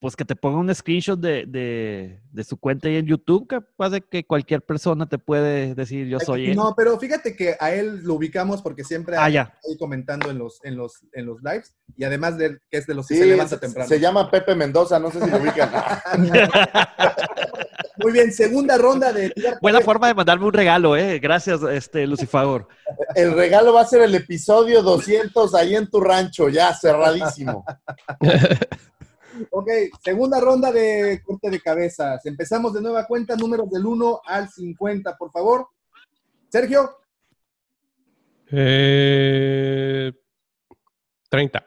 pues que te ponga un screenshot de, de, de su cuenta ahí en YouTube, capaz de que cualquier persona te puede decir yo soy él. No, pero fíjate que a él lo ubicamos porque siempre Ah, está ya. ahí comentando en los, en los, en los lives y además de que es de los que Sí, se levanta se, temprano. se llama Pepe Mendoza, no sé si lo ubican. Muy bien, segunda ronda de Buena forma de mandarme un regalo, ¿eh? Gracias, este, Lucifagor. El regalo va a ser el episodio 200 ahí en tu rancho, ya cerradísimo. Ok, segunda ronda de corte de cabezas. Empezamos de nueva cuenta, números del 1 al 50, por favor. Sergio, Eh, 30.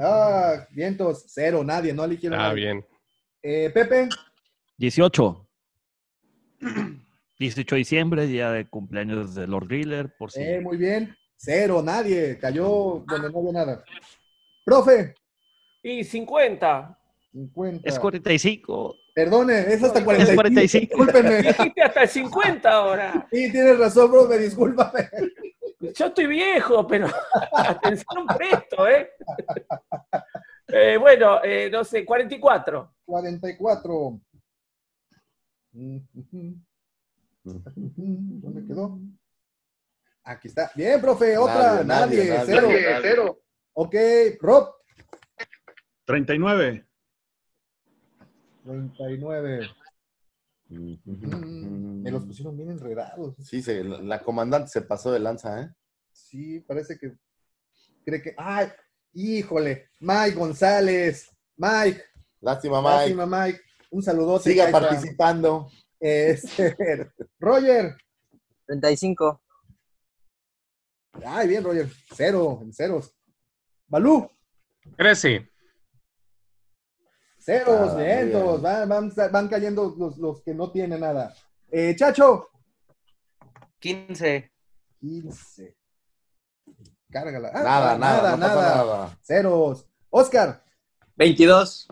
ah, vientos, cero, nadie, no eligieron Ah, nadie. bien. Eh, Pepe, 18. 18 de diciembre, día de cumpleaños de Lord Griller, por si. eh, muy bien, cero, nadie, cayó donde no había nada. Profe, Y 50. 50. Es 45. Perdone, es hasta Es 45. 45. Discúlpeme. Dijiste hasta el 50 ahora. Sí, tienes razón, profe, discúlpame. Yo estoy viejo, pero atención presto, ¿eh? Eh, bueno, eh, no sé, 44. 44. ¿Dónde quedó? Aquí está. Bien, profe, otra. Nadie, Nadie, nadie, cero. nadie, cero. Ok, Rob. 39. 39. Mm, Me los pusieron bien enredados. Sí, se- la comandante se pasó de lanza, ¿eh? Sí, parece que cree que. ¡Ay! ¡Híjole! Mike González. Mike. Lástima, Mike. Lástima, Mike. Un saludote. Siga participando. Este, Roger. 35. Ay, bien, Roger. Cero, en ceros. Balú, Crece. Ceros, Ah, todos. Van, van, van cayendo los, los que no tienen nada. Eh, Chacho. 15. 15. Cárgala. Ah, Nada, nada, no pasa nada. Ceros. Oscar. 22.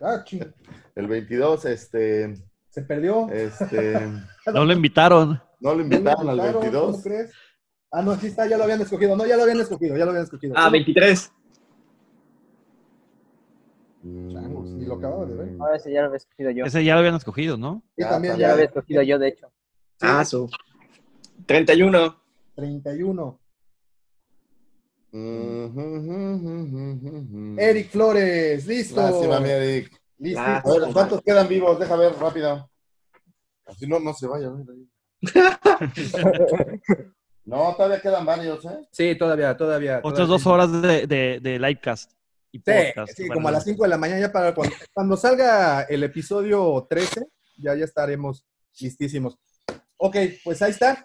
Ah. El 22, este. Se perdió. Este. No lo invitaron. No lo invitaron al Claro, 22. ¿cómo crees? Ah, no, aquí está, ya lo habían escogido. No, ya lo habían escogido, ya lo habían escogido. Ah, 23. Changos, ni lo acababa de ver. No, ese ya lo había escogido yo. Ese ya lo habían escogido, ¿no? Sí, Ya, también Ya ya. lo había escogido yo, de hecho. Ah, su. 31. 31. Mm. Eric Flores, listo. Lástima, mi Eric. Listo. A ver, ¿cuántos quedan vivos? Deja ver rápido. Así no, no se vaya. a ver ahí. No, todavía quedan varios, ¿eh? Sí, todavía, todavía. Otras todavía. dos horas de, de, de livecast. Y Sí, podcast. sí, Bueno, como a las 5 de la mañana, ya para cuando, cuando salga el episodio 13, ya, ya estaremos listísimos. Ok, pues ahí está.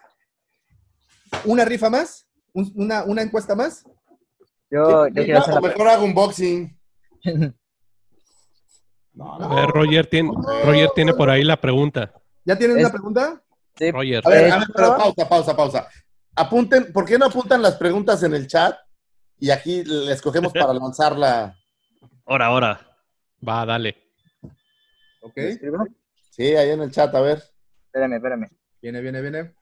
¿Una rifa más? ¿Un- ¿Una, una encuesta más? Yo, yo quiero hacer O mejor hago un boxing. A ver, Roger tiene, Roger tiene por ahí la pregunta. ¿Ya tienen Es- una pregunta? Sí. Roger. A ver, a ver, pero pausa, pausa, pausa. Apunten, ¿por qué no apuntan las preguntas en el chat? Y aquí le escogemos para lanzarla. Ahora, ahora. Va, dale. Ok. Sí, ahí en el chat, a ver. Espérame, espérame. Viene, viene, viene.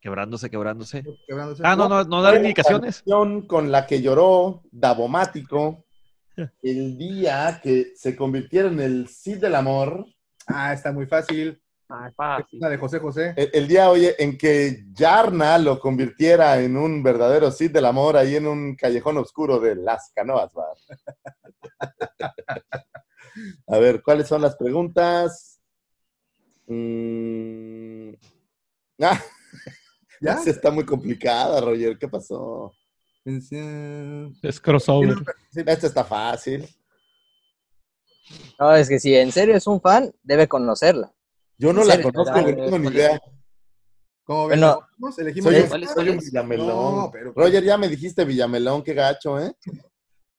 Quebrándose, quebrándose. Quebrándose. Ah, no, no, no dar indicaciones. con la que lloró Davomático el día que se convirtiera en el Cid del Amor. Ah, está muy fácil. Ah, fácil. La de José José. El, el día, oye, en que Yarna lo convirtiera en un verdadero Cid del Amor ahí en un callejón oscuro de Las Canoas Bar. A ver, ¿cuáles son las preguntas? Mm, Ah, ¿Ya? esa está muy complicada, Roger. ¿Qué pasó? Es crossover. Esta está fácil. No, es que si en serio es un fan, debe conocerla. Yo no ¿En la conozco, no tengo ni idea. ¿Cómo ven? Bueno, elegimos. Soy, dos. un- soy un Villamelón. No, pero- Roger, ya me dijiste Villamelón, qué gacho, ¿eh?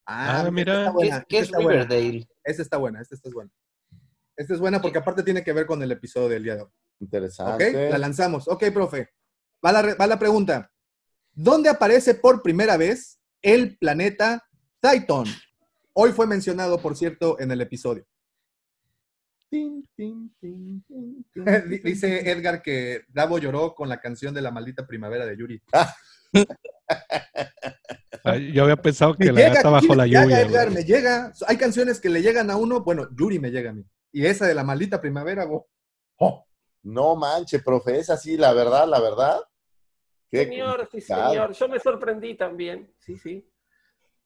Ah, Ah, mira. esta ¿Qué, esta es buena. Riverdale? Esta está buena, esta está buena. Esta es buena porque aparte tiene que ver con el episodio del día de hoy. ¿Ok? Interesante. La lanzamos. Ok, profe. Va la, va la pregunta. ¿Dónde aparece por primera vez el planeta Titan? Hoy fue mencionado, por cierto, en el episodio. Tin, tin, tin, tin, tin, Di- Dice Edgar que Davo lloró con la canción de la maldita primavera de Yuri. Ah, Yo había pensado que Me la llega, gata bajo ¿quién la le llega, lluvia. Edgar, me llega. Hay canciones que le llegan a uno. Bueno, Yuri me llega a mí. Y esa de la maldita primavera, bo- oh, No manche, profe, es así, la verdad, la verdad. Qué Señor, sí, señor. Yo me sorprendí también. Sí, sí.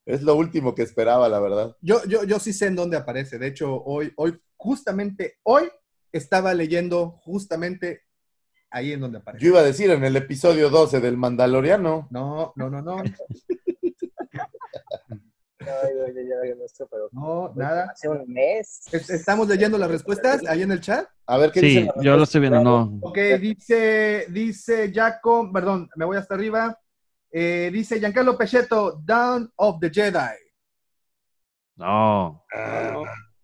Es lo último que esperaba, la verdad. Yo, yo, yo sí sé en dónde aparece. De hecho, hoy, hoy, justamente hoy, estaba leyendo justamente ahí en donde aparece. Yo iba a decir en el episodio 12 del Mandaloriano. No, no, no, no. No, nada. Hace un mes. Es- Estamos leyendo las respuestas ahí en el chat. A ver qué Sí, dice. yo lo estoy viendo, no. Ok, dice, dice Jacob, perdón, me voy hasta arriba. Eh, dice Giancarlo Pechetto, Down of the Jedi. No.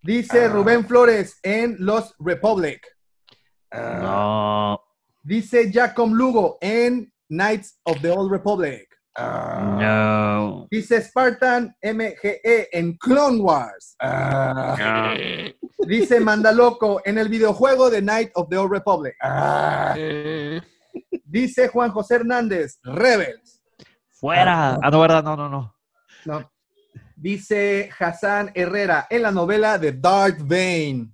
Dice Rubén Flores en Los Republic. No. Dice Jacob Lugo en Knights of the Old Republic. No. Dice Spartan MGE en Clone Wars. Dice Mandaloco en el videojuego de Knight of the Old Republic. Dice Juan José Hernández, Rebels. Fuera. Ah, no, verdad, no, no, no. No. Dice Hassan Herrera en la novela de Darth Bane.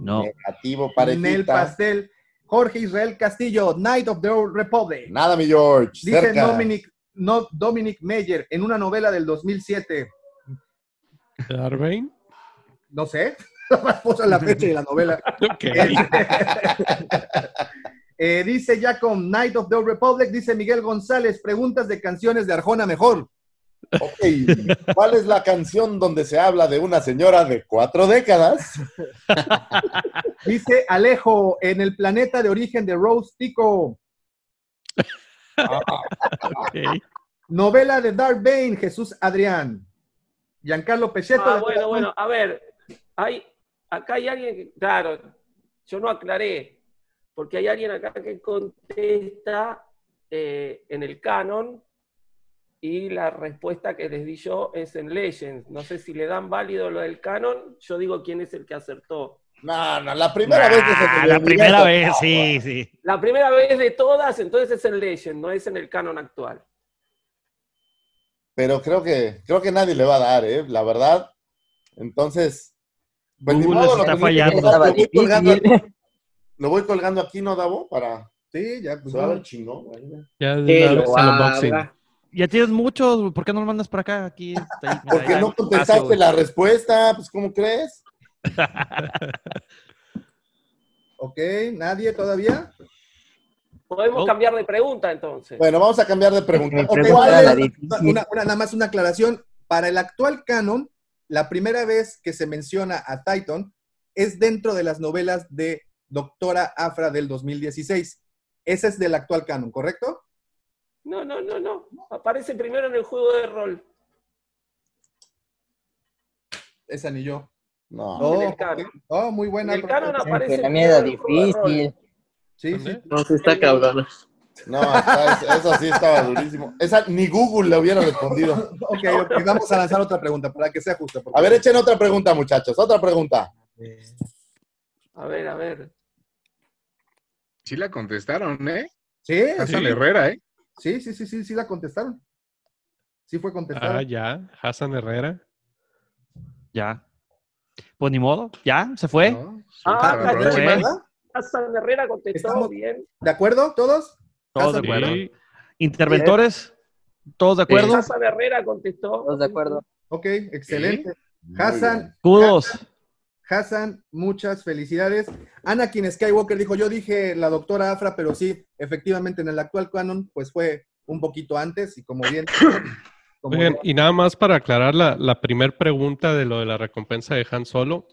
No. Negativo, En el pastel, Jorge Israel Castillo, Knight of the Old Republic. Nada, mi George. Dice cerca. Dominic, no, Dominic Meyer en una novela del 2007. ¿Darbain? No sé. Puso la fecha de la novela. Eh, dice Jacob, Knight of the Republic, dice Miguel González, preguntas de canciones de Arjona mejor. Ok, ¿cuál es la canción donde se habla de una señora de cuatro décadas? Dice Alejo, en el planeta de origen de Rose Tico. Novela de Dark Bane, Jesús Adrián. Giancarlo Pechetto. Ah, bueno, bueno, a ver, hay, acá hay alguien que, claro, yo no aclaré, porque hay alguien acá que contesta eh, en el canon y la respuesta que les di yo es en Legends. No sé si le dan válido lo del canon, yo digo quién es el que acertó. No, no, la primera vez que se te la primera vez, sí, sí. La primera vez de todas, entonces es en Legend, no es en el canon actual. Pero creo que, creo que nadie le va a dar, ¿eh? La verdad. Entonces, pues Google modo, les lo está fallando. Lo voy, colgando aquí, ¿no, Davo? Para... Sí, ya, pues va a no. ver chingón. Ya tienes muchos, ¿por qué no lo mandas para acá? Aquí, está ahí, mira, Porque no contestaste la respuesta, pues ¿cómo crees? Ok, nadie todavía. Podemos Oh. cambiar de pregunta entonces. Bueno, vamos a cambiar de pregunta. Una- nada más una aclaración. Para el actual canon, la primera vez que se menciona a Titan es dentro de las novelas de Doctora Afra del 2016. Ese es del actual canon, ¿correcto? No, no, no, no. Aparece primero en el juego de rol. Esa ni yo. No. Oh, En el canon. oh, muy buena. En el canon aparece La rol. difícil. Sí, sí. No, sí está cabrón. No, eso sí estaba durísimo. Esa ni Google le hubiera respondido. Ok, ok, vamos a lanzar otra pregunta para que sea justa. porque- A ver, echen otra pregunta, muchachos. Otra pregunta. A ver, a ver. Sí la contestaron, ¿eh? Sí, Hassan sí, Herrera, ¿eh? sí, sí, sí, sí, sí la contestaron. Sí fue contestada. Ah, ya. Hassan Herrera. Ya. Pues ni modo, ya, se fue. No, Ah, Herrera contestó Estamos- bien. ¿De acuerdo todos? Todos de acuerdo. Sí. Interventores, todos de acuerdo. Hassan Herrera contestó. Todos de acuerdo. Ok, excelente. Hassan. Kudos. Hassan, muchas felicidades. Anakin Skywalker dijo, yo dije la doctora Afra, pero sí, efectivamente en el actual canon, pues fue un poquito antes y como bien... como Oigan, bien- y nada más para aclarar la, la primera pregunta de lo de la recompensa de Han Solo.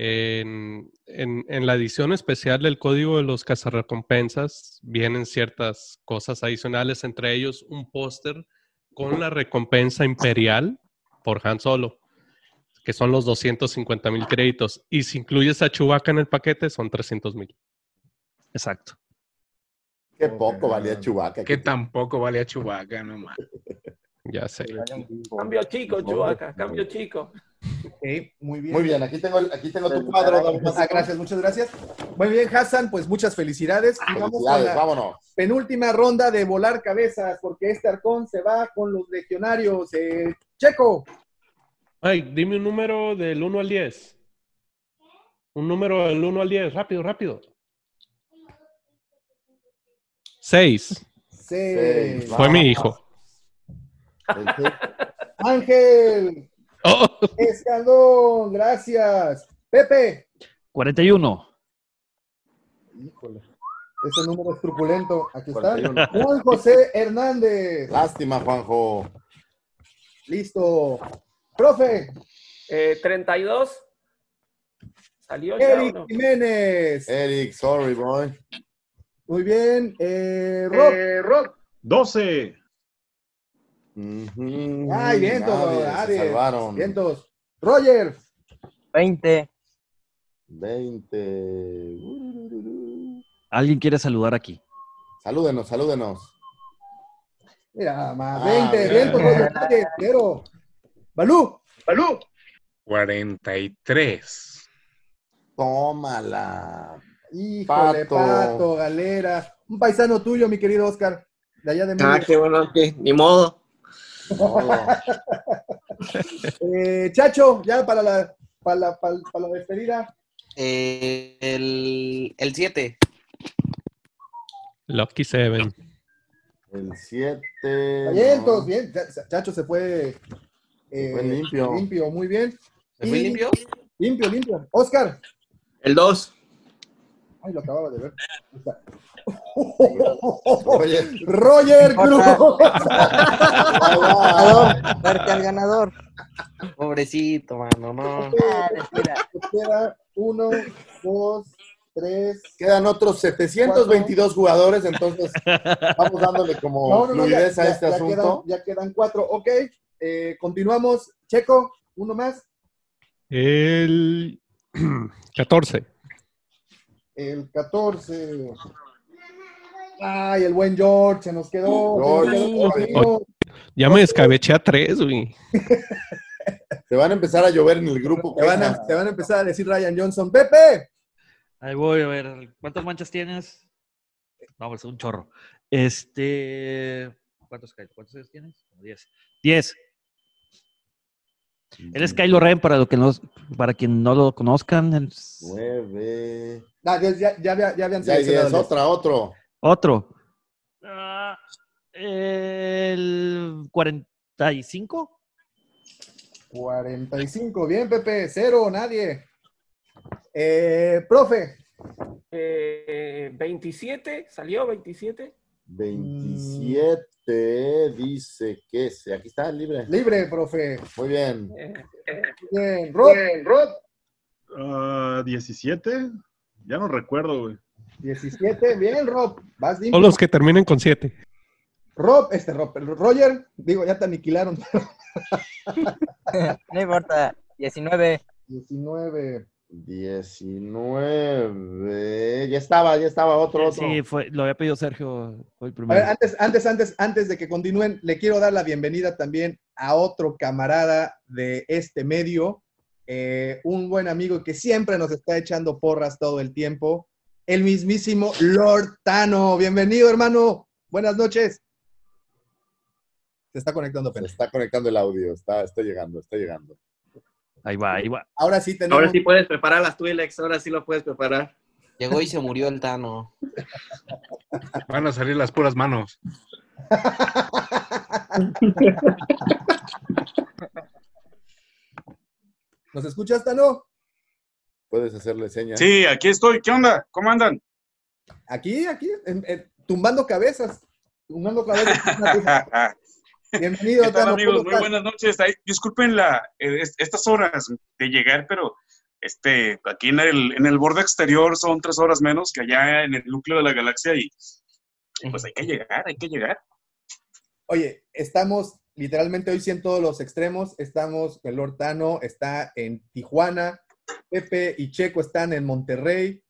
En, en- en la edición especial del Código de los Cazarrecompensas vienen ciertas cosas adicionales, entre ellos un póster con la recompensa imperial por Han Solo, que son los 250 mil créditos. Y si incluyes a Chewbacca en el paquete, son 300 mil. Exacto. Qué poco valía Chubaca. Que tampoco vale a Chubaca, no más. Ya sé. Cambio chico, Chubaca, cambio chico. Muy bien. Muy bien, aquí tengo, el- aquí tengo tu cuadro. Ah, gracias, muchas gracias. Muy bien, Hassan, pues muchas felicidades. Y vamos Felicidades, la vámonos. penúltima ronda de volar cabezas, porque este arcón se va con los legionarios. Eh, Checo, Ay, dime un número del 1 al 10. Un número del 1 al 10, rápido, rápido. 6. se... Seis, Fue mi hijo. Ángel, Oh, Escandón, gracias. Pepe, 41. híjole, ese número es truculento. Aquí está. 41. Juan José Hernández, Lástima, Juanjo. listo. Profe, Eh, 32. ¿Salió ya o Eric no? Jiménez, Eric, sorry, boy. muy bien. Eh, Rob, Eh, Rob, 12. Ujú. ay, vientos, Aries, salvaron. vientos. Roger, 20. 20. ¿Alguien quiere saludar aquí? Salúdenos, salúdenos. mira, más Ah, 20, bien. vientos, Roger, Balú, ¡Salud! 43. Tómala. híjole, Pato. Pato, Galera, un paisano tuyo, mi querido Oscar, de allá de Ah, México. qué bueno, que ni modo. Eh, Chacho, ya para la, para la, para, para la despedida. Eh, el, el 7. Lucky Seven. El 7. Vientos, bien. Cha- Chacho se fue, eh, fue limpio. Limpio, muy bien. ¿Se fue Y- limpio? Limpio, limpio. Oscar. El 2. Ay, lo acababa de ver. Roger Cruz. Muerte al ganador. Pobrecito, mano, no. Ah. Queda uno, dos, tres. Quedan otros 722 jugadores, entonces vamos dándole como No, no, no, ya, fluidez a ya- este ya asunto. quedan, ya quedan cuatro. Ok, eh, continuamos. Checo, uno más. El 14. El 14. Ay, el buen George, se nos quedó. George. Ya me descabeché a tres, güey. Te van a empezar a llover en el grupo. Te van, a, te van a empezar a decir Ryan Johnson. Pepe, Ahí voy a ver. ¿Cuántas manchas tienes? No, pues un chorro. Este. ¿Cuántos? ¿Cuántos años tienes? Como 10. 10. Él es Kylo Ren, para, lo que no, para quien no lo conozcan. es Nueve. Ya, ya, ya, había- ya habían Ya diez. el Otra, otro. Otro. Ah, el 45. 45. Bien, Pepe. Cero, nadie. Eh, profe. Eh, 27, ¿salió 27? 27 dice que se. Aquí está, libre. Libre, profe. Muy bien. Bien, Rob. Ah, 17. Ya no recuerdo, güey. 17. Bien, Rob. Vas Todos limpio. los que terminen con 7. Rob, este Rob, el Roger, digo, ya te aniquilaron. No importa. 19. 19. 19. Ya estaba, ya estaba otro, otro. Sí, fue, lo había pedido Sergio. Fue el A primero. ver, antes, antes, antes, antes de que continúen, le quiero dar la bienvenida también a otro camarada de este medio, eh, un buen amigo que siempre nos está echando porras todo el tiempo, el mismísimo Lord Tano. Bienvenido, hermano. Buenas noches. Se está conectando, Se apenas. está conectando el audio. Está, está llegando, está llegando. Ahí va, ahí va. Ahora sí tenemos. Ahora sí puedes preparar las Twilex, ahora sí lo puedes preparar. Llegó y se murió el Tano. Van a salir las puras manos. ¿Nos escuchas, Tano? Puedes hacerle señas. Sí, aquí estoy. ¿Qué onda? ¿Cómo andan? Aquí, aquí, en- en- tumbando cabezas. Tumbando cabezas. Bienvenido, ¿Qué tal, amigos? ¿cómo Muy buenas noches. Ay, disculpen la, eh, es- estas horas de llegar, pero este, aquí en el, en el borde exterior son tres horas menos que allá en el núcleo de la galaxia y pues hay que llegar, hay que llegar. Oye, estamos literalmente hoy sí en todos los extremos. Estamos, el Lord Tano está en Tijuana, Pepe y Checo están en Monterrey,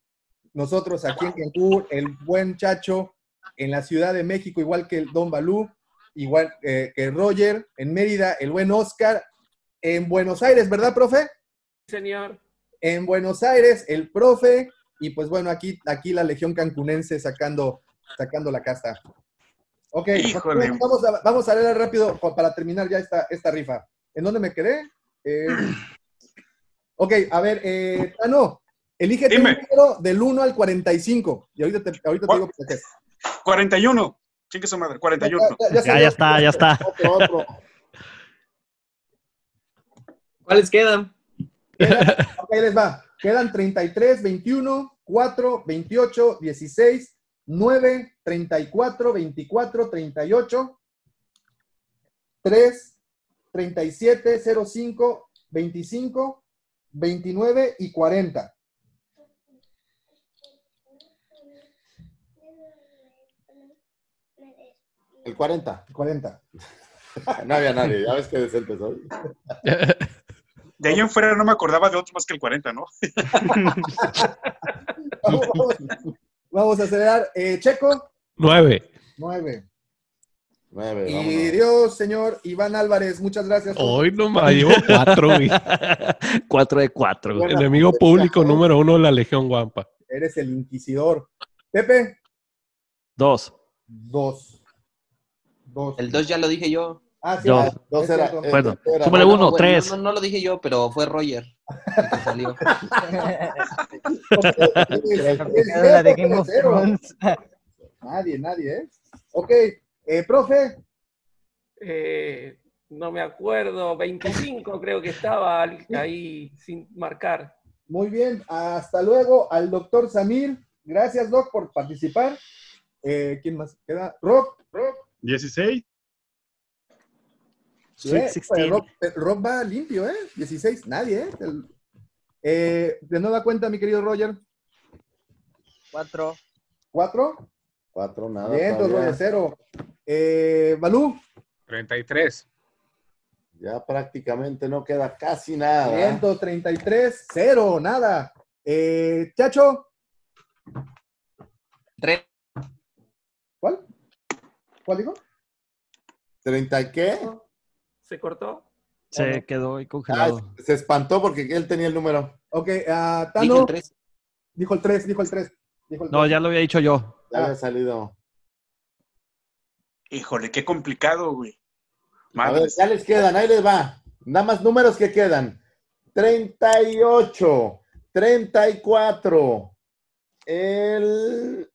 nosotros aquí en Cancún, el buen Chacho en la Ciudad de México, igual que el Don Balú, igual eh, que Roger, en Mérida, el buen Oscar, en Buenos Aires, ¿verdad, profe? Señor. En Buenos Aires, el profe, y pues bueno, aquí, aquí la Legión Cancunense sacando, sacando la casta. Ok, Híjole. vamos a, vamos a leer rápido pa- para terminar ya esta, esta rifa. ¿En dónde me quedé? Eh, ok, a ver, eh, Tano, elígete Dime. un número del 1 al 45. Y ahorita te, ahorita te digo por qué. 41. Chingue su madre, 41. Ya, ya Ya, ya está, ya está. Otro, otro. ¿Cuáles quedan? Ok, ahí les va. Quedan 33, 21, 4, 28, 16, 9, 34, 24, 38, 3, 37, 05, 25, 29 y 40. El 40. 40. No había nadie. Ya ves que decente soy. De ahí en fuera no me acordaba de otro más que el 40, ¿no? Vamos, vamos, vamos a acelerar. Eh, Checo, 9. 9. Nueve, Y vámonos. Dios, señor Iván Álvarez, muchas gracias. por- Hoy nomás llevo 4, güey. 4 de 4. Buena Enemigo puntería, público número uno de la Legión Guampa. Eres el inquisidor. Pepe, 2. 2. 2. El 2 ya lo dije yo. Ah, sí, Dos. Dos era- eh, Bueno, era- súmale No, uno, tres. No, no lo dije yo, pero fue Roger el que salió. La de Game of Thrones. Nadie, nadie, ¿eh? Ok, eh, profe, Eh, no me acuerdo, 25 creo que estaba ahí sin marcar. muy bien. Hasta luego al doctor Samir. Gracias, Doc, por participar. Eh, ¿Quién más queda? Rob, Rob. 16. Sí, eh, Rob, Rob, va limpio, ¿eh? 16, nadie, ¿eh? El, eh de nueva cuenta, mi querido Roger. Cuatro. ¿Cuatro? Cuatro, nada. Bien, entonces Roger, cero. Eh, Balú. 33. Ya prácticamente no queda casi nada. 133, cero, nada. Eh, Chacho. 3. ¿Cuál dijo? ¿30 y qué? ¿Se cortó? Se quedó ahí Ah, congelado. se espantó porque él tenía el número. Ok, ah, Dijo Tano. el tres. Dijo el 3, dijo el 3. Dijo el No, tres. ya lo había dicho yo. Ya había salido. Híjole, qué complicado, güey. A ver, ya les quedan, ahí les va. Nada más números que quedan. 38, 34, el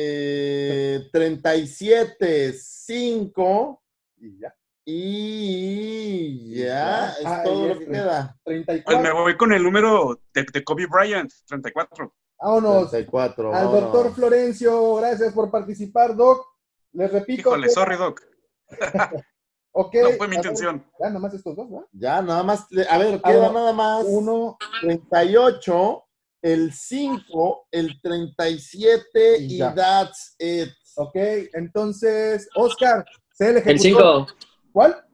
eh, 37, 5 y ya. Y ya, es Ah, todo lo que queda. Pues 34. me voy con el número de, de Kobe Bryant, 34. Vámonos. 34, Al vámonos. doctor Florencio, gracias por participar, Doc. Les repito. Híjole, que- sorry, Doc. Ok. No fue mi a ver, intención. Ya, nomás estos dos, ¿verdad? Ya, nada más, a ver, queda bueno. nada más. Uno. 38, el 5, el 37 Y y, that's it. Ok, entonces, Oscar, sé el El ejecutor. 5. ¿Cuál?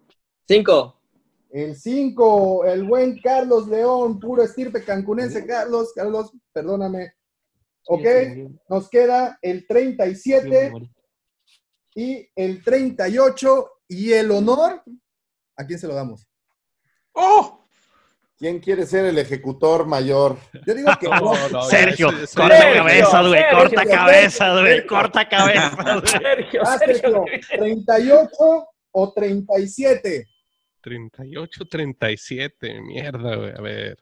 5. El 5, el buen Carlos León, puro estirpe cancunense. Carlos, Carlos, perdóname. Ok, nos queda el 37 y el 38 y el honor. ¿A quién se lo damos? ¡Oh! ¿Quién quiere ser el ejecutor mayor? Yo digo que No, no. Sergio, corta Sergio, cabeza, güey, corta Sergio, cabeza, güey, corta cabeza, güey. Sergio, Ah, Sergio. Sergio, 38 o 37. 38, 37, mierda, güey. A ver.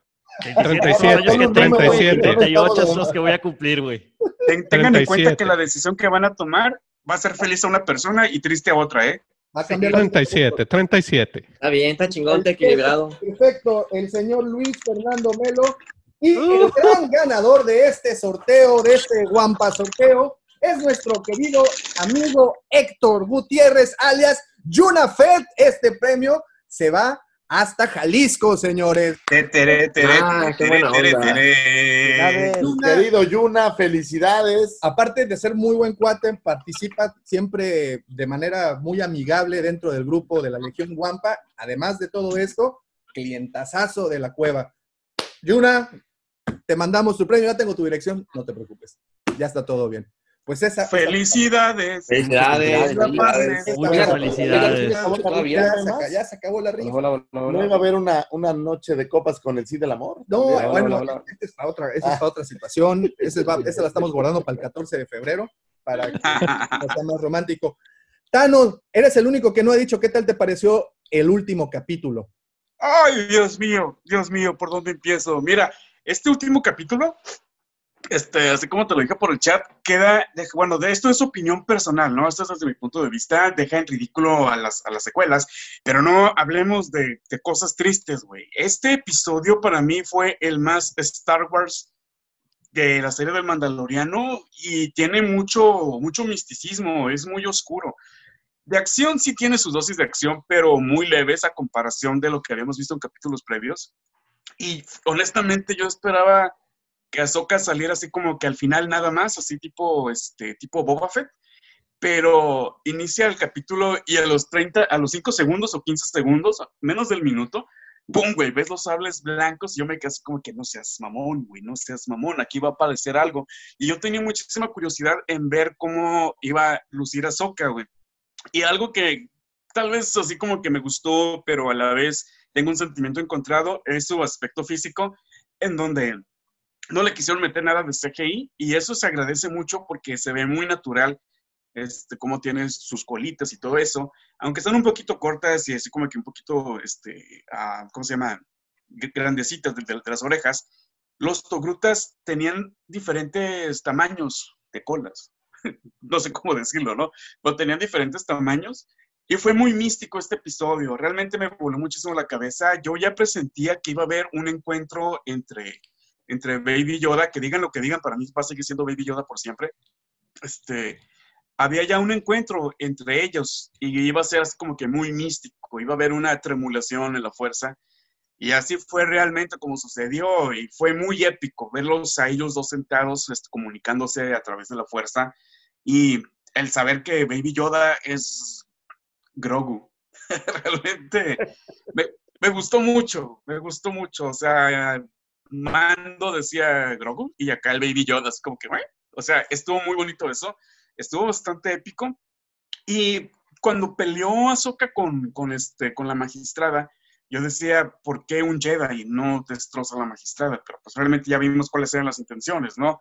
37, 37, 37. 38 son los que voy a cumplir, güey. Ten- tengan en cuenta 37. que la decisión que van a tomar va a ser feliz a una persona y triste a otra, ¿eh? Va a cambiar la- 37, 37. Está bien, está chingón, está equilibrado. Perfecto, el señor Luis Fernando Melo. Y el gran ganador de este sorteo, de este Guampa sorteo, es nuestro querido amigo Héctor Gutiérrez, alias Junafed. Este premio se va hasta Jalisco, señores. Ah, qué buena onda. Yuna, Querido Yuna, felicidades. aparte de ser muy buen cuate, participa siempre de manera muy amigable dentro del grupo de la Legión Guampa. Además de todo esto, clientazazo de la cueva. Yuna, te mandamos tu premio, ya tengo tu dirección, no te preocupes. Ya está todo bien. Pues esa. Felicidades. Felicidades, felicidades. Muchas felicidades. Ya, se, acabó la rifa. ¿No iba a haber una, una noche de copas con el sí del amor? No, bueno, esta es para otra, esa es para otra situación. Esa, va- esa la estamos guardando para el 14 de febrero, para que sea más romántico. Tano, eres el único que no ha dicho qué tal te pareció el último capítulo. Ay, Dios mío, Dios mío, ¿por dónde empiezo? Mira, este último capítulo, este, así como te lo dije por el chat, queda, bueno, de esto es opinión personal, ¿no? Esto es desde mi punto de vista, deja en ridículo a las, a las secuelas, pero no hablemos de, de cosas tristes, güey. Este episodio para mí fue el más Star Wars de la serie del Mandaloriano y tiene mucho, mucho misticismo, es muy oscuro. De acción sí tiene sus dosis de acción, pero muy leves a comparación de lo que habíamos visto en capítulos previos. Y honestamente yo esperaba que Ahsoka saliera así como que al final nada más, así tipo, este, tipo Boba Fett. Pero inicia el capítulo y a los 30, a los 5 segundos o 15 segundos, menos del minuto, ¡pum, güey! Ves los sables blancos y yo me quedé así como que no seas mamón, güey, no seas mamón, aquí va a aparecer algo. Y yo tenía muchísima curiosidad en ver cómo iba a lucir Ahsoka, güey. Y algo que tal vez así como que me gustó, pero a la vez tengo un sentimiento encontrado, es su aspecto físico, en donde no le quisieron meter nada de CGI y eso se agradece mucho porque se ve muy natural este, cómo tiene sus colitas y todo eso, aunque están un poquito cortas y así como que un poquito, este, ah, ¿cómo se llama? Grandecitas de, de- de las orejas, los togrutas tenían diferentes tamaños de colas. no sé cómo decirlo, ¿no? Pero tenían diferentes tamaños y fue muy místico este episodio. Realmente me voló muchísimo la cabeza. Yo ya presentía que iba a haber un encuentro entre, entre Baby Yoda, que digan lo que digan, para mí va a seguir siendo Baby Yoda por siempre. Este, había ya un encuentro entre ellos y iba a ser así como que muy místico, iba a haber una tremulación en la fuerza. Y así fue realmente como sucedió y fue muy épico verlos a ellos dos sentados este, comunicándose a través de la fuerza y el saber que Baby Yoda es Grogu. realmente me, me gustó mucho, me gustó mucho. O sea, Mando decía Grogu y acá el Baby Yoda, así como que, "Bueno", o sea, estuvo muy bonito eso, estuvo bastante épico. Y cuando peleó Ahsoka con, con, este, con la magistrada, yo decía, ¿por qué un Jedi no destroza a la magistrada? Pero pues realmente ya vimos cuáles eran las intenciones, ¿no?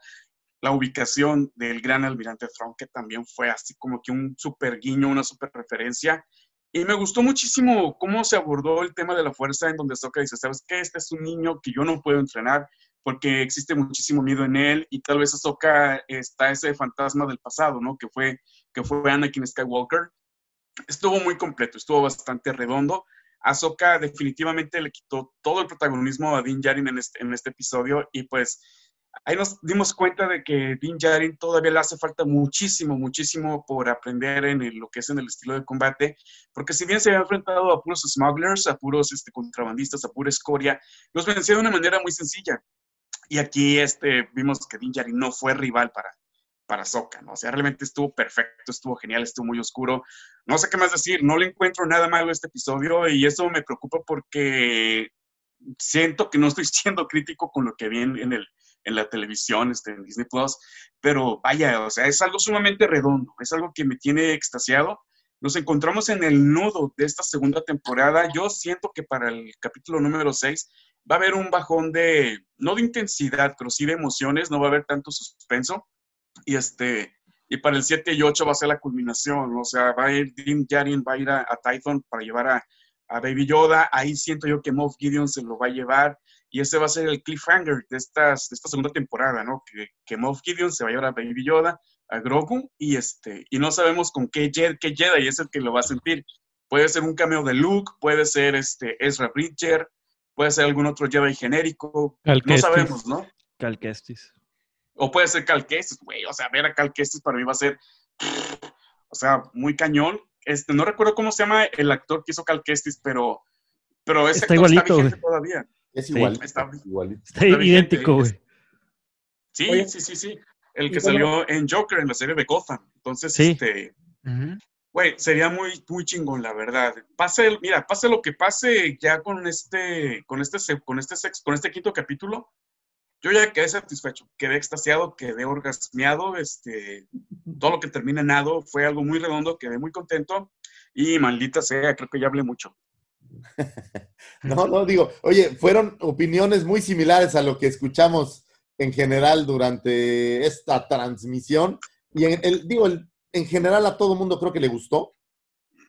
La ubicación del gran almirante Thrawn, que también fue así como que un super guiño, una super referencia. Y me gustó muchísimo cómo se abordó el tema de la fuerza, en donde Ahsoka dice, ¿sabes qué? Este es un niño que yo no puedo entrenar porque existe muchísimo miedo en él y tal vez Ahsoka está ese fantasma del pasado, ¿no? Que fue, que fue Anakin Skywalker. Estuvo muy completo, estuvo bastante redondo. Ahsoka definitivamente le quitó todo el protagonismo a Din Djarin en este, en este episodio y pues ahí nos dimos cuenta de que Din Djarin todavía le hace falta muchísimo, muchísimo por aprender en el- lo que es en el estilo de combate, porque si bien se había enfrentado a puros smugglers, a puros este, contrabandistas, a pura escoria, los venció de una manera muy sencilla. Y aquí este, vimos que Din Djarin no fue rival para, para Ahsoka, ¿no? O sea, realmente estuvo perfecto, estuvo genial, estuvo muy oscuro. No sé qué más decir, no le encuentro nada malo a este episodio y eso me preocupa porque siento que no estoy siendo crítico con lo que vi en el, en la televisión, este, en Disney Plus, pero vaya, o sea, es algo sumamente redondo, es algo que me tiene extasiado. Nos encontramos en el nudo de esta segunda temporada. Yo siento que para el capítulo número 6 va a haber un bajón de, no de intensidad, pero sí de emociones, no va a haber tanto suspenso. Y este, y para el 7 y 8 va a ser la culminación, o sea, va a ir Din Djarin, va a ir a, a Tython para llevar a, a Baby Yoda, ahí siento yo que Moff Gideon se lo va a llevar, y ese va a ser el cliffhanger de, estas, de esta segunda temporada, ¿no? Que, que Moff Gideon se va a llevar a Baby Yoda, a Grogu, y, este, y no sabemos con qué, Jedi, qué Jedi es el que lo va a sentir. Puede ser un cameo de Luke, puede ser este Ezra Bridger, puede ser algún otro Jedi genérico, no sabemos, ¿no? Cal Kestis. O puede ser Cal Kestis, güey. O sea, ver a Cal Kestis para mí va a ser, o sea, muy cañón. Este, no recuerdo cómo se llama el actor que hizo Cal Kestis, pero, pero ese Está actor igualito, está vigente todavía. Es Sí. igual. Está, igualito. Está idéntico, güey. Sí, Oye. sí, sí, sí. El que bueno- salió en Joker, en la serie de Gotham. Entonces, Sí. este, güey, sería muy, muy chingón, la verdad. Pase, mira, pase lo que pase ya con este, con este, con este sex, con este quinto capítulo, yo ya quedé satisfecho, quedé extasiado, quedé orgasmeado, este, todo lo que termina en nado fue algo muy redondo, quedé muy contento y maldita sea, creo que ya hablé mucho. No, no, digo, oye, fueron opiniones muy similares a lo que escuchamos en general durante esta transmisión. Y en, el, digo, el- en general a todo mundo creo que le gustó.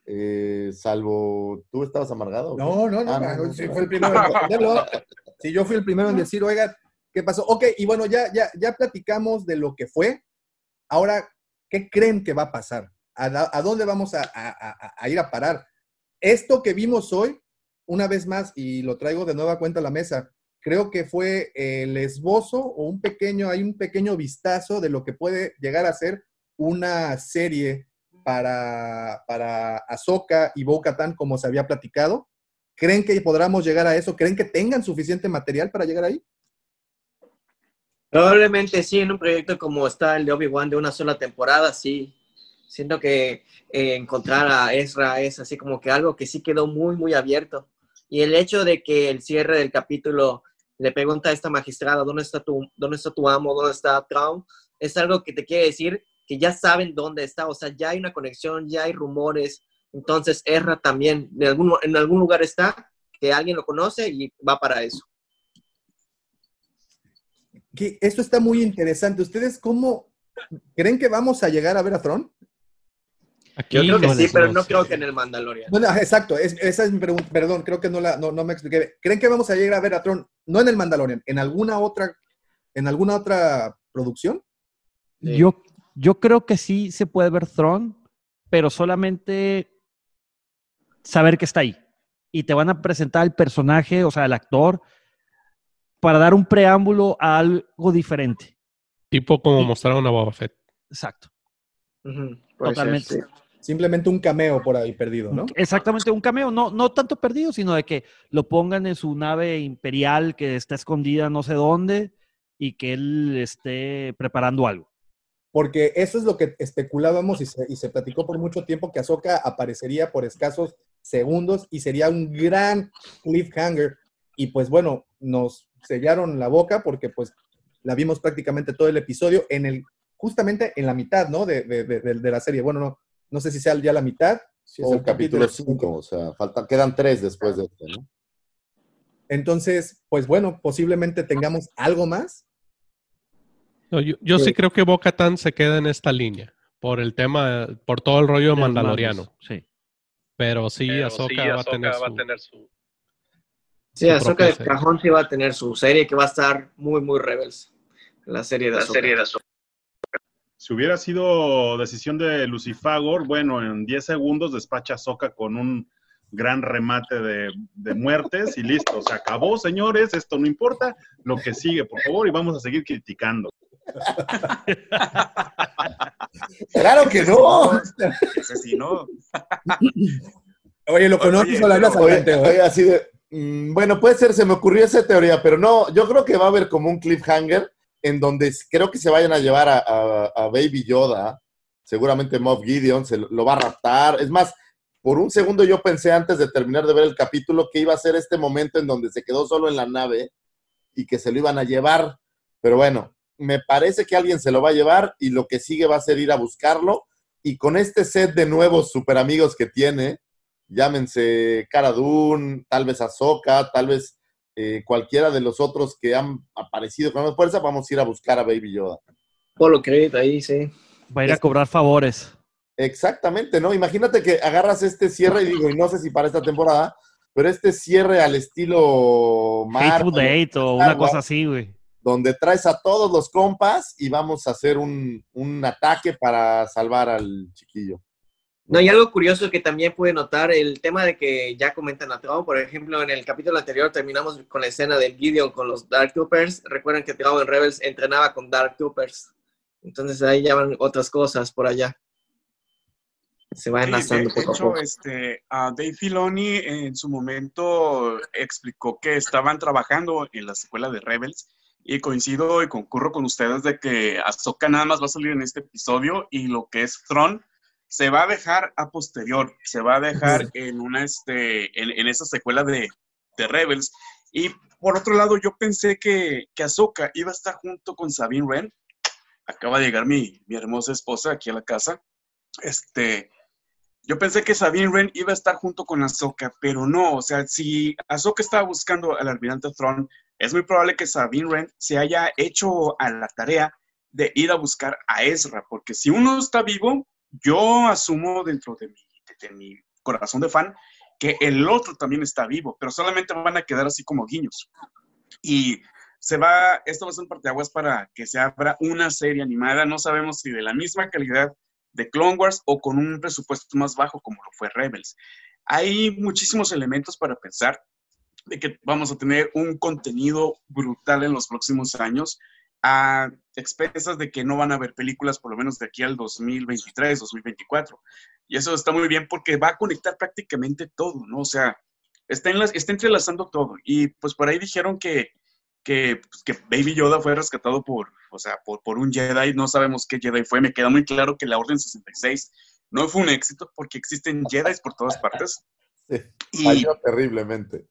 Eh, salvo, ¿tú estabas amargado? No, no, no, Ah, no, sí, fue el primero en responderlo. Sí, yo fui el primero en decir, oiga, ¿qué pasó? Ok, y bueno, ya, ya, ya platicamos de lo que fue. Ahora, ¿qué creen que va a pasar? ¿A, dónde vamos a- a ir a parar? Esto que vimos hoy, una vez más, y lo traigo de nueva cuenta a la mesa, creo que fue el esbozo o un pequeño, hay un pequeño vistazo de lo que puede llegar a ser una serie para, para Ahsoka y Bo-Katan como se había platicado. ¿Creen que podamos llegar a eso? ¿Creen que tengan suficiente material para llegar ahí? Probablemente sí, en un proyecto como está el de Obi-Wan de una sola temporada, sí. Siento que eh, encontrar a Ezra es así como que algo que sí quedó muy, muy abierto. Y el hecho de que el cierre del capítulo le pregunta a esta magistrada, ¿dónde está tu, dónde está tu amo? ¿Dónde está Traum? Es algo que te quiere decir que ya saben dónde está, o sea, ya hay una conexión, ya hay rumores. Entonces, Ezra también, en algún, en algún lugar está, que alguien lo conoce y va para eso. Que esto está muy interesante. ¿Ustedes cómo creen que vamos a llegar a ver a Tron? Yo creo que sí, pero no creo que en el Mandalorian. Bueno, exacto, es- esa es mi pregunta. Perdón, creo que no, la, no, no me expliqué. ¿Creen que vamos a llegar a ver a Tron, no en el Mandalorian, en alguna otra, en alguna otra producción? Yo, yo creo que sí se puede ver Throne, pero solamente saber que está ahí. Y te van a presentar el personaje, o sea, el actor, para dar un preámbulo a algo diferente. Tipo como mostraron a Boba Fett. Exacto. Ser, Totalmente. sí. Simplemente un cameo por ahí perdido, ¿no? Exactamente, un cameo, no, no tanto perdido, sino de que lo pongan en su nave imperial que está escondida no sé dónde y que él esté preparando algo. Porque eso es lo que especulábamos y se, y se platicó por mucho tiempo que Ahsoka aparecería por escasos segundos y sería un gran cliffhanger. Y pues bueno, nos sellaron la boca porque pues la vimos prácticamente todo el episodio en el, justamente en la mitad, ¿no? De, de- de- de- de la serie. Bueno, no, no sé si sea ya la mitad. Sí, es o el capítulo 5, o sea, faltan, quedan tres después de este, ¿no? Entonces, pues bueno, posiblemente tengamos algo más. No, yo yo sí Sí. creo que Bo-Katan se queda en esta línea por el tema, por todo el rollo De mandaloriano. sí. Pero sí, Pero Ahsoka sí, va, a tener va a su, tener Sí, su Ahsoka propia de cajón sí va a tener su serie que va a estar muy, muy Rebels. La serie de Ahsoka. Si hubiera sido decisión de Lucifagor, bueno, en 10 segundos despacha a Soca con un gran remate de, de muertes y listo. Se acabó, señores, esto no importa. Lo que sigue, por favor, y vamos a seguir criticando. ¡Claro que no! Ese sí, ¿no? Oye, ¿lo conoces o le hablas así de, mm, bueno, puede ser, se me ocurrió esa teoría, pero no, yo creo que va a haber como un cliffhanger en donde creo que se vayan a llevar a, Baby Yoda, seguramente Moff Gideon se lo, lo va a raptar. Es más, por un segundo yo pensé antes de terminar de ver el capítulo que iba a ser este momento en donde se quedó solo en la nave y que se lo iban a llevar, pero bueno, me parece que alguien se lo va a llevar y lo que sigue va a ser ir a buscarlo y con este set de nuevos super amigos que tiene, llámense Cara Dune, tal vez Ahsoka, tal vez eh, cualquiera de los otros que han aparecido con más fuerza, vamos a ir a buscar a Baby Yoda. Polo Creed ahí, sí. Va a ir a cobrar favores. Exactamente, ¿no? Imagínate que agarras este cierre y digo, y no sé si para esta temporada, pero este cierre al estilo Marvel, Hateful Date o una cosa así, güey. donde traes a todos los compas y vamos a hacer un, un ataque para salvar al chiquillo. No, y algo curioso que también pude notar, el tema de que ya comentan a Tron, por ejemplo, en el capítulo anterior terminamos con la escena del Gideon con los Dark Troopers. Recuerden que Tron en Rebels entrenaba con Dark Troopers. Entonces ahí ya van otras cosas por allá. Se va Sí, de, enlazando poco a hecho, poco. este, a Dave Filoni en su momento explicó que estaban trabajando en la secuela de Rebels y coincido y concurro con ustedes de que Ahsoka nada más va a salir en este episodio y lo que es Thrawn se va a dejar a posterior, se va a dejar en una este, en, en esa secuela de, de Rebels. Y por otro lado, yo pensé que, que Ahsoka iba a estar junto con Sabine Wren. Acaba de llegar mi, mi hermosa esposa aquí a la casa. Este, yo pensé que Sabine Wren iba a estar junto con Ahsoka, pero no, o sea, si Ahsoka estaba buscando al almirante Thrawn, es muy probable que Sabine Wren se haya hecho a la tarea de ir a buscar a Ezra, porque si uno está vivo, yo asumo dentro de mi, corazón de fan que el otro también está vivo, pero solamente van a quedar así como guiños. Y se va, esto va a ser un parteaguas para que se abra una serie animada, no sabemos si de la misma calidad de Clone Wars o con un presupuesto más bajo como lo fue Rebels. Hay muchísimos elementos para pensar de que vamos a tener un contenido brutal en los próximos años a expensas de que no van a haber películas por lo menos de aquí al 2023, 2024. Y eso está muy bien porque va a conectar prácticamente todo, ¿no? O sea, está, en las, está entrelazando todo. Y pues por ahí dijeron que, que, pues, que Baby Yoda fue rescatado por, o sea, por, por un Jedi. No sabemos qué Jedi fue. Me queda muy claro que la Orden 66 no fue un éxito porque existen Jedi por todas partes. Sí, falló terriblemente.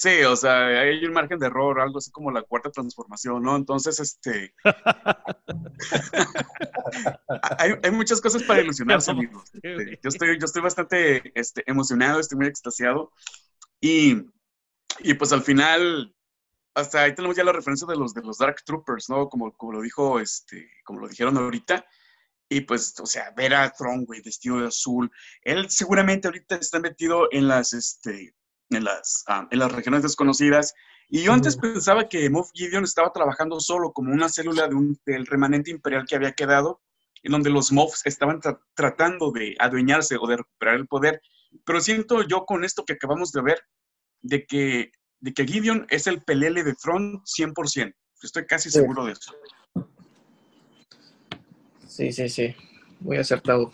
Sí, o sea, hay un margen de error, algo así como la cuarta transformación, ¿no? Entonces, este... hay, hay, muchas cosas para ilusionarse, amigos. Este, yo, estoy, yo estoy bastante este, emocionado, estoy muy extasiado. Y, y pues al final, hasta ahí tenemos ya la referencia de los, de los Dark Troopers, ¿no? Como, como lo dijo, este, como lo dijeron ahorita. Y pues, o sea, ver a Tron, güey, vestido de azul. Él seguramente ahorita está metido en las, este, en las, um, en las regiones desconocidas. Y yo antes pensaba que Moff Gideon estaba trabajando solo como una célula de un, del remanente imperial que había quedado, en donde los Moffs estaban tra tratando de adueñarse o de recuperar el poder. Pero siento yo con esto que acabamos de ver, de que, de que Gideon es el pelele de Throne 100%. Estoy casi Sí. seguro de eso. Sí, sí, sí. Muy acertado.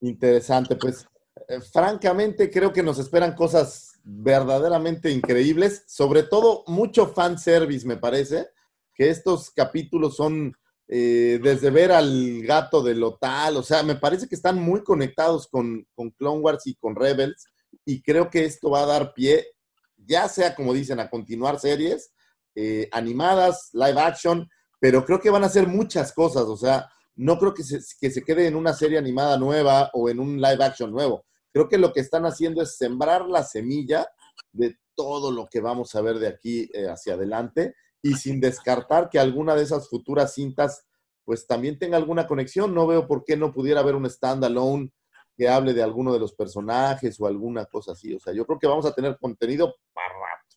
Interesante, pues eh, francamente creo que nos esperan cosas verdaderamente increíbles, sobre todo mucho fanservice me parece, que estos capítulos son eh, desde ver al gato de Lotal, o sea, me parece que están muy conectados con, con Clone Wars y con Rebels, y creo que esto va a dar pie, ya sea como dicen, a continuar series eh, animadas, live action, pero creo que van a ser muchas cosas, o sea, no creo que se, que se quede en una serie animada nueva o en un live action nuevo. Creo que lo que están haciendo es sembrar la semilla de todo lo que vamos a ver de aquí eh, hacia adelante y sin descartar que alguna de esas futuras cintas pues también tenga alguna conexión. No veo por qué no pudiera haber un standalone que hable de alguno de los personajes o alguna cosa así. O sea, yo creo que vamos a tener contenido para rato.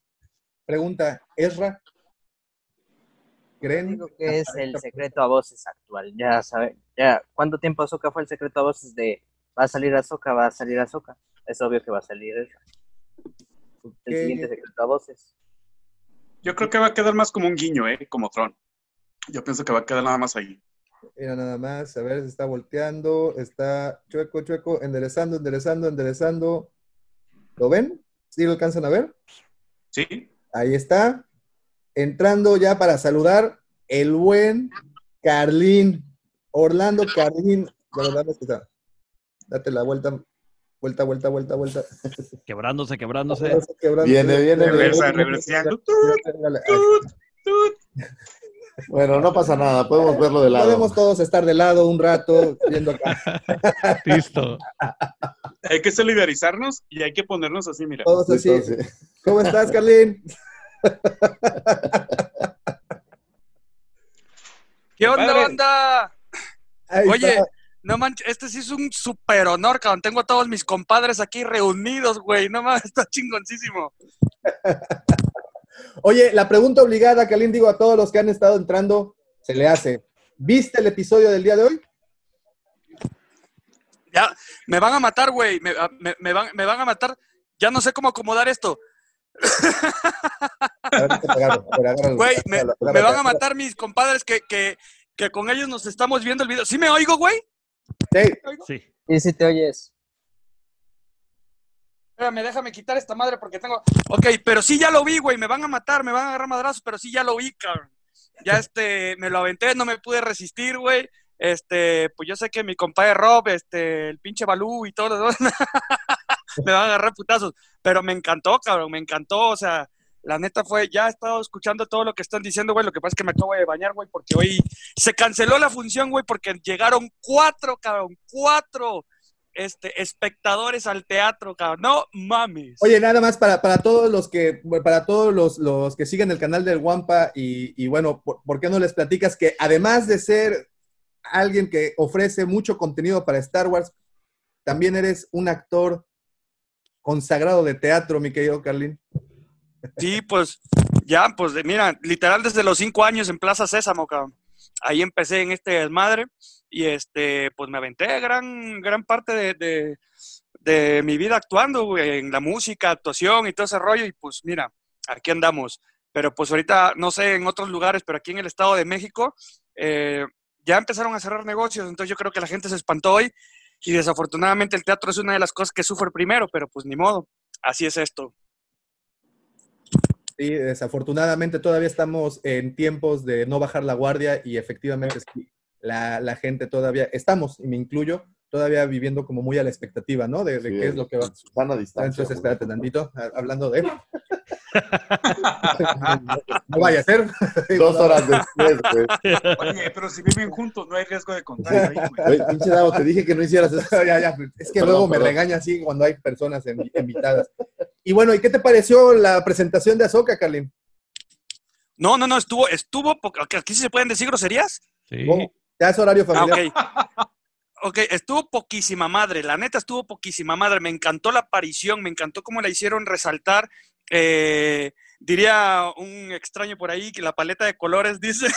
Pregunta, Ezra, ¿creen? Digo que es el secreto a voces actual. Ya saben, ya, ¿cuánto tiempo Ahsoka fue el secreto a voces de va a salir Ahsoka, va a salir Ahsoka? Es obvio que va a salir el, el siguiente secreto a voces. Yo creo que va a quedar más como un guiño, ¿eh? Como Tron. Yo pienso que va a quedar nada más ahí. Mira nada más, a ver, se está volteando, está chueco, chueco, enderezando, enderezando, enderezando. ¿Lo ven? ¿Sí lo alcanzan a ver? Sí. Ahí está. Entrando ya para saludar el buen Carlín. Orlando Carlín. Bueno, dame. Date la vuelta. Vuelta, vuelta, vuelta, vuelta. Quebrándose, quebrándose. Viene, viene, Reversa, reversiando. Bueno, no pasa nada, podemos verlo de lado. Podemos todos estar de lado un rato viendo acá. Listo. Hay que solidarizarnos y hay que ponernos así, mira. Todos así. ¿Cómo estás, Carlín? ¿Qué onda? Ahí Oye. No manches, este sí es un super honor, cabrón. Tengo a todos mis compadres aquí reunidos, güey. No mames, está chingoncísimo. Oye, la pregunta obligada, Carlín, digo a todos los que han estado entrando, se le hace. ¿Viste el episodio del día de hoy? Ya, me van a matar, güey. Me, a- me- me van, me van a matar. Ya no sé cómo acomodar esto. Güey, me, me van a matar mis compadres que, que, que con ellos nos estamos viendo el video. ¿Sí me oigo, güey? Sí. Sí. Sí, sí te oyes. Espérame, déjame quitar esta madre porque tengo. Ok, pero sí ya lo vi, güey. Me van a matar, me van a agarrar madrazos, pero sí ya lo vi, cabrón. Ya este, me lo aventé, no me pude resistir, güey. Este, pues yo sé que mi compadre Rob, este, el pinche Balú y todo lo demás, me van a agarrar putazos. Pero me encantó, cabrón, me encantó. O sea, la neta fue, ya he estado escuchando todo lo que están diciendo, güey. Lo que pasa es que me acabo de bañar, güey, porque hoy se canceló la función, güey, porque llegaron cuatro, cabrón, cuatro este, espectadores al teatro, cabrón. No mames. Oye, nada más para, para todos los que, para todos los, los que siguen el canal del Wampa y, y bueno, ¿por, por qué no les platicas que además de ser alguien que ofrece mucho contenido para Star Wars, también eres un actor consagrado de teatro, mi querido Carlín? Sí, pues ya, pues mira, literal desde los cinco años en Plaza Sésamo. Ahí empecé en este desmadre y este, pues me aventé gran, gran parte de, de, mi vida actuando, en la música, actuación y todo ese rollo y pues mira, aquí andamos. Pero pues ahorita, no sé, en otros lugares, pero aquí en el Estado de México, eh, ya empezaron a cerrar negocios, entonces yo creo que la gente se espantó hoy y desafortunadamente el teatro es una de las cosas que sufre primero, pero pues ni modo, así es esto. Sí, desafortunadamente todavía estamos en tiempos de no bajar la guardia y efectivamente sí, la, la gente todavía, estamos, y me incluyo, todavía viviendo como muy a la expectativa, ¿no? De, de Sí, qué es lo que va. Susana a distancia. Entonces, espérate tantito, hablando de... no vaya a ser. Dos horas después, güey. Oye, pero si viven juntos, no hay riesgo de contagio ahí, güey. Pinche Davo, te dije que no hicieras eso. ya, ya, es que Perdón, luego me perdón. regaña así cuando hay personas en- invitadas. Y bueno, ¿y qué te pareció la presentación de Azoka, Carlin? No, no, no, estuvo, estuvo, po- aquí sí se pueden decir groserías. Sí. ¿Cómo? Ya es horario Ah, familiar. Ok. Estuvo poquísima madre, la neta estuvo poquísima madre, me encantó la aparición, me encantó cómo la hicieron resaltar, eh, diría un extraño por ahí que la paleta de colores dice,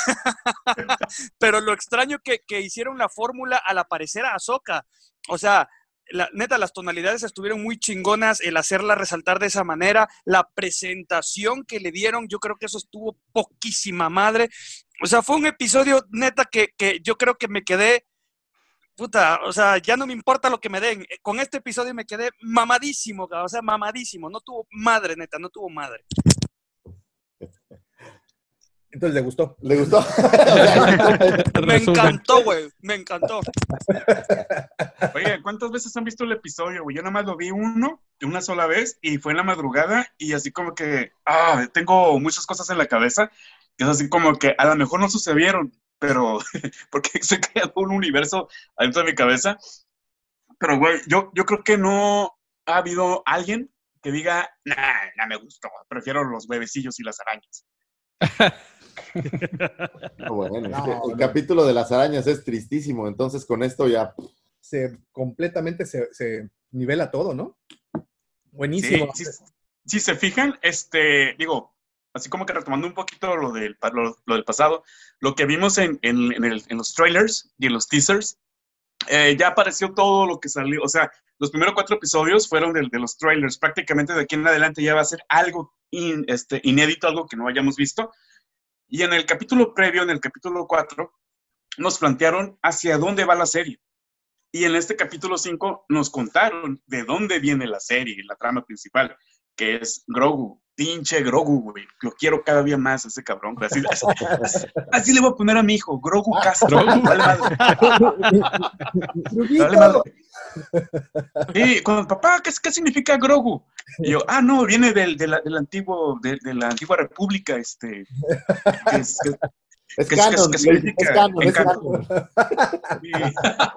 pero lo extraño que, que hicieron la fórmula al aparecer a Ahsoka, o sea, la, neta, las tonalidades estuvieron muy chingonas, el hacerla resaltar de esa manera, la presentación que le dieron, yo creo que eso estuvo poquísima madre. O sea, fue un episodio neta que, que yo creo que me quedé puta, o sea, ya no me importa lo que me den. Eh, Con este episodio me quedé mamadísimo, o sea, mamadísimo. No tuvo madre, neta, no tuvo madre. Entonces le gustó. ¿Le gustó? Me encantó, güey, me encantó. Oye, ¿cuántas veces han visto el episodio, güey? Yo nada más lo vi uno, una sola vez, y fue en la madrugada, y así como que, ah, tengo muchas cosas en la cabeza, y es así como que a lo mejor no sucedieron, pero, porque se creó un universo adentro de mi cabeza. Pero, güey, yo, yo creo que no ha habido alguien que diga, nah, no me gustó, prefiero los huevecillos y las arañas. Bueno, es No, que el no. capítulo de las arañas es tristísimo, entonces con esto ya... Se completamente se, se nivela todo, ¿no? Buenísimo. sí, si se fijan, este, digo, así como que retomando un poquito lo del, lo, del pasado, lo que vimos en, en- los trailers y en los teasers, eh, ya apareció todo lo que salió, o sea, los primeros cuatro episodios fueron de, los trailers, prácticamente de aquí en adelante ya va a ser algo in- este, inédito, algo que no hayamos visto. Y en el capítulo previo, en el capítulo 4, nos plantearon hacia dónde va la serie. Y en este capítulo 5 nos contaron de dónde viene la serie, la trama principal, que es Grogu. Pinche Grogu, güey. Lo quiero cada día más, ese cabrón. Así, así- así le voy a poner a mi hijo, Grogu Castro. Vale madre. Vale madre. Sí, cuando, papá, ¿qué, qué significa Grogu? Y yo, ah, no, viene del, de la, del antiguo, de, de la antigua república, este. que es- que- Es que- canon, que es significa canon, es encanto. canon.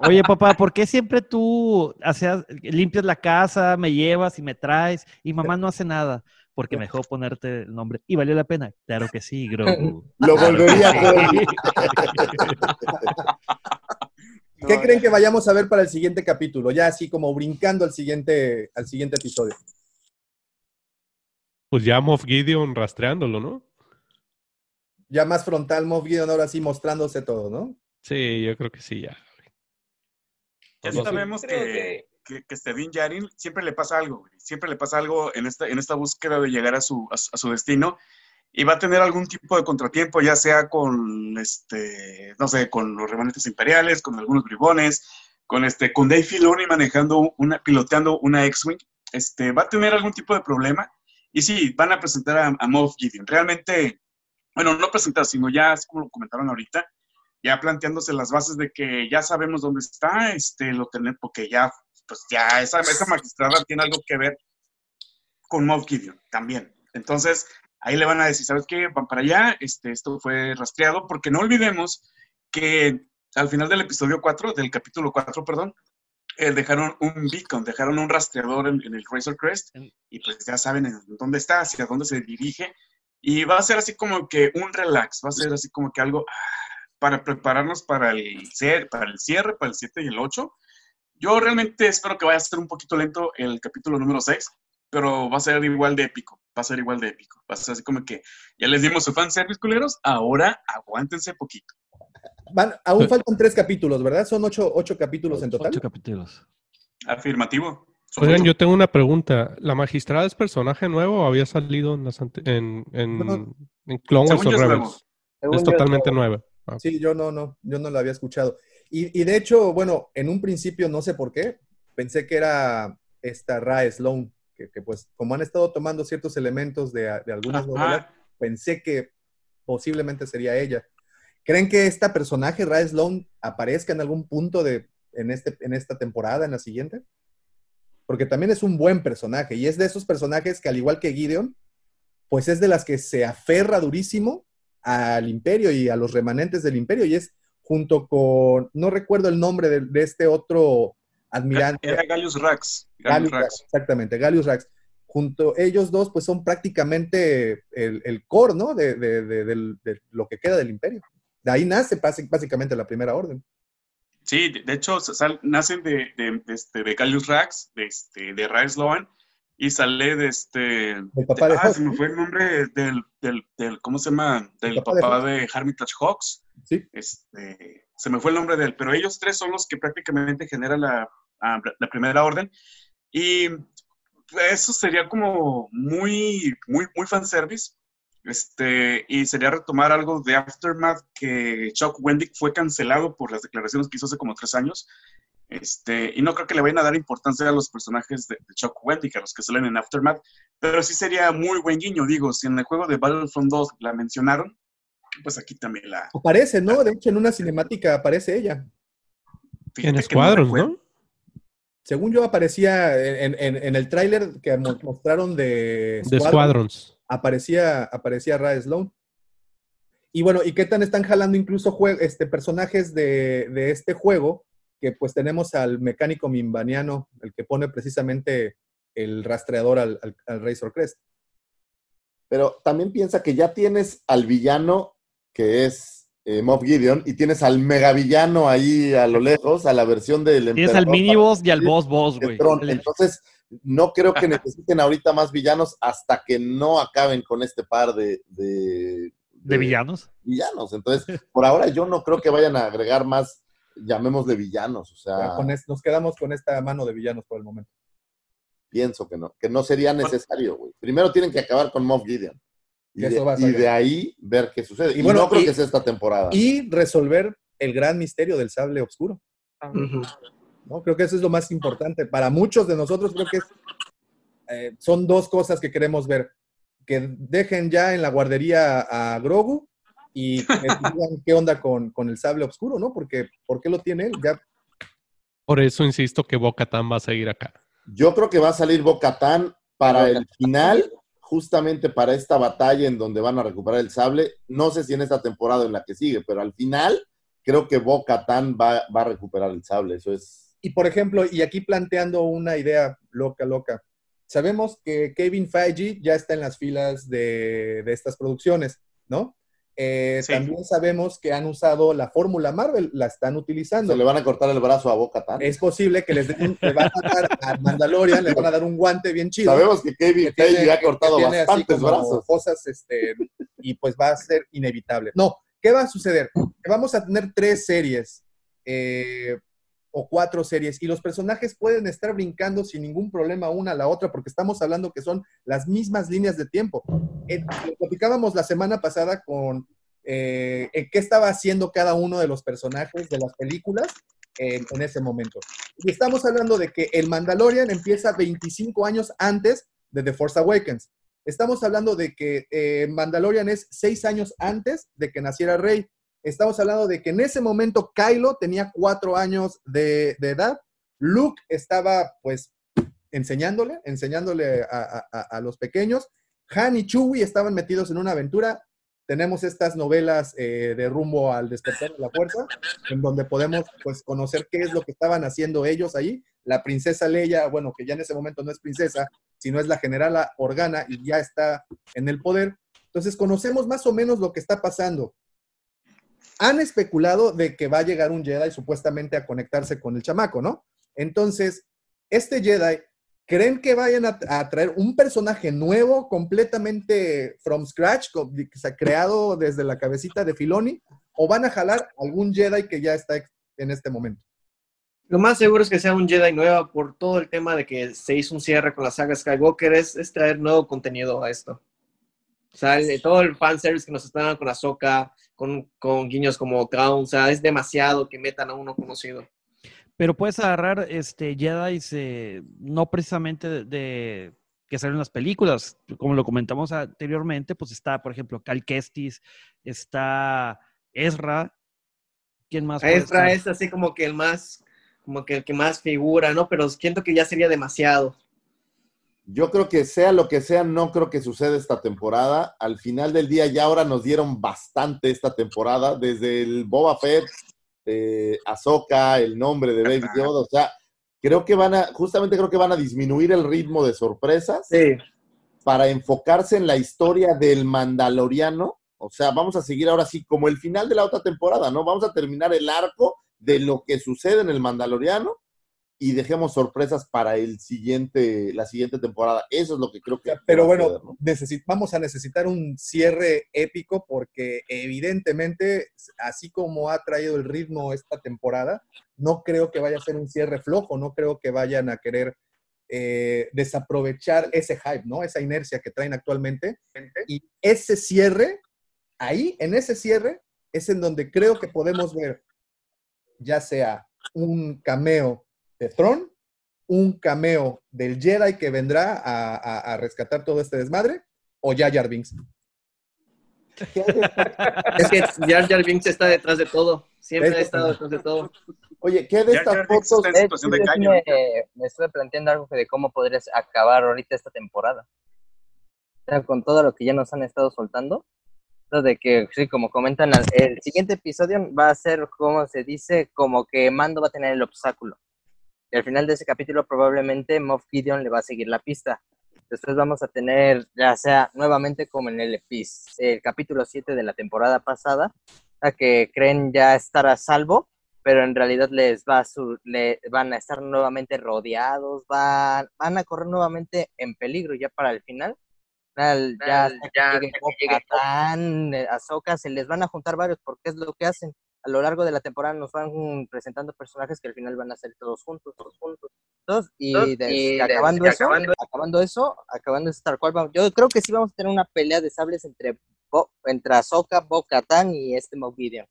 Oye, papá, ¿por qué siempre tú hacías, limpias la casa, me llevas y me traes y mamá no hace nada? Porque me dejó ponerte el nombre. ¿Y valió la pena? Claro que sí, Grogu. Lo volvería a sí. ¿Qué creen que vayamos a ver para el siguiente capítulo? Ya así como brincando al siguiente, al siguiente episodio. Pues ya Moff Gideon rastreándolo, ¿no? Ya más frontal, Moff Gideon ahora sí mostrándose todo, ¿no? Sí, yo creo que sí, ya. Ya sabemos que, que, que Din Djarin siempre le pasa algo, siempre le pasa algo en esta, en esta búsqueda de llegar a su, a, su- destino. Y va a tener algún tipo de contratiempo, ya sea con, este, no sé, con los remanentes imperiales, con algunos bribones, con, este, con Dave Filoni manejando una, piloteando una X-Wing, este, va a tener algún tipo de problema. Y sí, van a presentar a, a Moff Gideon. Realmente, bueno, no presentar, sino ya, así como lo comentaron ahorita, ya planteándose las bases de que ya sabemos dónde está, este, lo tenemos, porque ya, pues ya esa, esa magistrada tiene algo que ver con Moff Gideon también. Entonces, ahí le van a decir, ¿sabes qué? Van para allá, este, esto fue rastreado, porque no olvidemos que al final del episodio 4, del capítulo 4, perdón, eh, dejaron un beacon, dejaron un rastreador en, en el Razor Crest, y pues ya saben en dónde está, hacia dónde se dirige, y va a ser así como que un relax, va a ser así como que algo ah, para prepararnos para el, para el cierre, para el 7 y el 8. Yo realmente espero que vaya a ser un poquito lento el capítulo número 6, pero va a ser igual de épico, va a ser igual de épico. Va a ser así como que ya les dimos su fanservice, culeros, ahora aguántense poquito. Van, aún faltan tres capítulos, ¿verdad? Son ocho, ocho capítulos en total. Ocho capítulos. Afirmativo. Son Oigan, ocho. yo tengo una pregunta. ¿La magistrada es personaje nuevo o había salido en, las ante- en, en, No. en Clone Wars o Rebels? Es totalmente nuevo. nueva. Ah. Sí, yo no, no, yo no lo había escuchado. Y, y de hecho, bueno, en un principio, no sé por qué, pensé que era esta Rae Sloan, que, que, pues como han estado tomando ciertos elementos de, de algunas Ajá. novelas, pensé que posiblemente sería ella. ¿Creen que esta personaje, Rae Sloan, aparezca en algún punto de, en, este, en esta temporada, en la siguiente? Porque también es un buen personaje y es de esos personajes que al igual que Gideon, pues es de las que se aferra durísimo al imperio y a los remanentes del imperio y es junto con, no recuerdo el nombre de, de este otro admirante. Era Gallius Rax. Rax. Rax, exactamente, Gallius Rax. Junto ellos dos, pues son prácticamente el, el core, ¿no? De, de- lo que queda del imperio. De ahí nace básicamente la primera orden. Sí, de, hecho, sal- nacen de, de, este, de Gallius Rax, de, este, de y sale de este... El papá de ah, Hawks, se me fue el nombre del, del, del ¿cómo se llama? Del papá de papá de, Hermitage Hawks. Sí. Este, se me fue el nombre de él, pero ellos tres son los que prácticamente generan la, ah, la primera orden. Y eso sería como muy, muy, muy fanservice. Este, y sería retomar algo de Aftermath que Chuck Wendick fue cancelado por las declaraciones que hizo hace como tres años. Este, y no creo que le vayan a dar importancia a los personajes de, de Chuck Wendick, a los que salen en Aftermath, pero sí sería muy buen guiño, digo, si en el juego de Battlefront 2 la mencionaron, pues aquí también la... Aparece, ¿no? De hecho, en una cinemática aparece ella. En Squadrons, ¿no? Según yo, aparecía en, en- en el tráiler que mo- mostraron de De Squadrons. aparecía, aparecía Rae Sloan. Y bueno, ¿y qué tan están jalando incluso este, personajes de, de este juego? Que pues tenemos al mecánico mimbaniano, el que pone precisamente el rastreador al, al, al Razor Crest. Pero también piensa que ya tienes al villano que es eh, Moff Gideon y tienes al megavillano ahí a lo lejos, a la versión del Tienes al emperador mini boss y al boss boss, de güey. Entonces, no creo que necesiten ahorita más villanos hasta que no acaben con este par de, de, ¿De villanos? villanos. Entonces, por ahora yo no creo que vayan a agregar más, llamémosle villanos. O sea, con es- nos quedamos con esta mano de villanos por el momento. pienso que no, que no sería necesario, güey. Primero tienen que acabar con Moff Gideon. Y, de, y ahí ver qué sucede. Y Y, bueno, no creo y- que sea esta temporada. Y resolver el gran misterio del sable oscuro. ¿no? Creo que eso es lo más importante. Para muchos de nosotros creo que es, eh, son dos cosas que queremos ver. Que dejen ya en la guardería a Grogu y que digan qué onda con, con el sable oscuro, ¿no? Porque ¿por qué lo tiene él? Ya, Por eso insisto que Boca Tan va a seguir acá. Yo creo que va a salir Bo-Katan para el final, justamente para esta batalla en donde van a recuperar el sable. No sé si en esta temporada o en la que sigue, pero al final creo que Bo-Katan va, va a recuperar el sable. Eso es. Y por ejemplo, y aquí planteando una idea loca, loca. Sabemos que Kevin Feige ya está en las filas de, de estas producciones, ¿no? Eh, También sabemos que han usado la fórmula Marvel, la están utilizando. Se le van a cortar el brazo a Bo-Katan. Es posible que les den, le van a dar a Mandalorian, le van a dar un guante bien chido. Sabemos que Kevin tiene- Feige ha cortado bastantes como brazos. Cosas, este, y pues va a ser inevitable. No, ¿qué va a suceder? Que vamos a tener tres series eh, o cuatro series y los personajes pueden estar brincando sin ningún problema una a la otra porque estamos hablando que son las mismas líneas de tiempo. Eh, lo platicábamos la semana pasada con eh, qué estaba haciendo cada uno de los personajes de las películas en ese momento. Y estamos hablando de que el Mandalorian empieza 25 años antes de The Force Awakens. Estamos hablando de que eh, Mandalorian es seis años antes de que naciera Rey. Estamos hablando de que en ese momento Kylo tenía cuatro años de, edad. Luke estaba pues enseñándole, enseñándole a los pequeños. Han y Chewie estaban metidos en una aventura. Tenemos estas novelas eh, de rumbo al despertar de la fuerza, en donde podemos pues conocer qué es lo que estaban haciendo ellos ahí. La princesa Leia, bueno, que ya en ese momento no es princesa, sino es la generala Organa y ya está en el poder. Entonces conocemos más o menos lo que está pasando. Han especulado de que va a llegar un Jedi supuestamente a conectarse con el chamaco, ¿no? Entonces, este Jedi, ¿creen que vayan a, traer un personaje nuevo, completamente from scratch, que se ha creado desde la cabecita de Filoni? ¿O van a jalar algún Jedi que ya está en este momento? Lo más seguro es que sea un Jedi nueva por todo el tema de que se hizo un cierre con la saga Skywalker, es traer nuevo contenido a esto. O sea, el- todo el fanservice que nos están dando con Ahsoka, con, con guiños como Traum, o sea, es demasiado que metan a uno conocido. Pero puedes agarrar este Jedi no precisamente de, de- que salen en las películas, como lo comentamos anteriormente, pues está, por ejemplo, Cal Kestis, está Ezra, ¿quién más? puede Ezra estar? es así como que el más, como que el que más figura, ¿no? Pero siento que ya sería demasiado. Yo creo que sea lo que sea, no creo que suceda esta temporada. Al final del día ya ahora nos dieron bastante esta temporada, desde el Boba Fett, eh, Ahsoka, el nombre de Baby Yoda, o sea, creo que van a, justamente creo que van a disminuir el ritmo de sorpresas para enfocarse en la historia del Mandaloriano. O sea, vamos a seguir ahora sí como el final de la otra temporada, ¿no? Vamos a terminar el arco de lo que sucede en el Mandaloriano y dejemos sorpresas para el siguiente, la siguiente temporada. Eso es lo que creo que. Pero bueno, necesi- vamos a necesitar un cierre épico porque evidentemente, así como ha traído el ritmo esta temporada, no creo que vaya a ser un cierre flojo, no creo que vayan a querer eh, desaprovechar ese hype, ¿no? Esa inercia que traen actualmente. Y ese cierre, ahí, en ese cierre, es en donde creo que podemos ver ya sea un cameo de Tron, un cameo del Jedi que vendrá a, a- a rescatar todo este desmadre, o ya Jar Binks. Es que Jar Jar Binks está detrás de todo. Siempre ha estado detrás de todo. Oye, ¿qué de estas ya, fotos? Eh, sí, yo sí me, me estuve planteando algo de cómo podrías acabar ahorita esta temporada. O sea, con todo lo que ya nos han estado soltando. Lo de que, sí, como comentan, el siguiente episodio va a ser, como se dice, como que Mando va a tener el obstáculo. Y al final de ese capítulo probablemente Moff Gideon le va a seguir la pista. Después vamos a tener, ya sea nuevamente como en el, epis, el capítulo 7 de la temporada pasada, a que creen ya estar a salvo, pero en realidad les va a su- le, van a estar nuevamente rodeados, van, van a correr nuevamente en peligro ya para el final. Al- ya hasta ya que llegue hasta que llegue Bo-Katan, eh, Ahsoka, se les van a juntar varios porque es lo que hacen. A lo largo de la temporada nos van presentando personajes que al final van a ser todos juntos, todos juntos. todos, y, Todos, des- y acabando, des- eso, acabando- acabando eso, acabando eso tal cual, yo creo que sí vamos a tener una pelea de sables entre, Bo, entre Ahsoka, Bo-Katan y este Moff Gideon.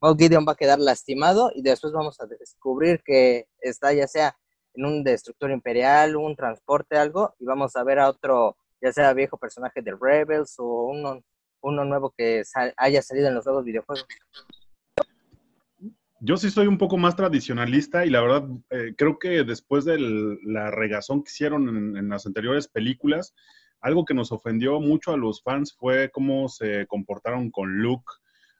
Moff Gideon va a quedar lastimado y después vamos a descubrir que está ya sea en un destructor imperial, un transporte, algo, y vamos a ver a otro, ya sea viejo personaje de Rebels o uno, uno nuevo que sal- haya salido en los nuevos videojuegos. Yo sí soy un poco más tradicionalista y la verdad eh, creo que después de la regazón que hicieron en, en las anteriores películas, algo que nos ofendió mucho a los fans fue cómo se comportaron con Luke.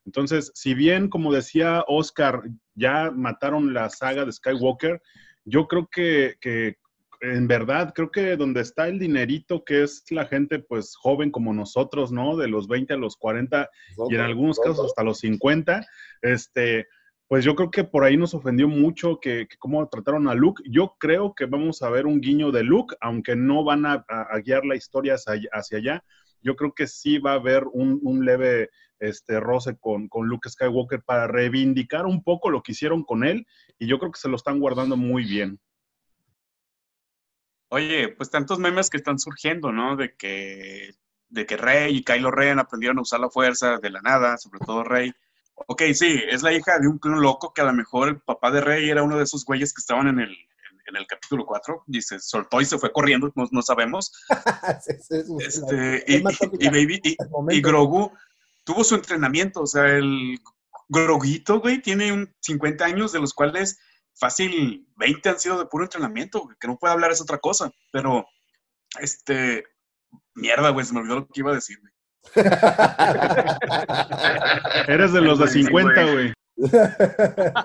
Entonces, si bien, como decía Oscar, ya mataron la saga de Skywalker, yo creo que, que en verdad, creo que donde está el dinerito, que es la gente pues joven como nosotros, ¿no? De los 20 a los 40 y en algunos casos hasta los 50, este, pues yo creo que por ahí nos ofendió mucho que, cómo trataron a Luke. Yo creo que vamos a ver un guiño de Luke, aunque no van a, guiar la historia hacia, allá-. Yo creo que sí va a haber un, un leve este, roce con, con Luke Skywalker para reivindicar un poco lo que hicieron con él y yo creo que se lo están guardando muy bien. Oye, pues tantos memes que están surgiendo, ¿no? De que, de que Rey y Kylo Ren aprendieron a usar la fuerza de la nada, sobre todo Rey. Ok, sí, es la hija de un clon loco que a lo mejor el papá de Rey era uno de esos güeyes que estaban en el, en, en el capítulo 4 y se soltó y se fue corriendo, no, no sabemos. Este, y, y- y Baby, y, y Grogu tuvo su entrenamiento, o sea, el Groguito, güey, tiene un 50 años, de los cuales fácil 20 han sido de puro entrenamiento, güey, que no puede hablar es otra cosa, pero, este, mierda, güey, se me olvidó lo que iba a decir, güey. Eres de los de 50, güey.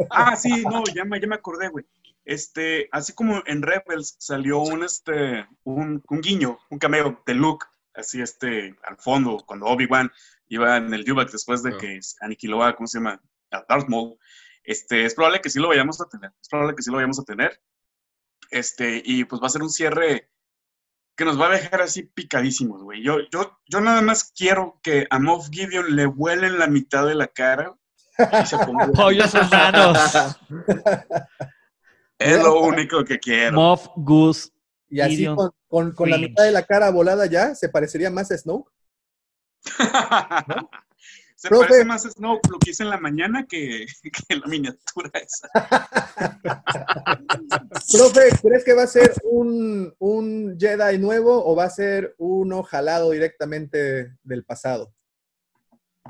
Ah, sí, no, ya me, ya me acordé, güey. Este, así como en Rebels salió un, este, un, un guiño, un cameo de Luke, así, este, al fondo, cuando Obi-Wan iba en el Dewback después de que aniquiló a, ¿cómo se llama? A Darth Maul. Este, es probable que sí lo vayamos a tener, es probable que sí lo vayamos a tener. Este, y pues va a ser un cierre que nos va a dejar así picadísimos, güey. Yo, yo, yo nada más quiero que a Moff Gideon le vuelen la mitad de la cara y se ponga- Pollos hermanos. Es lo único que quiero. Moff Goose. Y así Gideon. con, con- con la mitad de la cara volada ya, ¿se parecería más a Snoke? Se Profe. parece más a Snow lo que hice en la mañana que, que la miniatura esa. Profe, ¿crees que va a ser un, un Jedi nuevo o va a ser uno jalado directamente del pasado?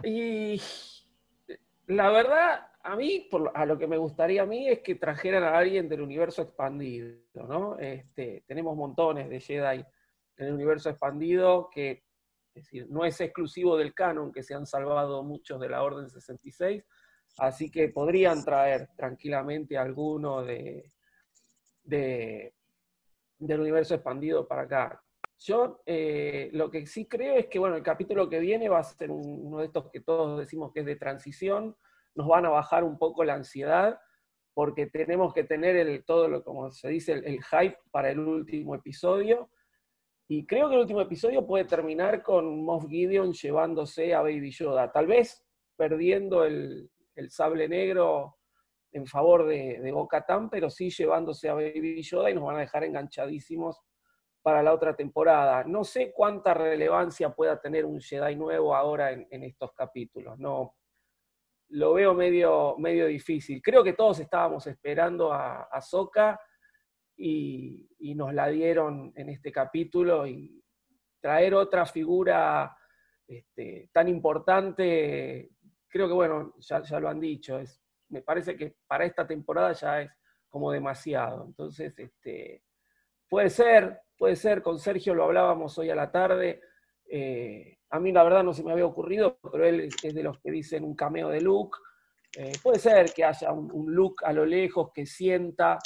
Y la verdad, a mí, por a lo que me gustaría a mí es que trajeran a alguien del universo expandido, ¿no? Este, tenemos montones de Jedi en el universo expandido que es decir, no es exclusivo del canon, que se han salvado muchos de la Orden 66, así que podrían traer tranquilamente alguno de, de- del universo expandido para acá. Yo eh, lo que sí creo es que, bueno, el capítulo que viene va a ser un- uno de estos que todos decimos que es de transición, nos van a bajar un poco la ansiedad, porque tenemos que tener el, todo lo, como se dice, el hype para el último episodio. Y creo que el último episodio puede terminar con Moff Gideon llevándose a Baby Yoda, tal vez perdiendo el, el sable negro en favor de, de Bo-Katan, pero sí llevándose a Baby Yoda y nos van a dejar enganchadísimos para la otra temporada. No sé cuánta relevancia pueda tener un Jedi nuevo ahora en, estos capítulos. No, lo veo medio, medio difícil. Creo que todos estábamos esperando a, a Sokka y, nos la dieron en este capítulo y traer otra figura este, tan importante, creo que bueno, ya, ya lo han dicho, es, me parece que para esta temporada ya es como demasiado. Entonces, este, puede ser, puede ser, con Sergio lo hablábamos hoy a la tarde. eh, a mí la verdad no se me había ocurrido, pero él es, de los que dicen un cameo de Luke. Eh, puede ser que haya un, un Luke a lo lejos que sienta,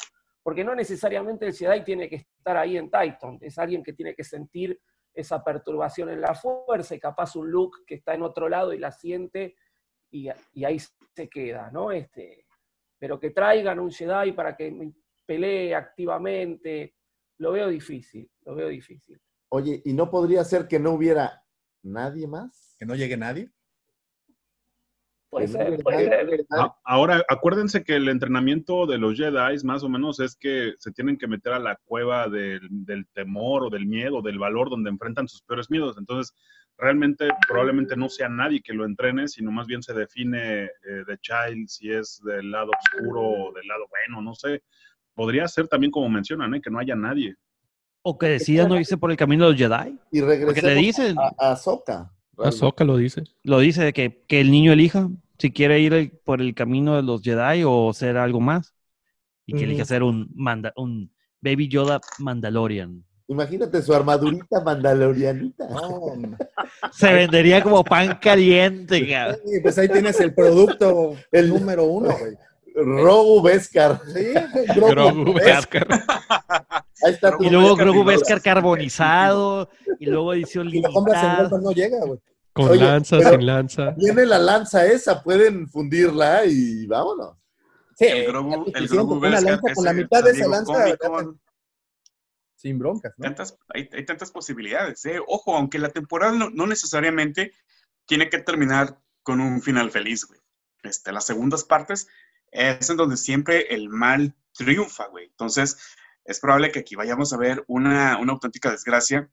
porque no necesariamente el Jedi tiene que estar ahí en Titan, es alguien que tiene que sentir esa perturbación en la fuerza y capaz un Luke que está en otro lado y la siente y, y ahí se queda, ¿no? Este, pero que traigan un Jedi para que pelee activamente, lo veo difícil, lo veo difícil. Oye, ¿y no podría ser que no hubiera nadie más? ¿Que no llegue nadie? Puede ser, puede ser. A- Ahora, acuérdense que el entrenamiento de los Jedi, más o menos, es que se tienen que meter a la cueva del, del temor o del miedo, o del valor, donde enfrentan sus peores miedos. Entonces, realmente, probablemente no sea nadie que lo entrene, sino más bien se define eh, de Child si es del lado oscuro o del lado bueno, no sé. Podría ser también como mencionan, ¿eh? que no haya nadie. O que decida no irse por el camino de los Jedi. Y dicen, a, a Ahsoka. Ahsoka lo dice. lo dice de que, que el niño elija si quiere ir el- por el camino de los Jedi o ser algo más. Y que Ujú. elija ser un, manda, un Baby Yoda Mandalorian. Imagínate su armadurita mandalorianita. Se vendería como pan caliente, cabrón. Sí, pues ahí tienes el producto el número uno, güey. Rogu Beskar. Sí, Grogu Beskar. Ahí está Y luego Grogu y Beskar carbonizado. Y luego edición Si lo compras en limitada. Walmart no llega, güey. Con Oye, lanza, sin lanza. Viene la lanza esa, pueden fundirla y vámonos. Sí, El Grogu, el Grogu una Beskar, lanza con la mitad de esa lanza, sin broncas, ¿no? tantas, hay, hay tantas posibilidades. ¿eh? Ojo, aunque la temporada no, no necesariamente tiene que terminar con un final feliz, güey. Este, las segundas partes es en donde siempre el mal triunfa, güey. Entonces, es probable que aquí vayamos a ver una, una auténtica desgracia.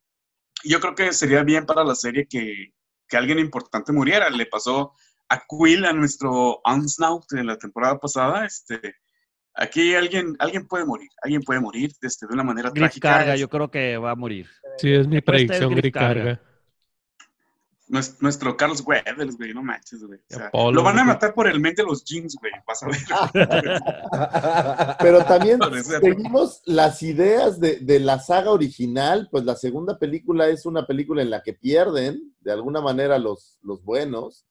Yo creo que sería bien para la serie que, que alguien importante muriera. Le pasó a Quill, a nuestro Unsnaut de la temporada pasada. Este, aquí alguien, alguien puede morir, alguien puede morir este, de una manera Griff trágica. Carga, yo creo que va a morir. Sí, es mi el predicción, Griff Carga. Nues- Nuestro Carlos Weathers, güey, no manches, güey. O sea, Apolo, lo van a matar por el men de los jeans, güey. Vas a ver. Pero también seguimos las ideas de, de la saga original, pues la segunda película es una película en la que pierden de alguna manera los, los buenos.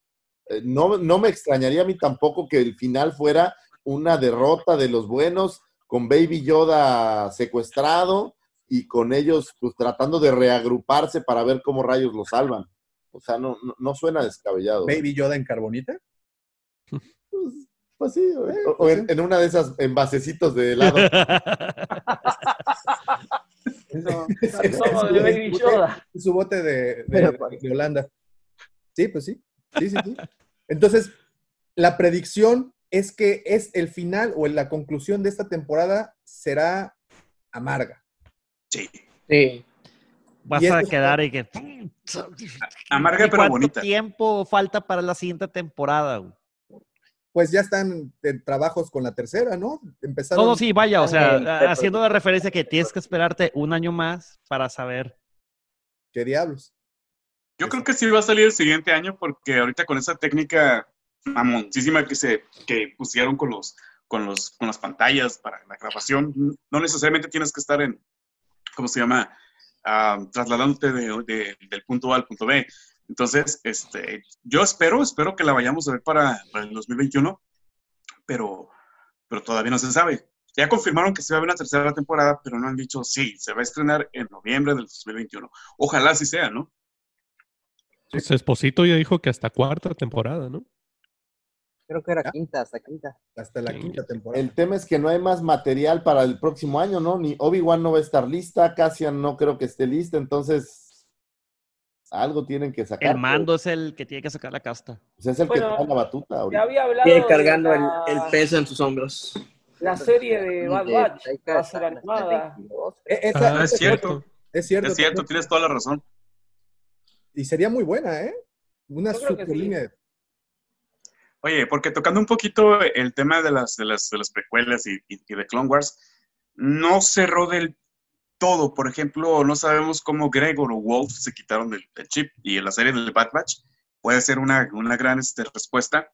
Eh, no, no me extrañaría a mí tampoco que el final fuera una derrota de los buenos con Baby Yoda secuestrado y con ellos pues tratando de reagruparse para ver cómo rayos lo salvan. O sea, no, no, no suena descabellado. Baby Yoda en carbonita. Pues sí, o, o en, en una de esas envasecitos de helado. Eso- de Baby su- Yoda. Su bote de, de- Pero, pues. de Holanda. Sí, pues sí. Sí, sí, sí. Entonces, la predicción es que es el final o la conclusión de esta temporada será amarga. Sí. Sí. Vas a quedar y que. Amarga ¿Y pero cuánto bonita. tiempo falta para la siguiente temporada? güey? Pues ya están en trabajos con la tercera, ¿no? Empezaron. No, no, sí, vaya, o sea, haciendo la referencia que tienes que esperarte un año más para saber. ¿Qué diablos? Yo creo que sí va a salir el siguiente año porque ahorita con esa técnica mamoncísima que se que pusieron con los con los con las pantallas para la grabación, no necesariamente tienes que estar en ¿cómo se llama? Ah, trasladándote de- de- del punto A al punto B. Entonces, este, yo espero, espero que la vayamos a ver para, para el 2021, pero, pero todavía no se sabe. Ya confirmaron que se va a ver una tercera temporada, pero no han dicho sí, se va a estrenar en noviembre del 2021. Ojalá así sea, ¿no? Pues Esposito ya dijo que hasta cuarta temporada, ¿no? Creo que era quinta, hasta quinta. Hasta la quinta temporada. El tema es que no hay más material para el próximo año, ¿no? Ni Obi-Wan no va a estar lista, Cassian no creo que esté lista, entonces Algo tienen que sacar. El mando es el que tiene que sacar la casta. Pues es el Bueno, que trae la batuta ahorita. había hablado de cargando el, la, el peso en sus hombros. la serie de Bad Batch va a ser animada. Eh, esa- Ah, es cierto. Es cierto. Es cierto, también. tienes toda la razón. Y sería muy buena, ¿eh? Una super sí. línea. Oye, porque tocando un poquito el tema de las, de las, de las precuelas y, y- y de Clone Wars, no cerró del todo. Por ejemplo, no sabemos cómo Gregor o Wolf se quitaron del, del chip y en la serie del Bad Batch puede ser una, una gran este, respuesta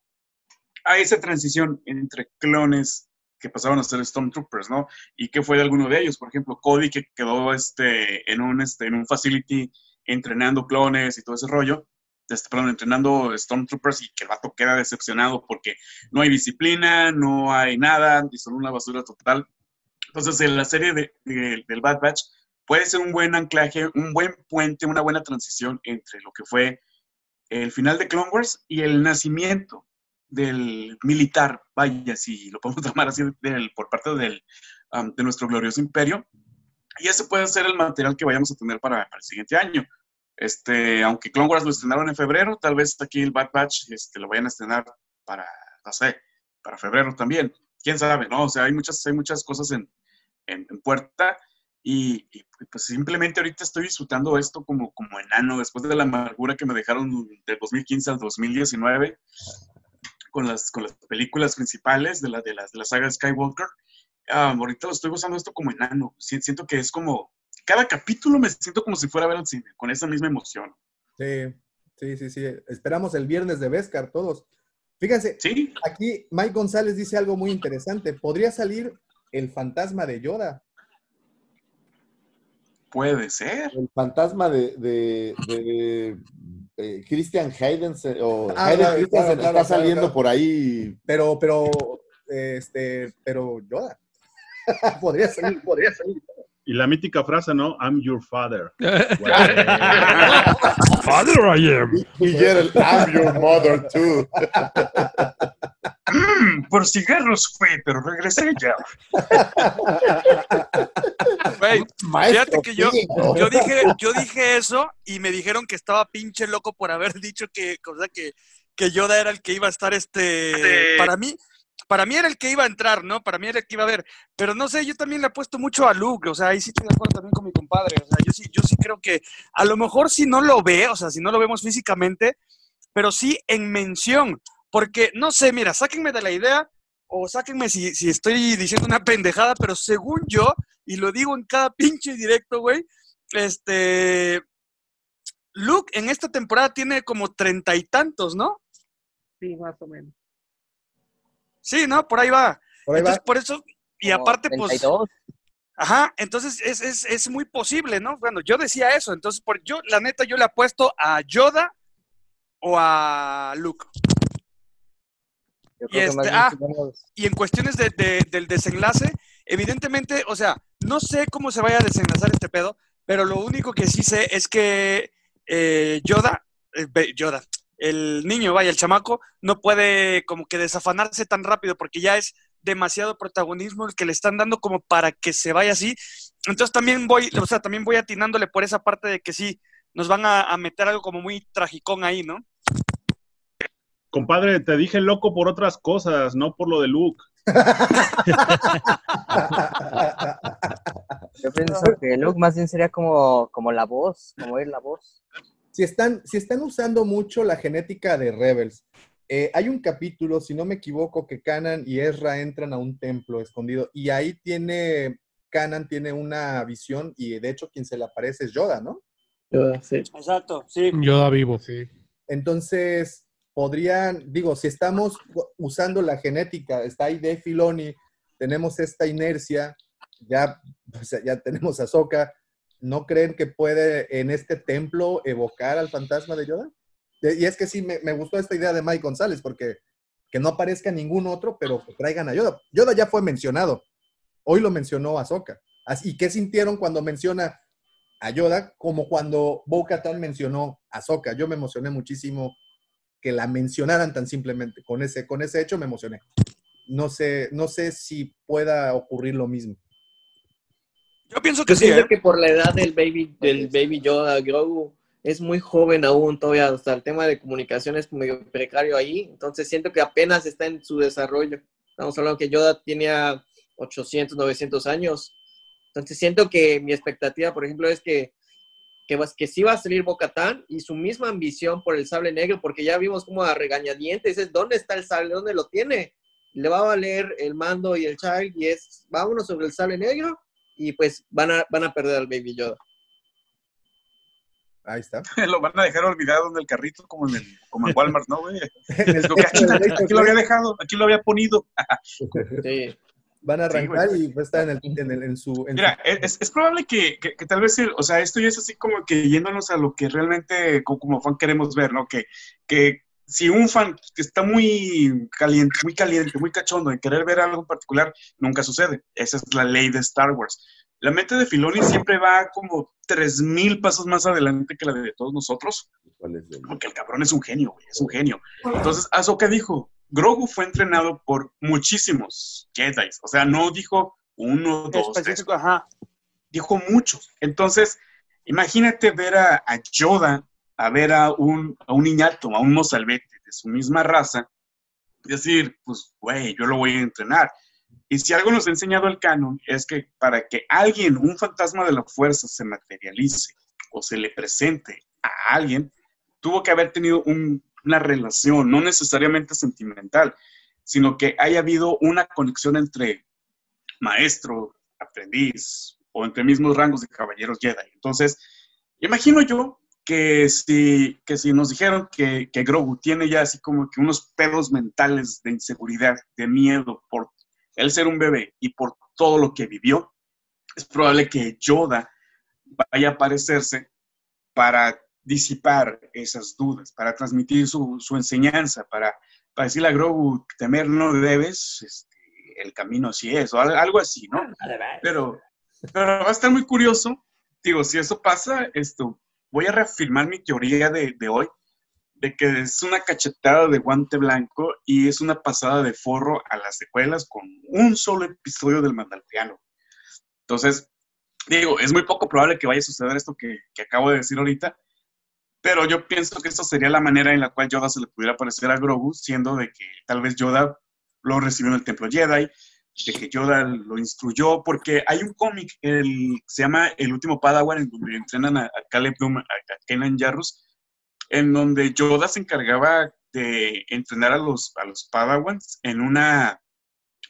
a esa transición entre clones que pasaban a ser Stormtroopers, ¿no? Y qué fue de alguno de ellos. Por ejemplo, Cody que quedó este, en, un, este, en un facility entrenando clones y todo ese rollo este, perdón, entrenando Stormtroopers y que el vato queda decepcionado porque no hay disciplina, no hay nada y son una basura total. Entonces, en la serie de, de- del Bad Batch puede ser un buen anclaje, un buen puente, una buena transición entre lo que fue el final de Clone Wars y el nacimiento del militar, vaya, si lo podemos llamar así, del- por parte del, um, de nuestro glorioso imperio. Y ese puede ser el material que vayamos a tener para, para el siguiente año. Este, aunque Clone Wars lo estrenaron en febrero, tal vez aquí el Bad Batch este, lo vayan a estrenar para, no sé, para febrero también. Quién sabe, ¿no? O sea, hay muchas, hay muchas cosas en, en, en puerta y, y, pues simplemente ahorita estoy disfrutando esto como, como enano después de la amargura que me dejaron del 2015 al 2019 con las, con las películas principales de la, de la, de la saga Skywalker. Ah, ahorita lo estoy gozando esto como enano. Si- Siento que es como, cada capítulo me siento como si fuera a ver al cine, con esa misma emoción. Sí, sí, sí, sí. Esperamos el viernes de Vescar todos. Fíjense, aquí Mike González dice algo muy interesante. ¿Podría salir el fantasma de Yoda? Puede ser. El fantasma de, de, de, eh, Christian Hayden o Ah, Hayden claro, Christensen claro, está claro, saliendo claro. por ahí. Pero, pero, este, pero Yoda. podría salir, podría salir. Y la mítica frase, ¿no? I'm your father. Father I am. Miguel, I'm your mother too. Mm, por cigarros fue, pero regresé ya. Maestro fíjate que yo, yo dije, yo dije eso y me dijeron que estaba pinche loco por haber dicho que, o sea, que, que Yoda era el que iba a estar este. Para mí, para mí era el que iba a entrar, ¿no? Para mí era el que iba a ver. Pero no sé, yo también le apuesto mucho a Luke. O sea, ahí sí estoy de acuerdo también con mi compadre. O sea, yo sí, yo sí creo que a lo mejor si no lo ve, o sea, si no lo vemos físicamente, pero sí en mención. Porque, no sé, mira, sáquenme de la idea o sáquenme si, si estoy diciendo una pendejada, pero según yo, y lo digo en cada pinche directo, güey, este. Luke en esta temporada tiene como treinta y tantos, ¿no? Sí, más o menos. Sí, ¿no? Por ahí va. Por ahí entonces, va. por eso, y Como aparte, pues. 32. Ajá, entonces es, es, es muy posible, ¿no? Bueno, yo decía eso, entonces por yo, la neta, yo le apuesto a Yoda o a Luke. Yo Y, este, ah, tenemos- y en cuestiones de- de- del desenlace, evidentemente, o sea, no sé cómo se vaya a desenlazar este pedo, pero lo único que sí sé es que eh, Yoda, eh, Yoda, el niño, vaya, el chamaco, no puede como que desafanarse tan rápido porque ya es demasiado protagonismo el que le están dando como para que se vaya así. Entonces también voy, o sea, también voy atinándole por esa parte de que sí, nos van a, a meter algo como muy tragicón ahí, ¿no? Compadre, te dije loco por otras cosas, no por lo de Luke. Yo pienso que Luke más bien sería como, como la voz, como ir la voz. Si están, si están usando mucho la genética de Rebels, eh, hay un capítulo, si no me equivoco, que Kanan y Ezra entran a un templo escondido y ahí tiene, Kanan tiene una visión y de hecho quien se le aparece es Yoda, ¿no? sí. Exacto, sí. Yoda vivo, sí. Entonces, podrían, digo, si estamos usando la genética, está ahí de Filoni, tenemos esta inercia, ya, o sea, ya tenemos a Soka, ¿no creen que puede en este templo evocar al fantasma de Yoda? Y es que sí, me, me gustó esta idea de Mike González, porque que no aparezca ningún otro, pero que traigan a Yoda. Yoda ya fue mencionado, hoy lo mencionó Ahsoka. ¿Y qué sintieron cuando menciona a Yoda? Como cuando Bo-Katan mencionó a Ahsoka. Yo me emocioné muchísimo que la mencionaran tan simplemente. Con ese, con ese hecho me emocioné. No sé, no sé si pueda ocurrir lo mismo. Yo pienso que Yo sí, siento ¿eh? que por la edad del baby, del baby Yoda, Grogu, es muy joven aún todavía, o sea, el tema de comunicación es medio precario ahí, entonces siento que apenas está en su desarrollo. Estamos hablando que Yoda tenía 800, 900 años, entonces siento que mi expectativa, por ejemplo, es que, que, que sí va a salir Bocatán y su misma ambición por el sable negro, porque ya vimos como a regañadientes, es ¿dónde está el sable? ¿Dónde lo tiene? Le va a valer el mando y el child y es, vámonos sobre el sable negro y pues van a, van a perder al Baby Yoda. Ahí está. Lo van a dejar olvidado en el carrito como en, el, como en Walmart, ¿no, güey? el Digo, "Ah, chinga, techo, aquí lo había dejado, aquí lo había ponido. Van a Sí, arrancar y va a estar en, el, en, el- en su... en Mira, su- es, es probable que, que- que tal vez, el- o sea, esto ya es así como que yéndonos a lo que realmente co- como, fan queremos ver, ¿no? Que, que si un fan que está muy caliente, muy caliente, muy cachondo en querer ver algo en particular, nunca sucede. Esa es la ley de Star Wars. La mente de Filoni siempre va como 3000 pasos más adelante que la de todos nosotros. Porque el cabrón es un genio, güey, es un genio. Entonces, Ahsoka dijo, Grogu fue entrenado por muchísimos Jedi. O sea, no dijo uno, dos, tres. Ajá. Dijo muchos. Entonces, imagínate ver a, a Yoda, a ver a un, a un niñato, a un mozalbete de su misma raza, decir, pues, güey, yo lo voy a entrenar. Y si algo nos ha enseñado el canon es que para que alguien, un fantasma de la fuerza, se materialice o se le presente a alguien, tuvo que haber tenido un- una relación, no necesariamente sentimental, sino que haya habido una conexión entre maestro, aprendiz o entre mismos rangos de caballeros Jedi. Entonces, imagino yo que si, que si nos dijeron que, que Grogu tiene ya así como que unos pedos mentales de inseguridad, de miedo por él ser un bebé y por todo lo que vivió, es probable que Yoda vaya a aparecerse para disipar esas dudas, para transmitir su, su enseñanza, para, para decirle a Grogu, temer no debes, este, el camino así es, o al- algo así, ¿no? Pero, pero va a estar muy curioso. Digo, si eso pasa, esto, voy a reafirmar mi teoría de, de hoy, de que es una cachetada de guante blanco y es una pasada de forro a las secuelas con un solo episodio del Mandaloriano. Entonces, digo, es muy poco probable que vaya a suceder esto que, que acabo de decir ahorita, pero yo pienso que esto sería la manera en la cual Yoda se le pudiera parecer a Grogu, siendo de que tal vez Yoda lo recibió en el Templo Jedi, de que Yoda lo instruyó, porque hay un cómic, el, se llama El último Padawan, en donde entrenan a, a Caleb Bloom, a, a Kenan Jarrus, en donde Yoda se encargaba de entrenar a los, a los Padawans en una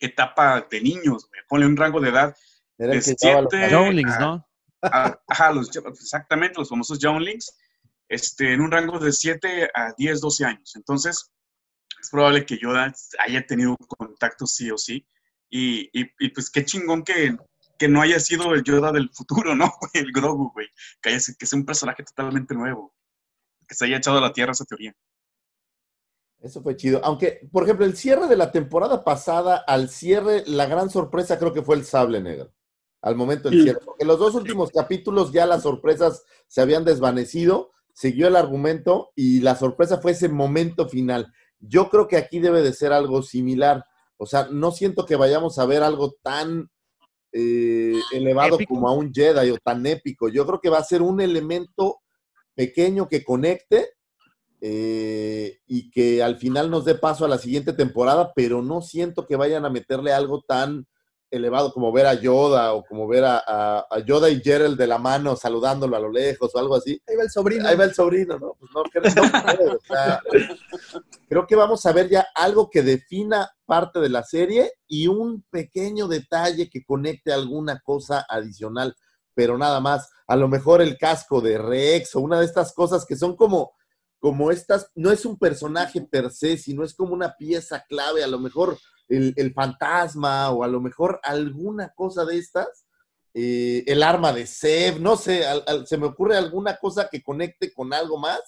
etapa de niños, ponle un rango de edad Era de que los siete Younglings, a- ¿no? a- ajá, los, exactamente, los famosos Younglings, este, en un rango de 7 a 10, 12 años. Entonces, es probable que Yoda haya tenido contacto sí o sí. Y, y- y, pues qué chingón que, que no haya sido el Yoda del futuro, ¿no? El Grogu, güey. Que, haya, que sea un personaje totalmente nuevo. Que se haya echado a la tierra esa teoría. Eso fue chido. Aunque, por ejemplo, el cierre de la temporada pasada, al cierre, la gran sorpresa creo que fue el sable negro. Al momento del Sí. cierre. Porque los dos últimos capítulos ya las sorpresas se habían desvanecido, siguió el argumento y la sorpresa fue ese momento final. Yo creo que aquí debe de ser algo similar. O sea, no siento que vayamos a ver algo tan eh, elevado Épico. como a un Jedi o tan épico. Yo creo que va a ser un elemento pequeño que conecte eh, y que al final nos dé paso a la siguiente temporada, pero no siento que vayan a meterle algo tan elevado como ver a Yoda o como ver a, a- a Yoda y Gerald de la mano saludándolo a lo lejos o algo así. Ahí va el sobrino. Ahí va el sobrino, ¿no? Pues no, creo, no o sea, creo que vamos a ver ya algo que defina parte de la serie y un pequeño detalle que conecte alguna cosa adicional, pero nada más. A lo mejor el casco de Rex o una de estas cosas que son como, como estas, no es un personaje per se, sino es como una pieza clave, a lo mejor el, fantasma o a lo mejor alguna cosa de estas. eh, el arma de Seb, no sé, se me ocurre alguna cosa que conecte con algo más,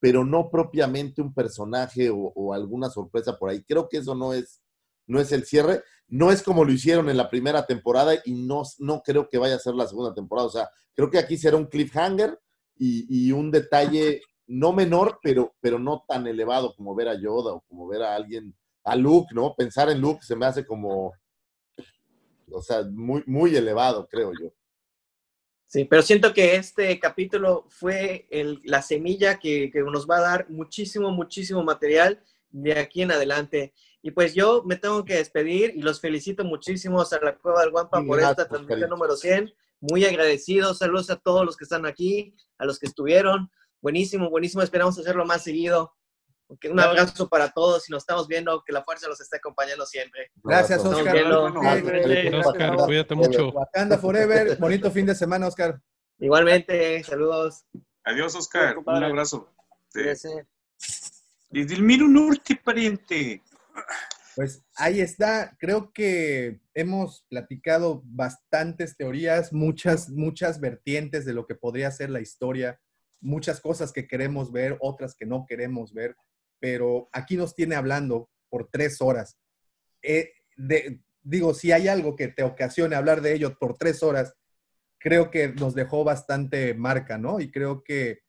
pero no propiamente un personaje o, o alguna sorpresa por ahí. Creo que eso no es, no es el cierre. No es como lo hicieron en la primera temporada y no, no creo que vaya a ser la segunda temporada. O sea, creo que aquí será un cliffhanger y, y un detalle no menor, pero, pero no tan elevado como ver a Yoda o como ver a alguien, a Luke, ¿no? Pensar en Luke se me hace como, o sea, muy, muy elevado, creo yo. Sí, pero siento que este capítulo fue el- la semilla que, que nos va a dar muchísimo, muchísimo material de aquí en adelante. Y pues yo me tengo que despedir y los felicito muchísimo a la Cueva del Guampa por gracias, esta transmisión número 100. Muy agradecidos. Saludos a todos los que están aquí, a los que estuvieron. Buenísimo, buenísimo. Esperamos hacerlo más seguido. Un abrazo para todos y nos estamos viendo. Que la fuerza los esté acompañando siempre. Gracias, Oscar. Gracias, Oscar, cuídate mucho. Wakanda Forever. Bonito fin de semana, Oscar. Igualmente, saludos. Adiós, Oscar. Un abrazo. Desde el Miro Norte, pariente. Pues ahí está. Creo que hemos platicado bastantes teorías, muchas, muchas vertientes de lo que podría ser la historia, muchas cosas que queremos ver, otras que no queremos ver, pero aquí nos tiene hablando por tres horas. Eh, digo, si hay algo que te ocasione hablar de ello por tres horas, creo que nos dejó bastante marca, ¿no? Y creo que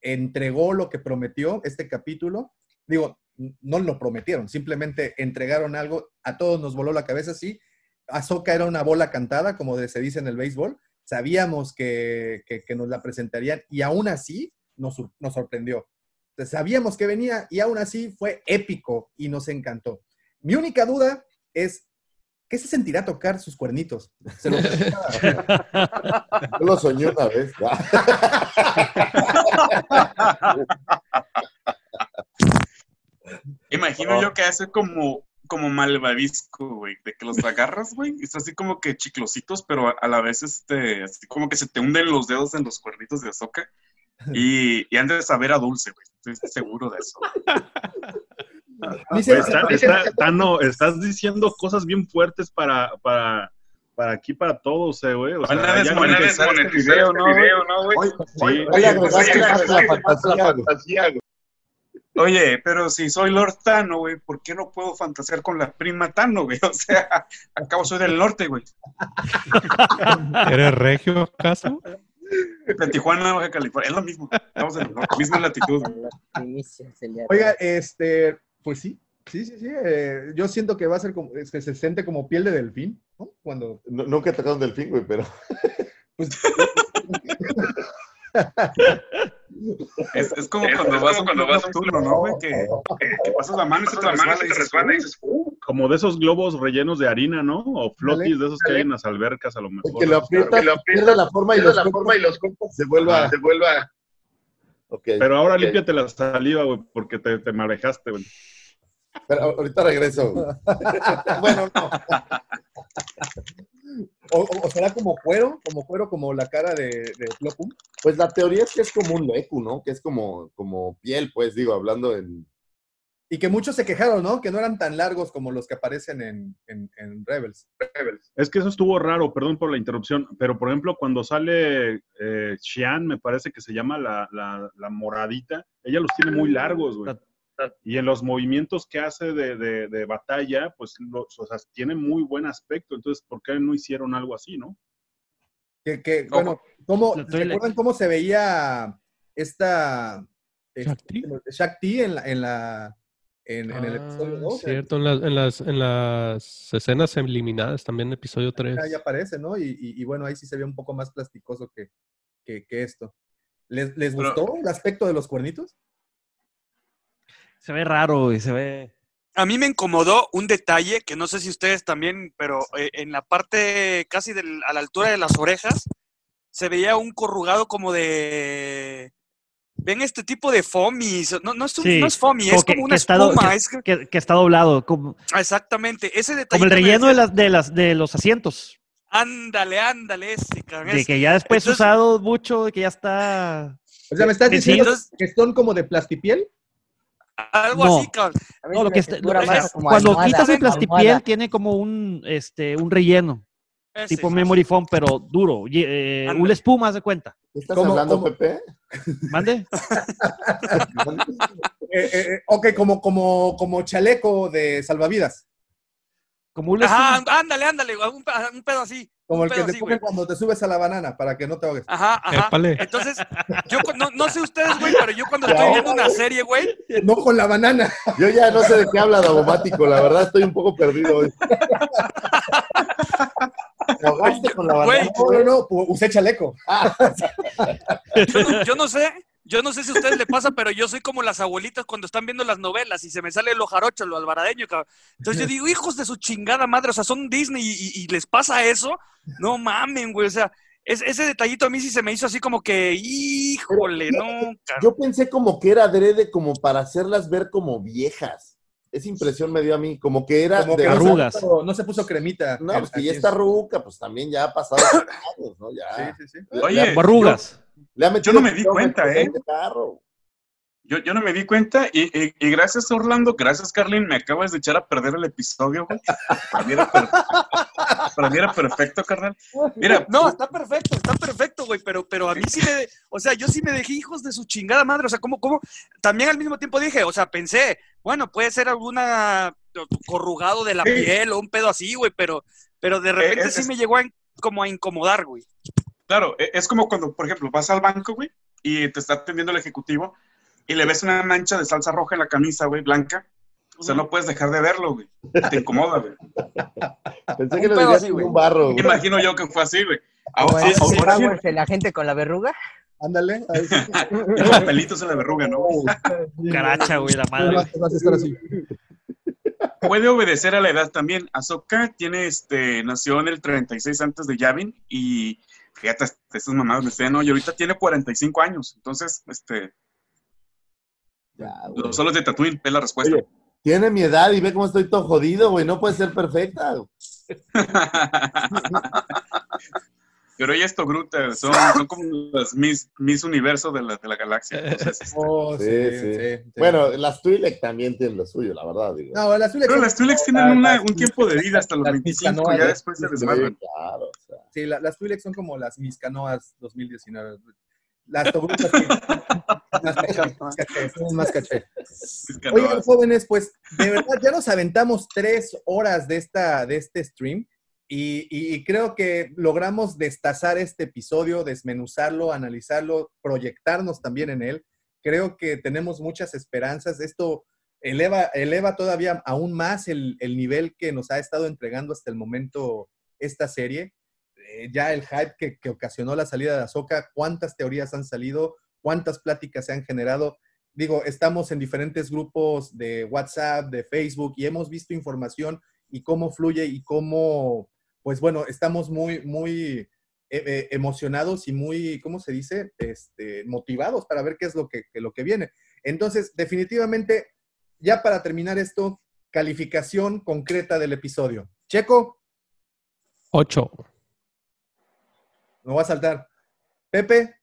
entregó lo que prometió este capítulo. Digo, no lo prometieron, simplemente entregaron algo, a todos nos voló la cabeza, sí. Ahsoka era una bola cantada, como se dice en el béisbol. Sabíamos que, que- nos la presentarían y aún así nos sorprendió. Sabíamos que venía y aún así fue épico y nos encantó. Mi única duda es, ¿qué se sentirá tocar sus cuernitos? Se lo Yo lo soñé una vez. Imagino yo que hace como, como malvavisco, güey, de que los agarras, güey, y es así como que chiclositos, pero a, a la vez, este, así como que se te hunden los dedos en los cuernitos de azúcar y, y han de saber a dulce, güey, estoy seguro de eso. Güey, está- está- Tano, estás diciendo cosas bien fuertes para, para, para aquí, para todos, eh, güey. O Van a sea, desmonetizar no- este video, ¿no, güey? Sí. Oye, agregaste más la fantasía, güey. Oye, pero si soy Lord Tano, güey, ¿por qué no puedo fantasear con la prima Tano, güey? O sea, acabo soy del norte, güey. ¿Eres regio acaso? De Tijuana, Baja California. Es lo mismo. Estamos en la misma latitud. Oiga, este, pues sí, sí, sí, sí. eh, yo siento que va a ser como, es que se siente como piel de delfín, ¿no? Cuando. No- Nunca he tocado un delfín, güey, pero. Es, es como cuando vas, cuando vas a un turno, ¿no, güey? Que, que pasas la mano y se te resbala y dices, "Uh". Como de esos globos rellenos de harina, ¿no? O flotis de esos que hay en las albercas, a lo mejor. que lo aprieta, pierde la forma y los, forma y los se vuelva. Se vuelva. Ok. Pero ahora ok. límpiate la saliva, güey, porque te, te marejaste, güey. Pero ahorita regreso. güey. bueno, no. O, o- o será como cuero, como cuero, como la cara de, de Plopum. Pues la teoría es que es como un lecu, ¿no? Que es como, como piel, pues, digo, hablando en. Y que muchos se quejaron, ¿no? Que no eran tan largos como los que aparecen en, en, en Rebels. Es que eso estuvo raro, perdón por la interrupción, pero por ejemplo, cuando sale eh, Xian, me parece que se llama la, la- la moradita, ella los tiene muy largos, güey. Y en los movimientos que hace de, de- de batalla, pues los, o sea, tiene muy buen aspecto. Entonces, ¿por qué no hicieron algo así, no? Que, que, bueno, ¿cómo, Lo ¿se estoy le- acuerdan cómo se veía esta este, Shakti en la, en la en, en el episodio 2? Cierto, en las, en, las, en las escenas eliminadas también, episodio 3. Ahí aparece, ¿no? Y, y- y bueno, ahí sí se ve un poco más plasticoso que, que, que esto. ¿Les, les Pero- gustó el aspecto de los cuernitos? Se ve raro y se ve. A mí me incomodó un detalle que no sé si ustedes también, pero eh, en la parte casi del- a la altura de las orejas se veía un corrugado como de. Ven este tipo de foamies. No, no es, un, Sí, no es foamy, como es que- como que una está do- espuma. que- es que- que, que está doblado, como, Exactamente, ese detalle. como el relleno de, las, de, las, de los asientos. Ándale, ándale, ese, cabrón, De que ya después Entonces- usado mucho, de que ya está. O sea, ¿me estás diciendo que son como de plastipiel? Algo No. así, cabrón. No, lo que está- textura lo- más es- como cuando almohada, quitas el plastipiel almohada. tiene como un este un relleno Ese, tipo ese, memory foam pero duro y, eh, una espuma haz de cuenta ¿Estás ¿Cómo- hablando, cómo? Pepe? mande Eh, eh, eh, ok, como, como, como chaleco de salvavidas. como un Ajá, ándale, ándale, un, un pedo así. Como el que te así, ponen cuando te subes a la banana para que no te ahogues. Ajá, ajá. Épale. Entonces, yo no, no sé ustedes, güey, pero yo cuando estoy viendo una serie, güey, No con la banana. Yo ya no sé de qué habla Davomático, la verdad estoy un poco perdido hoy. ahogaste con la Güey, bandana. No, no, no, pu- usé chaleco. Yo no, yo no sé, yo no sé si a ustedes le pasa, pero yo soy como las abuelitas cuando están viendo las novelas y se me sale lo jarocho, lo albaradeño, cabrón. Entonces yo digo, hijos de su chingada madre, o sea, son Disney y, y- y les pasa eso. No mamen, güey, o sea, es- ese detallito a mí sí se me hizo así como que, híjole, no, cabrón. Yo pensé como que era adrede como para hacerlas ver como viejas. Esa impresión me dio a mí, como que era Como de que no se arrugas. puso- No se puso cremita. No, pues que ya está es- ruca, pues también ya ha pasado años, ¿no? Ya. Sí, sí, sí. Oye, le- arrugas. Le ha Yo no me di cuenta, ¿eh? de carro. Yo, yo no me di cuenta y, y- y gracias Orlando, gracias Carlin, me acabas de echar a perder el episodio, güey. Para mí era, per- para mí era perfecto, carnal. Mira, No, está perfecto, está perfecto, güey, pero, pero a mí sí me, o sea, yo sí me dejé hijos de su chingada madre, o sea, como, como, también al mismo tiempo dije, o sea, pensé, bueno, puede ser alguna corrugado de la Sí. piel o un pedo así, güey, pero, pero de repente es- sí es- me llegó a, como a incomodar, güey. Claro, e- es como cuando, por ejemplo, vas al banco, güey, y te está atendiendo el ejecutivo y le ves una mancha de salsa roja en la camisa, güey, blanca. O sea, no puedes dejar de verlo, güey. Te incomoda, güey. Pensé que lo decías así, en güey. un barro. güey. Imagino yo que fue así, güey. Ahora, en ahora sí, Wars, la gente con la verruga. Ándale. el papelito se la verruga, ¿no? Caracha, güey, la madre. Vas, vas a estar así. Puede obedecer a la edad también. Ahsoka tiene, este, nació en el 36 antes de Yavin y fíjate, estas mamadas me decían, no, y ahorita tiene 45 años. Entonces, este, los solos de Tatooine es la respuesta. Oye, tiene mi edad y ve cómo estoy todo jodido, güey. No puede ser perfecta. Pero ella es Togruta, son, son como las Miss, Miss Universo de la, de la galaxia. Entonces, Oh, Sí, sí, sí. sí, sí. Bueno, las Twi'lek también tienen lo suyo, la verdad, digo. No, las Twi'lek pero las Twi'leks como tienen una- las- un tiempo de vida hasta los las 25, Miscanoas, ya ¿eh? después se Sí, desmadran. Claro, o sea. Sí, la- las Twi'lek son como las Miscanoas 2019. Las Togrutas son más caché. Oigan, jóvenes, pues de verdad ya nos aventamos tres horas de, esta, de este stream y, creo que logramos destazar este episodio, desmenuzarlo, analizarlo, proyectarnos también en él. Creo que tenemos muchas esperanzas. Esto eleva, eleva todavía aún más el, el nivel que nos ha estado entregando hasta el momento esta serie. Eh, ya el hype que, que ocasionó la salida de Ahsoka, cuántas teorías han salido, cuántas pláticas se han generado. Digo, estamos en diferentes grupos de WhatsApp, de Facebook y hemos visto información y cómo fluye y cómo, pues bueno, estamos muy, muy eh, eh, emocionados y muy, ¿cómo se dice? Este, motivados para ver qué es lo que, que lo que viene. Entonces, definitivamente, ya para terminar esto, calificación concreta del episodio. Checo, 8. me voy a saltar. Pepe,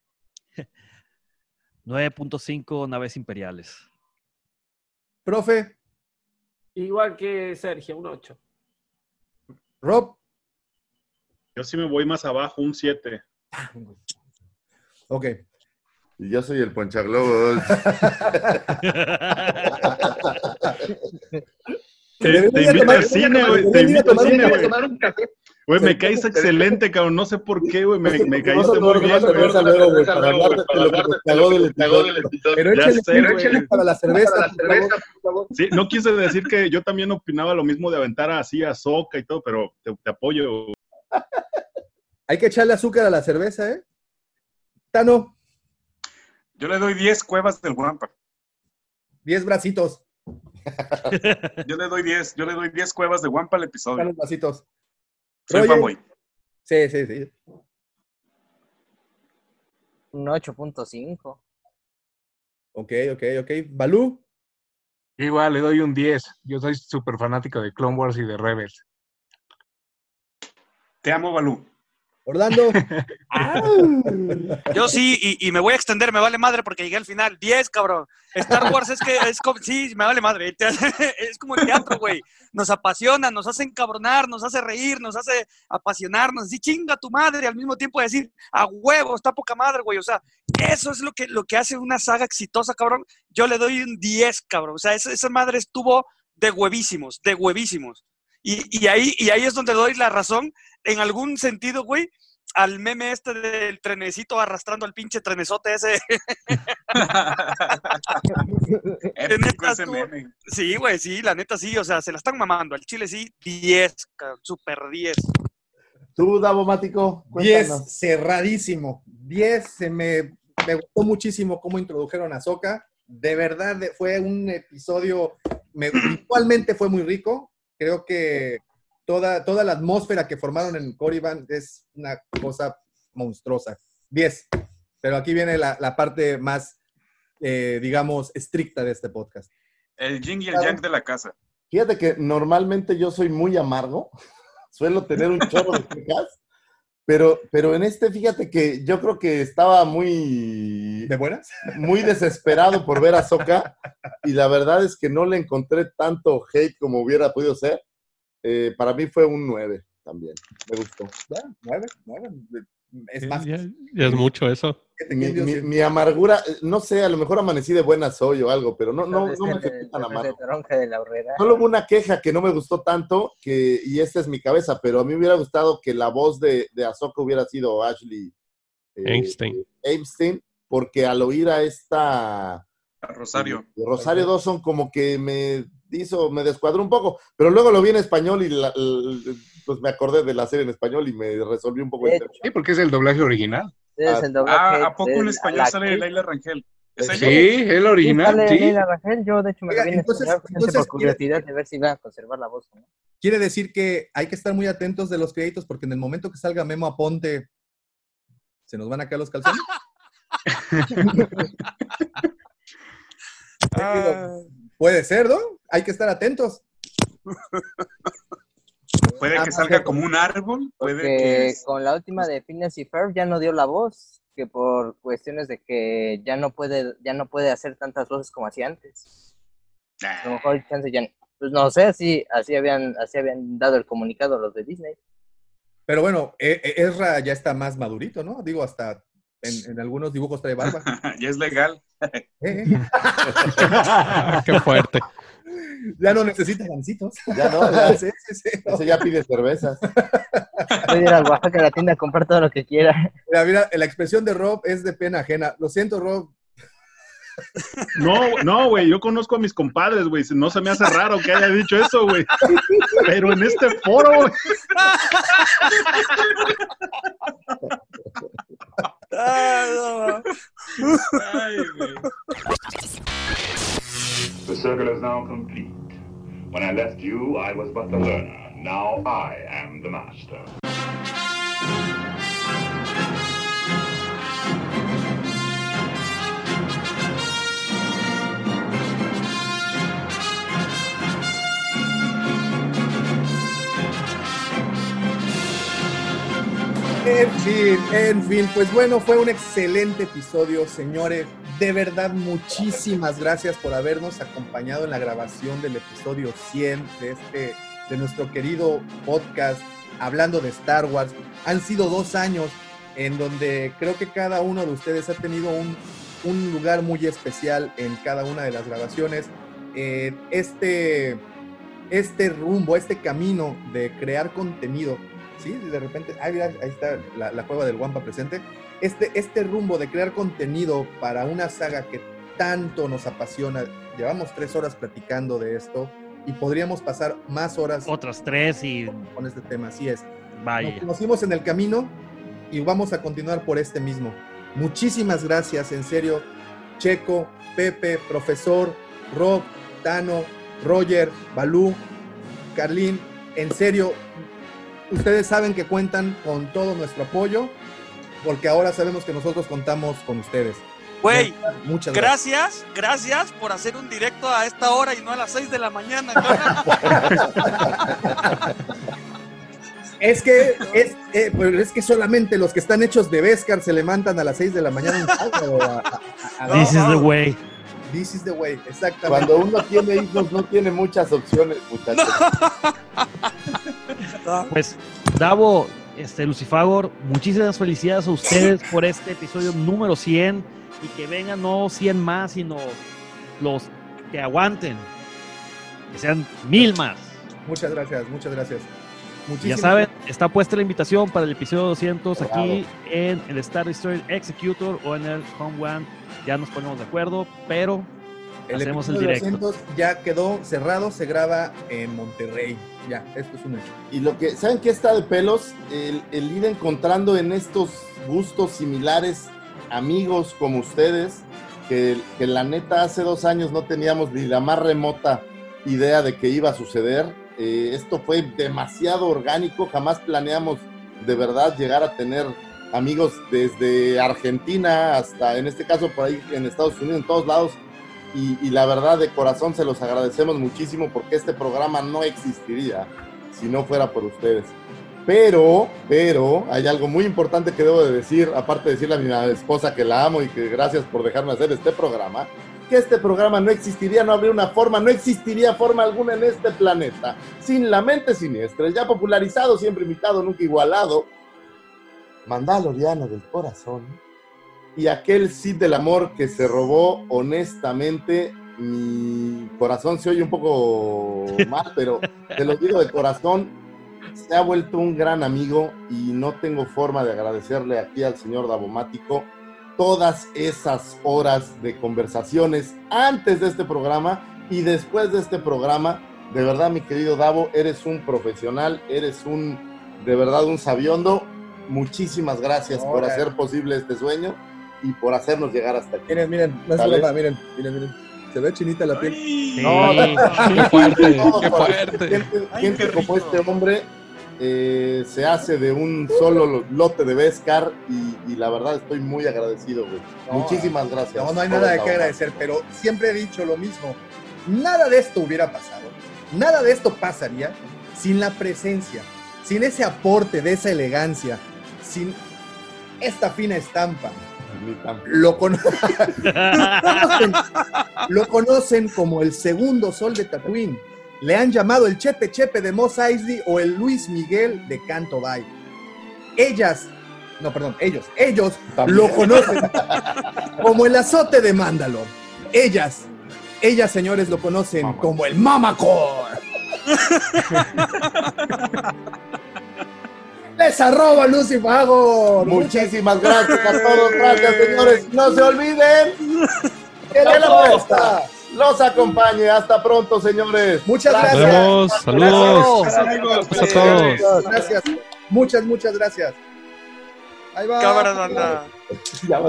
9.5 naves imperiales. profe, Igual que Sergio, un 8. Rob, Yo sí me voy más abajo, un 7. ok. Y yo soy el ponchaglobos. Te, te invito al cine, güey. Te invito al cine, güey. Güey, me caíste excelente, cabrón. No sé por qué, güey. Me, me caíste muy bien, güey. para hablarte de lo que nos cagó del episodio. Pero échale, para la cerveza, por favor. Sí, no quise decir que yo también opinaba lo mismo de aventar así a Soca y todo, pero te, te apoyo. Hay que echarle azúcar a la cerveza, ¿eh? Tano, Yo le doy 10 cuevas del Guampa. 10 bracitos. Yo le doy 10, yo le doy 10 cuevas de Guampa al episodio. Dale bracitos. Soy fanboy. Sí, sí, sí. Un 8.5. Ok, ok, ok. Balú, Igual le doy un 10. Yo soy súper fanático de Clone Wars y de Rebels. Te amo, Balú. Orlando. Yo sí, y, y me voy a extender, me vale madre porque llegué al final. 10, cabrón. Star Wars es que es como, sí, me vale madre. Es como el teatro, güey. Nos apasiona, nos hace encabronar, nos hace reír, nos hace apasionarnos. Así chinga tu madre, al mismo tiempo decir, a huevo, está poca madre, güey. O sea, eso es lo que, lo que hace una saga exitosa, cabrón. Yo le doy un 10, cabrón. O sea, esa, esa madre estuvo de huevísimos, de huevísimos. Y, y ahí, y ahí es donde doy la razón, en algún sentido, güey, al meme este del trenecito arrastrando al pinche trenesote ese. Neta, ese tú- meme. Sí, güey, sí, la neta sí, o sea, se la están mamando. Al chile sí, 10, cabrón, super 10. Tú, Davomático, 10 cuéntanos. cerradísimo. 10 se me, me gustó muchísimo cómo introdujeron a Soka. De verdad fue un episodio, me, visualmente fue muy rico. Creo que toda, toda la atmósfera que formaron en Corriban es una cosa monstruosa. 10. Pero aquí viene la, la parte más, eh, digamos, estricta de este podcast. El yin y el yang de la casa. Fíjate que normalmente yo soy muy amargo, suelo tener un chorro de quejas, pero, pero en este, fíjate que yo creo que estaba muy... ¿De buenas? Muy desesperado por ver a Soka y la verdad es que no le encontré tanto hate como hubiera podido ser. Eh, para mí fue un 9 también, me gustó. Bueno, 9, 9. Es más, Ya, ya es mucho eso. Mi, mi- mi amargura, eh, no sé, a lo mejor amanecí de buenas hoy o algo, pero no, no, no me sentí tan amargo. Solo hubo una queja que no me gustó tanto, que, y esta es mi cabeza, pero a mí me hubiera gustado que la voz de, de Ahsoka hubiera sido Ashley eh, Einstein. Einstein, porque al oír a esta Rosario. Rosario Dawson como que me hizo, me descuadró un poco, pero luego lo vi en español y la- pues me acordé de la serie en español y me resolví un poco el tema. Sí, porque es el doblaje original. Es el doblaje Ah, ¿a poco en español sale. Laila Rangel? ¿Es Sí, ella? el original, sí. Leila Rangel, yo de hecho me Oiga, vine entonces- a entonces, por curiosidad de ver si iba a conservar la voz no. Quiere decir que hay que estar muy atentos de los créditos porque en el momento que salga Memo Aponte, ¿se nos van a caer los calzones? Puede ser, ¿no? Hay que estar atentos. Puede Ah, que salga como un árbol, puede Que con la última de Phineas y Ferb ya no dio la voz, que por cuestiones de que ya no puede, ya no puede hacer tantas voces como hacía antes. A lo mejor chance ya, pues no sé, así, así habían, así habían dado el comunicado los de Disney. Pero bueno, E- E- Ezra ya está más madurito, ¿no? Digo, hasta en, en algunos dibujos trae barba. ya es legal. Eh, Qué fuerte. Ya no necesita gancitos. Ya no, ya, Sí, sí, sí. ese ya pide cervezas. Puede ir a Oaxaca a la tienda a comprar todo lo que quiera. Mira, mira, la expresión de Rob es de pena ajena. Lo siento, Rob. No, no, güey, yo conozco a mis compadres, güey. No se me hace raro que haya dicho eso, güey. Pero en este foro, güey. The circle is now complete. When I left you, I was but the learner. Now I am the master. En fin, en fin, pues bueno, fue un excelente episodio, señores. De verdad, muchísimas gracias por habernos acompañado en la grabación del episodio 100 de este, de nuestro querido podcast hablando de Star Wars. Han sido dos años en donde creo que cada uno de ustedes ha tenido un, un lugar muy especial en cada una de las grabaciones. Eh, este, este rumbo, este camino de crear contenido ¿sí? De repente, ahí está la, la cueva del Wampa presente. Este, este rumbo de crear contenido para una saga que tanto nos apasiona, llevamos tres horas platicando de esto y podríamos pasar más horas Otras tres y con este tema, así es. vaya. Nos conocimos en el camino y vamos a continuar por este mismo. Muchísimas gracias, en serio, Checo, Pepe, profesor, Rob, Tano, Roger, Balú, Carlín, en serio, ustedes saben que cuentan con todo nuestro apoyo, porque ahora sabemos que nosotros contamos con ustedes. Güey, muchas gracias. gracias, gracias por hacer un directo a esta hora y no a las 6 de la mañana. Es que, es, eh, pues es que solamente los que están hechos de Vescar se levantan a las 6 de la mañana a- a- This is the way. This is the way, exactamente. Cuando uno tiene hijos no tiene muchas opciones, muchachos. Pues, Davo, este, Lucifagor, muchísimas felicidades a ustedes por este episodio número 100 y que vengan no 100 más, sino los que aguanten, que sean mil más. Muchas gracias, muchas gracias. Ya saben, está puesta la invitación para el episodio 200 aquí en el Star Destroyer Executor o en el Home One. Ya nos ponemos de acuerdo, pero El Hacemos el directo. 200 ya quedó cerrado, se graba en Monterrey. Ya, esto es un hecho. Y lo que, ¿saben qué está de pelos? El, ir encontrando en estos gustos similares amigos como ustedes, que, que la neta hace dos años no teníamos ni la más remota idea de que iba a suceder. Eh, esto fue demasiado orgánico, jamás planeamos de verdad llegar a tener amigos desde Argentina hasta, en este caso, por ahí en Estados Unidos, en todos lados. Y, y la verdad, de corazón, se los agradecemos muchísimo porque este programa no existiría si no fuera por ustedes. Pero, pero, hay algo muy importante que debo de decir, aparte de decirle a mi esposa que la amo y que gracias por dejarme hacer este programa, que este programa no existiría, no habría una forma, no existiría forma alguna en este planeta sin la mente siniestra, ya popularizado, siempre imitado, nunca igualado, Mandaloriano del corazón y aquel Cid del amor que se robó honestamente mi corazón se oye un poco mal, pero te lo digo de corazón, se ha vuelto un gran amigo y no tengo forma de agradecerle aquí al señor Davomático todas esas horas de conversaciones antes de este programa y después de este programa. De verdad, mi querido Davo, eres un profesional, eres un, de verdad, un sabiondo. Muchísimas gracias por hacer posible este sueño y por hacernos llegar hasta aquí. Miren, miren, no broma, miren, miren, miren. Se ve chinita la piel. No, qué fuerte, no, qué fuerte. Gente, Ay, gente qué como este hombre eh, se hace de un solo lo- lote de Vescar y, y la verdad estoy muy agradecido, güey. No, Muchísimas gracias. No, no hay nada de qué agradecer, pero siempre he dicho lo mismo. Nada de esto hubiera pasado. Nada de esto pasaría sin la presencia, sin ese aporte de esa elegancia, sin esta fina estampa. Lo, conocen, lo conocen como el segundo sol de Tatooine. Le han llamado el Chepe Chepe de Mos Eisley o el Luis Miguel de Canto Bay. Ellas, no, perdón, ellos, ellos lo conocen como el azote de Mandalor. Ellas, ellas, señores, lo conocen como el Mamacore. Les arroba Lucy Fagor. Muchísimas gracias a todos. Gracias, señores. No se olviden que la apuesta los acompañe. Hasta pronto, señores. Muchas Nos gracias. vemos. Saludos. Gracias, a todos. Gracias. Muchas, muchas gracias. Ahí va. Cámara, banda. Ya,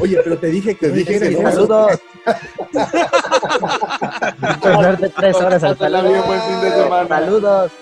Oye, pero te dije que dijeras. Saludos. Por darte tres horas al bien, buen fin de semana. Saludos.